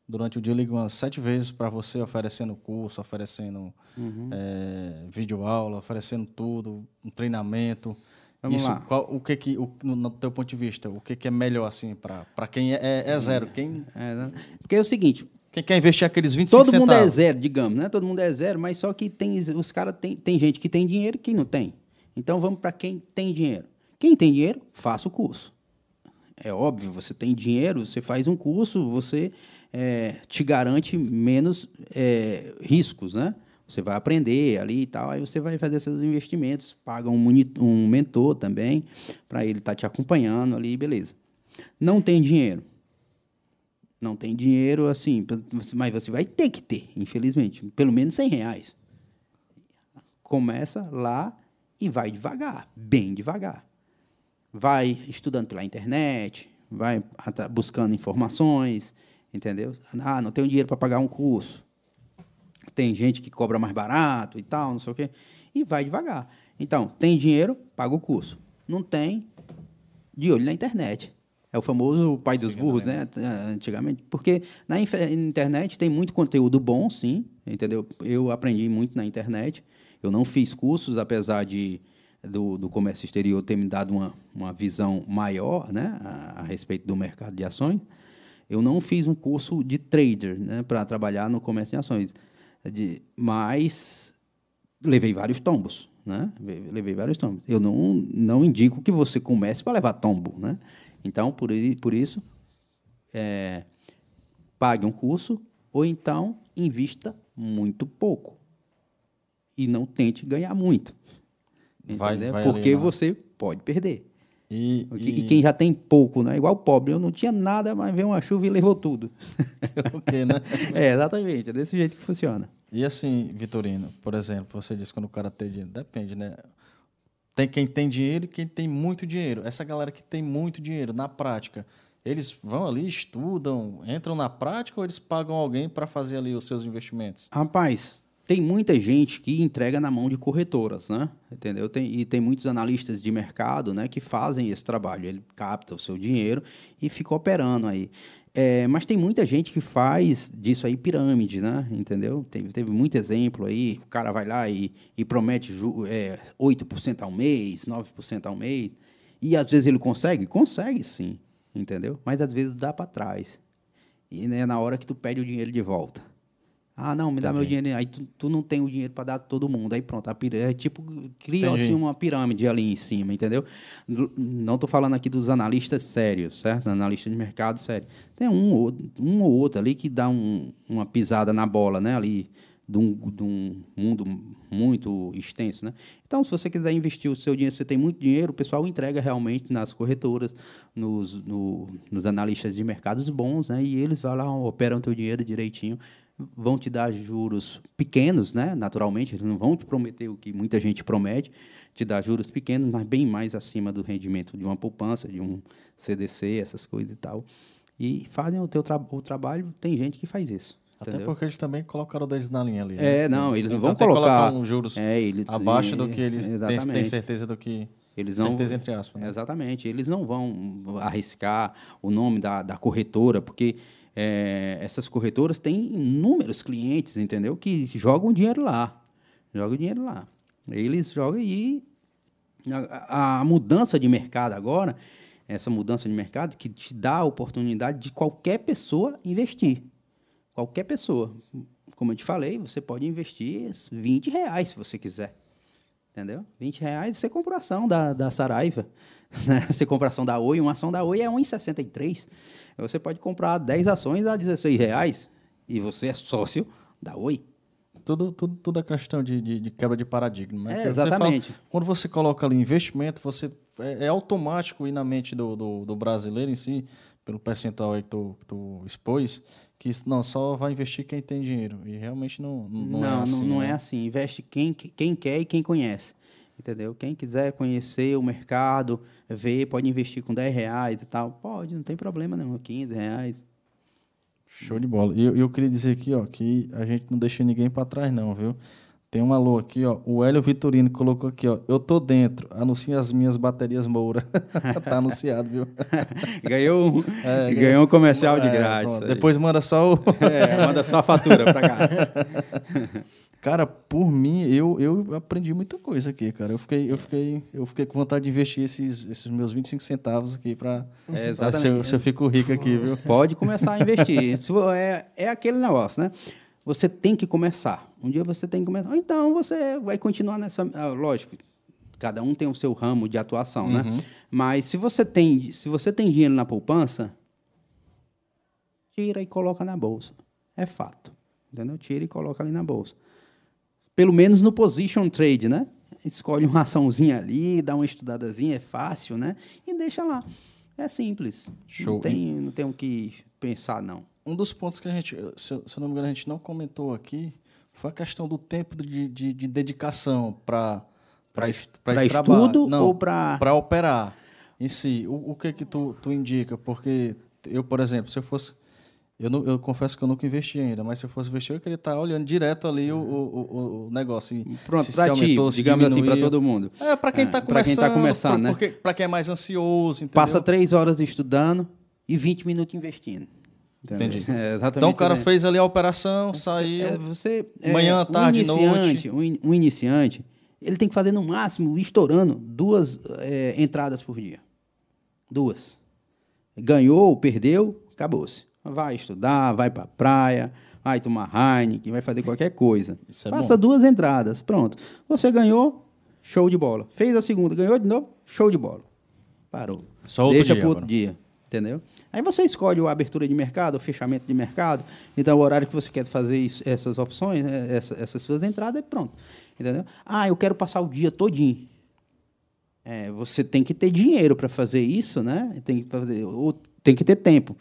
durante o dia, ligam umas sete vezes para você, oferecendo curso, oferecendo eh, videoaula, oferecendo tudo, um treinamento. Vamos Isso, lá. qual, o que que, o, no, no teu ponto de vista, o que que é melhor, assim, para quem é, é- é zero? Quem, É, né? Porque é o seguinte, quem quer investir aqueles 25 todo mundo é zero, digamos, né? Todo mundo é zero, mas só que tem os caras tem, tem gente que tem dinheiro e quem não tem. Então vamos para quem tem dinheiro. Quem tem dinheiro, faça o curso. É óbvio, você tem dinheiro, você faz um curso, você é, te garante menos é, riscos, né? Você vai aprender ali e tal, aí você vai fazer seus investimentos, paga um, moni- um mentor também, para ele estar te acompanhando ali, beleza. Não tem dinheiro. Não tem dinheiro, assim, mas você vai ter que ter, infelizmente, pelo menos 100 reais. Começa lá e vai devagar, bem devagar. Vai estudando pela internet, vai buscando informações, entendeu? Ah, não tenho dinheiro para pagar um curso. Tem gente que cobra mais barato e tal, não sei o quê. E vai devagar. Então, tem dinheiro, paga o curso. Não tem, de olho na internet. É o famoso pai dos burros, né? Antigamente. Porque na internet tem muito conteúdo bom, sim, entendeu? Eu aprendi muito na internet. Eu não fiz cursos, apesar de do, do comércio exterior ter me dado uma, uma visão maior, né, a, a respeito do mercado de ações. Eu não fiz um curso de trader, né, para trabalhar no comércio de ações, de, mas levei vários tombos, né? Levei- vários tombos. Eu não, não indico que você comece para levar tombo, né? Então, por, por isso, é, pague um curso ou então invista muito pouco e não tente ganhar muito, Vai- vai Porque na- você pode perder. E, E, e quem já tem pouco, né? Igual pobre, eu não tinha nada, mas veio uma chuva e levou tudo. o quê, né? é, exatamente, é desse jeito que funciona. E assim, Vitorino, por exemplo, você disse quando o cara tem dinheiro. Depende, né? Tem quem tem dinheiro e quem tem muito dinheiro. Essa galera que tem muito dinheiro, na prática, eles vão ali, estudam, entram na prática ou eles pagam alguém para fazer ali os seus investimentos? Rapaz, tem muita gente que entrega na mão de corretoras, né? Entendeu? Tem, e tem muitos analistas de mercado, né, que fazem esse trabalho. Ele capta o seu dinheiro e fica operando aí. É, mas tem muita gente que faz disso aí pirâmide, né? Entendeu? Teve, teve muito exemplo aí. O cara vai lá e, e promete é, 8% ao mês, 9% ao mês. E às vezes ele consegue? Consegue sim, entendeu? Mas às vezes dá para trás. E né, na hora que tu pede o dinheiro de volta. Ah, não, me dá meu dinheiro. Aí tu, tu não tem o dinheiro para dar todo mundo. Aí pronto, a pirâmide, é tipo, cria Entendi. assim uma pirâmide ali em cima, entendeu? Não estou falando aqui dos analistas sérios, certo? Analistas de mercado sério. Tem um, ou- um ou outro ali que dá um- uma pisada na bola, né? Ali, de um, de um mundo muito extenso, né? Então, se você quiser investir o seu dinheiro, você tem muito dinheiro, o pessoal entrega realmente nas corretoras, nos, no- nos analistas de mercados bons, né? E eles vão lá, operam o teu dinheiro direitinho, vão te dar juros pequenos, né? Naturalmente, eles não vão te prometer o que muita gente promete, te dar juros pequenos, mas bem mais acima do rendimento de uma poupança, de um CDC, essas coisas e tal. E fazem o teu tra o trabalho, tem gente que faz isso. Até entendeu? porque eles também colocaram deles na linha ali. né? É, não, eles não Então vão que colocar um juros É, eles- abaixo do é, que eles têm, certeza do que. Eles não, certeza entre aspas. Né? Exatamente. Eles não vão arriscar o nome da, da corretora, porque é, essas corretoras têm inúmeros clientes, entendeu? Que jogam dinheiro lá. Jogam dinheiro lá. Eles jogam e a, a mudança de mercado agora, essa mudança de mercado que te dá a oportunidade de qualquer pessoa investir. Qualquer pessoa. Como eu te falei, você pode investir 20 reais se você quiser. Entendeu? 20 reais você compra ação da, da Saraiva. Né? Você compra ação da Oi, uma ação da Oi é 1,63. Você pode comprar 10 ações a 16 reais e você é sócio da Oi. Tudo, tudo, tudo é questão de, de, de quebra de paradigma. né? É, Porque você exatamente. fala- quando você coloca ali investimento, você é, é automático ir na mente do, do, do brasileiro em si, pelo percentual aí que tu, que tu expôs, que isso, não, só vai investir quem tem dinheiro. E realmente não, não, Não, é assim. não, não é né? assim. Investe quem, quem quer e quem conhece. Entendeu? Quem quiser conhecer o mercado, ver, pode investir com 10 reais e tal. Pode, não tem problema não. 15 reais. Show de bola. E eu, eu queria dizer aqui, ó, que a gente não deixa ninguém para trás, não, viu? Tem um alô aqui, ó. O Hélio Vitorino colocou aqui, ó. Eu tô dentro. Anuncia as minhas baterias Moura. tá anunciado, viu? Ganhou, um- É, ganhou um comercial de É, grátis. Depois manda só o. É, manda só a fatura pra cá. Cara, por mim, eu, eu aprendi muita coisa aqui, cara. Eu fiquei, eu fiquei, eu fiquei com vontade de investir esses, esses meus 25 centavos aqui para É, ver se, eu- exatamente. se eu fico rico aqui, viu? Pode começar a investir. É, é aquele negócio, né? Você tem que começar. Um dia você tem que começar. Ou Então você vai continuar nessa. ah, Lógico, cada um tem o seu ramo de atuação, né? Mas se você tem, se você tem dinheiro na poupança, tira e coloca na bolsa. É fato. Entendeu? Tira e coloca ali na bolsa. Pelo menos no position trade, né? Escolhe uma açãozinha ali, dá uma estudadazinha, é fácil, né? E deixa lá. É simples. Show. Não tem, não tem o que pensar, não. Um dos pontos que a gente, se, eu- não me engano, a gente não comentou aqui foi a questão do tempo de, de, de dedicação para para estudo ou pra- para operar em si. O, o que que tu, tu indica? Porque eu, por exemplo, se eu fosse eu, não, eu confesso que eu nunca investi ainda, mas se eu fosse investir, eu queria estar olhando direto ali o, o, o, negócio. e Pronto, pra se ti, digamos assim, para todo mundo. É, para quem É, está pra começando. quem tá começando, né? Porque, para quem é mais ansioso, entendeu? Passa três horas estudando e 20 minutos investindo. Entendeu? Entendi. É. Então o cara né? fez ali a operação, saiu. É, você, é, Manhã, um tarde, iniciante, noite. Um, in- um iniciante, ele tem que fazer no máximo, estourando, duas é, entradas por dia. Duas. Ganhou, perdeu, acabou-se. Vai estudar, vai para praia, vai tomar Heineken, vai fazer qualquer coisa. Isso é Passa duas entradas, pronto. Você ganhou, show de bola. Fez a segunda, ganhou de novo, show de bola. Parou. Só outro Deixa para outro dia, entendeu? Aí você escolhe a abertura de mercado, o fechamento de mercado. Então, o horário que você quer fazer isso- essas opções, né, essa- essas suas entradas, é pronto. Entendeu? Ah, eu quero passar o dia todinho. É, você tem que ter dinheiro para fazer isso, né? Tem que, fazer, ou tem que ter tempo.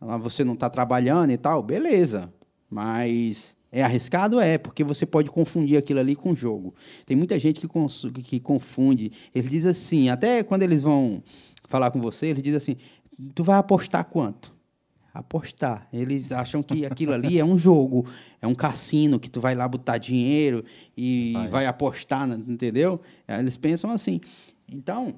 Ah, Você não está trabalhando e tal, beleza. Mas é arriscado? É, porque você pode confundir aquilo ali com jogo. Tem muita gente que, que confunde. Ele diz assim, até quando eles vão falar com você, ele diz assim, tu vai apostar quanto? Apostar. Eles acham que aquilo ali é um jogo, é um cassino que tu vai lá botar dinheiro e Vai. vai, apostar, na- entendeu? Eles pensam assim. Então,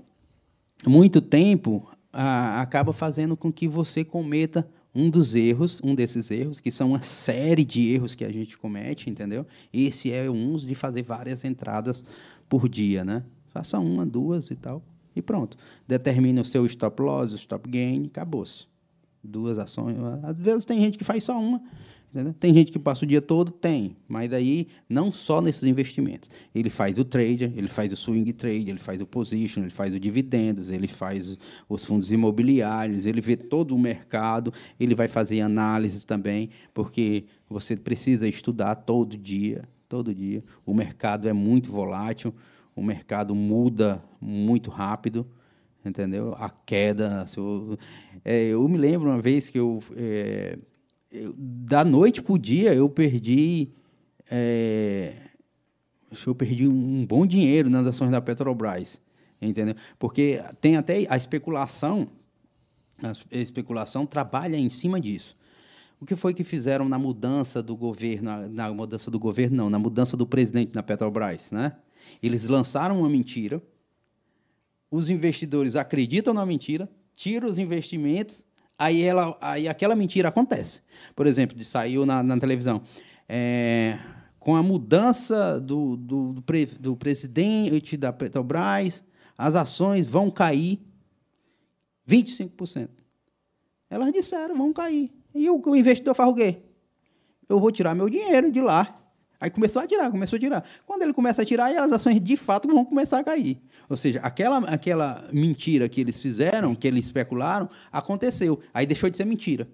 muito tempo ah, acaba fazendo com que você cometa um dos erros, um desses erros, que são uma série de erros que a gente comete, entendeu? Esse é um de fazer várias entradas por dia, né? Faça uma, duas e tal, e pronto. Determine o seu stop loss, o stop gain, acabou-se. Duas ações. Às vezes tem gente que faz só uma, entendeu? Tem gente que passa o dia todo, tem. Mas daí, não só nesses investimentos. Ele faz o trader, ele faz o swing trade, ele faz o position, ele faz o dividendos, ele faz os fundos imobiliários, ele vê todo o mercado, ele vai fazer análise também, porque você precisa estudar todo dia, todo dia. O mercado é muito volátil, o mercado muda muito rápido entendeu? A queda. eu, é, eu me lembro uma vez que eu, é, eu- da noite para o dia eu perdi, é, eu perdi um bom dinheiro nas ações da Petrobras, entendeu? Porque tem até a especulação, a es- a especulação trabalha em cima disso. O que foi que fizeram na mudança do governo, na, na mudança do governo não, na mudança do presidente na Petrobras, né? Eles lançaram uma mentira, os investidores acreditam na mentira, tiram os investimentos, aí, ela, aí aquela mentira acontece. Por exemplo, saiu na, na televisão. é, com a mudança do, do, do, pre- do presidente da Petrobras, as ações vão cair 25%. Elas disseram, vão cair. E o, o investidor faz o quê? Eu vou tirar meu dinheiro de lá. Aí começou a tirar, começou a tirar. Quando ele começa a tirar, as ações de fato vão começar a cair. Ou seja, aquela, aquela mentira que eles fizeram, que eles especularam, aconteceu. Aí deixou de ser mentira.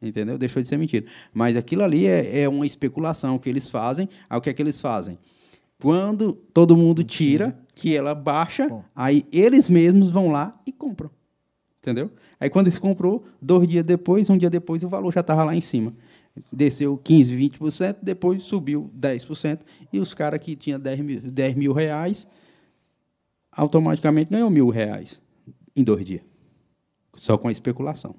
Entendeu? Deixou de ser mentira. Mas aquilo ali é, é uma especulação que eles fazem. Aí o que é que eles fazem? Quando todo mundo tira, que ela baixa, Bom. aí eles mesmos vão lá e compram. entendeu? Aí quando ele comprou, dois dias depois, um dia depois, o valor já estava lá em cima. Desceu 15, 20%, depois subiu 10%, e os caras que tinham 10 mil, 10 mil reais, automaticamente ganhou mil reais em dois dias. Só com a especulação.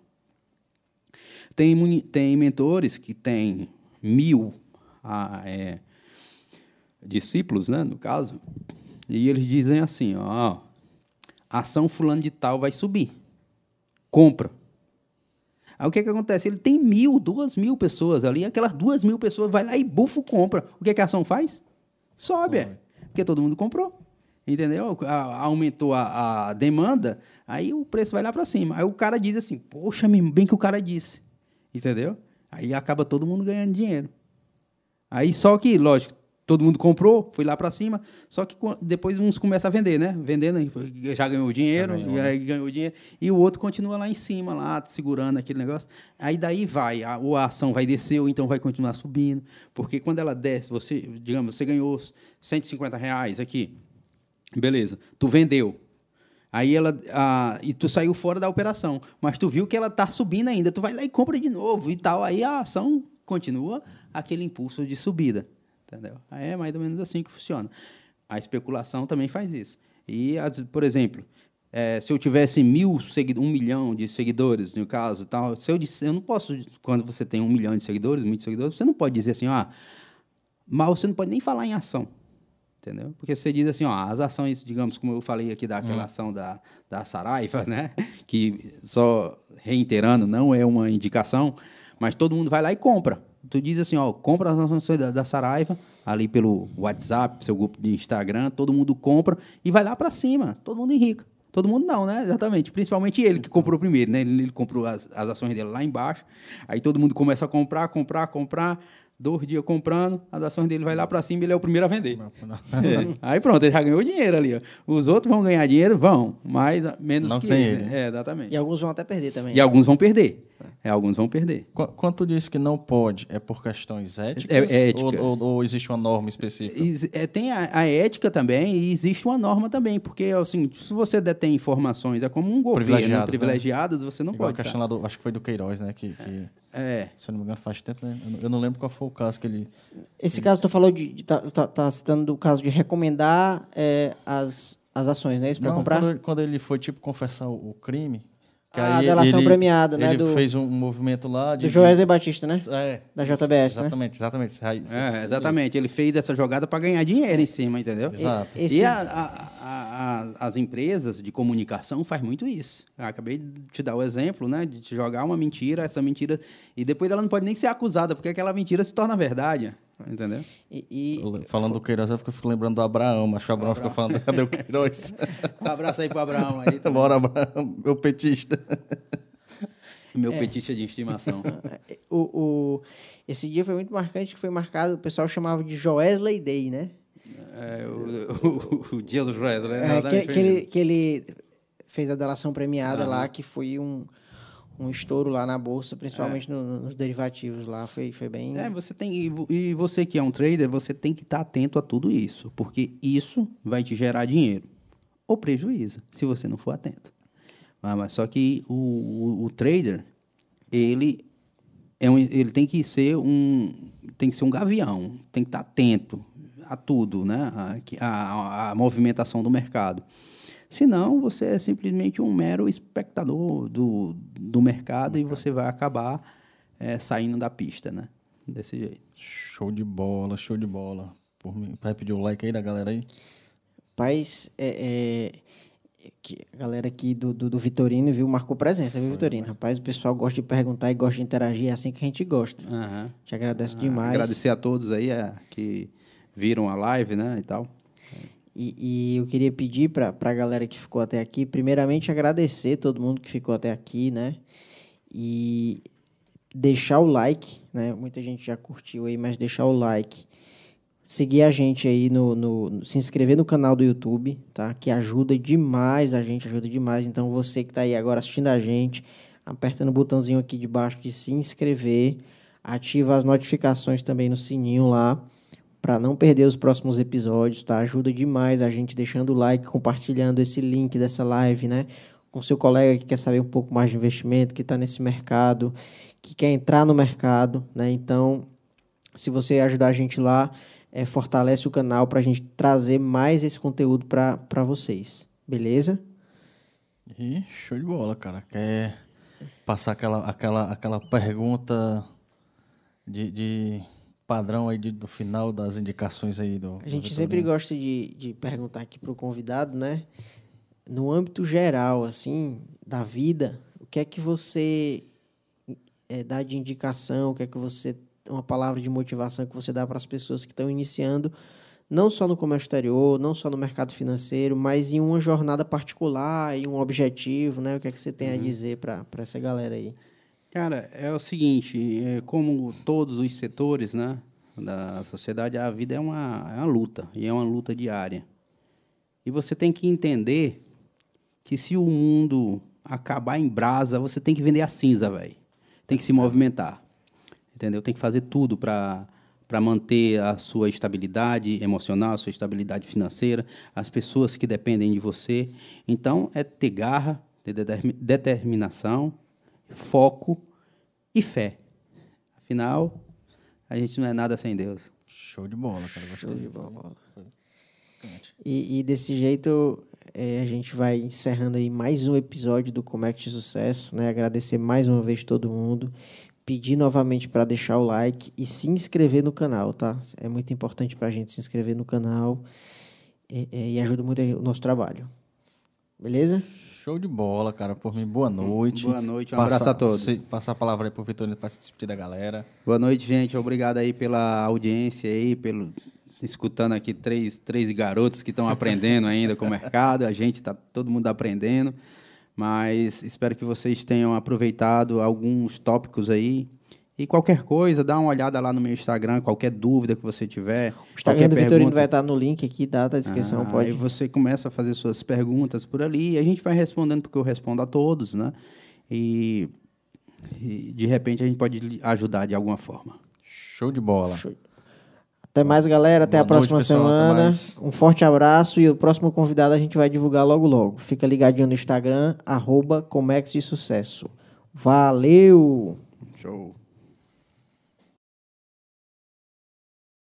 Tem, tem mentores que têm mil ah, é, discípulos, né, no caso, e eles dizem assim, ó, ação fulano de tal vai subir, compra. Aí o que, que acontece? Ele tem mil, duas mil pessoas ali, aquelas duas mil pessoas vai lá e bufo compra. O que, que a ação faz? Sobe, é. porque todo mundo comprou. Entendeu? A- aumentou a, a demanda, aí o preço vai lá para cima. Aí o cara diz assim, poxa, meu, bem que o cara disse. Entendeu? Aí acaba todo mundo ganhando dinheiro. Aí só que, lógico, todo mundo comprou, foi lá para cima, só que depois uns começam a vender, né? Vendendo, já ganhou dinheiro, Já ganhou, e aí ganhou dinheiro, e o outro continua lá em cima, lá, segurando aquele negócio. Aí daí vai, a, ou a ação vai descer, ou então vai continuar subindo, porque quando ela desce, você, digamos, você ganhou 150 reais aqui, beleza, tu vendeu, Aí ela. ah, e tu saiu fora da operação. Mas tu viu que ela tá subindo ainda. Tu vai lá e compra de novo e tal. Aí a ação continua aquele impulso de subida. Entendeu? Aí é mais ou menos assim que funciona. A especulação também faz isso. E, as- por exemplo, eh, se eu tivesse mil um milhão de seguidores, no caso, tal, se eu disse, eu não posso, quando você tem um milhão de seguidores, muitos seguidores, você não pode dizer assim, ah, mas você não pode nem falar em ação. Entendeu? Porque você diz assim, ó, as ações, digamos, como eu falei aqui daquela ação da, da Saraiva, né? Que, só reiterando, não é uma indicação, mas todo mundo vai lá e compra. Tu diz assim, ó, compra as ações da, da Saraiva, ali pelo WhatsApp, seu grupo de Instagram, todo mundo compra e vai lá para cima, todo mundo enrica. Todo mundo não, né? Exatamente. Principalmente ele que comprou primeiro, né? Ele, ele comprou as, as ações dele lá embaixo. Aí todo mundo começa a comprar, comprar, comprar. Dois dias comprando, as ações dele vai lá para cima e ele é o primeiro a vender. É. Aí pronto, ele já ganhou dinheiro ali. Ó. Os outros vão ganhar dinheiro? Vão, mas menos Não que tem ele. ele. né? É, exatamente. E alguns vão até perder também. E alguns vão perder. É, alguns vão perder. Qu- Quando tu disse que não pode, é por questões éticas? É- é ética. Ou, ou- ou existe uma norma específica? É, tem a, a ética também e existe uma norma também, porque assim, se você detém informações, é como um governo Privilegiadas, né? privilegiadas, você não Igual a pode. questão lá do, acho que foi do Queiroz, né? Que, que, É. se eu não me engano, faz tempo, né? Eu não, eu não lembro qual foi o caso que ele. Esse caso, tu falou de. de tá, tá- tá citando do caso de recomendar é, as, as ações, né? Isso para comprar? Quando, ele- quando ele foi, tipo, confessar o, o crime. Que a aí delação ele- premiada, né, Ele do- fez um, movimento lá de. Do Joesley Batista, né? É. Da JBS, né? Exatamente, exatamente. Isso aí- É, exatamente. Ele fez essa jogada para ganhar dinheiro em cima, entendeu? Exato. Esse- E a- a- a- a- as empresas de comunicação faz muito isso. Eu acabei de te dar o exemplo, né? De te jogar uma mentira, essa mentira. E depois ela não pode nem ser acusada, porque aquela mentira se torna verdade. Entendeu? E, e- Falando do Queiroz é porque eu fico lembrando do Abraão, mas o Abraão fica falando, cadê o Queiroz? Um abraço aí pro Abraão aí. Bora, Abraão, meu petista. Meu petista de estimação. o, o- esse dia foi muito marcante, que foi marcado, o pessoal chamava de Joesley Day, né? É, o, o- o dia do Joesley, né? É, que, que ele, que ele fez a delação premiada Aham. lá, que foi um, um estouro lá na bolsa, principalmente no- nos derivativos lá, foi, foi bem... É, você tem e vo- e você que é um trader, você tem que estar atento a tudo isso, porque isso vai te gerar dinheiro ou prejuízo, se você não for atento. Ah, mas só que o, o- o trader, ele é um, ele tem que ser um tem que ser um gavião, tem que estar atento a tudo, né? A, a, a movimentação do mercado. Senão, você é simplesmente um mero espectador do, do mercado e você vai acabar eh, saindo da pista, né? Desse jeito. Show de bola, show de bola. Por mim, vai pedir o like aí da galera aí? Rapaz, é, é, que a galera aqui do, do, do Vitorino, viu, marcou presença, viu, Vitorino? Rapaz, o pessoal gosta de perguntar e gosta de interagir, é assim que a gente gosta. Aham. Te agradeço demais. Agradecer a todos aí eh, que viram a live, né? E tal. E, e eu queria pedir para a galera que ficou até aqui, primeiramente agradecer todo mundo que ficou até aqui, né? E deixar o like, né? Muita gente já curtiu aí, mas deixar o like. Seguir a gente aí no, no, se inscrever no canal do YouTube, tá? Que ajuda demais a gente, ajuda demais. Então você que está aí agora assistindo a gente, aperta no botãozinho aqui de baixo de se inscrever, ativa as notificações também no sininho lá para não perder os próximos episódios, tá? Ajuda demais a gente deixando o like, compartilhando esse link dessa live, né? com seu colega que quer saber um pouco mais de investimento, que está nesse mercado, que quer entrar no mercado, né? Então, se você ajudar a gente lá, é, fortalece o canal para a gente trazer mais esse conteúdo para vocês. Beleza? E show de bola, cara. Quer passar aquela, aquela, aquela pergunta de, de padrão aí de, do final das indicações aí do. A gente sempre gosta de, de perguntar aqui para o convidado, né? No âmbito geral, assim, da vida, o que é que você é, dá de indicação, o que é que você. Uma palavra de motivação que você dá para as pessoas que estão iniciando, não só no comércio exterior, não só no mercado financeiro, mas em uma jornada particular, em um objetivo, né? O que é que você tem uhum. a dizer para essa galera aí? Cara, é o seguinte, é, como todos os setores, né, da sociedade, a vida é uma, é uma luta, e é uma luta diária. E você tem que entender que se o mundo acabar em brasa, você tem que vender a cinza, velho. Tem que se movimentar. Entendeu? Tem que fazer tudo para para manter a sua estabilidade emocional, a sua estabilidade financeira, as pessoas que dependem de você. Então, é ter garra, ter determinação, foco e fé. Afinal, a gente não é nada sem Deus. Show de bola, cara. Gostei. Show de bola. E, e desse jeito, é, a gente vai encerrando aí mais um episódio do Comect de Sucesso, né? Agradecer mais uma vez todo mundo. Pedir novamente para deixar o like e se inscrever no canal, tá? É muito importante para a gente se inscrever no canal e, e ajuda muito o nosso trabalho. Beleza? Show de bola, cara. Por mim, boa noite. Boa noite, um abraço a todos. Se, passar a palavra aí pro Vitorino para se despedir da galera. Boa noite, gente. Obrigado aí pela audiência aí, pelo escutando aqui três, três garotos que estão aprendendo ainda com o mercado. A gente está todo mundo aprendendo. Mas espero que vocês tenham aproveitado alguns tópicos aí e qualquer coisa, dá uma olhada lá no meu Instagram, qualquer dúvida que você tiver. O Instagram do Vitorino vai estar no link aqui, dá na descrição, ah, pode. Aí você começa a fazer suas perguntas por ali e a gente vai respondendo, porque eu respondo a todos, né? E, e de repente a gente pode ajudar de alguma forma. Show de bola. Show. Até mais, galera. Até Boa a próxima noite, semana. Um forte abraço e o próximo convidado a gente vai divulgar logo logo. Fica ligadinho no Instagram, arroba Comex de Sucesso. Valeu! Show!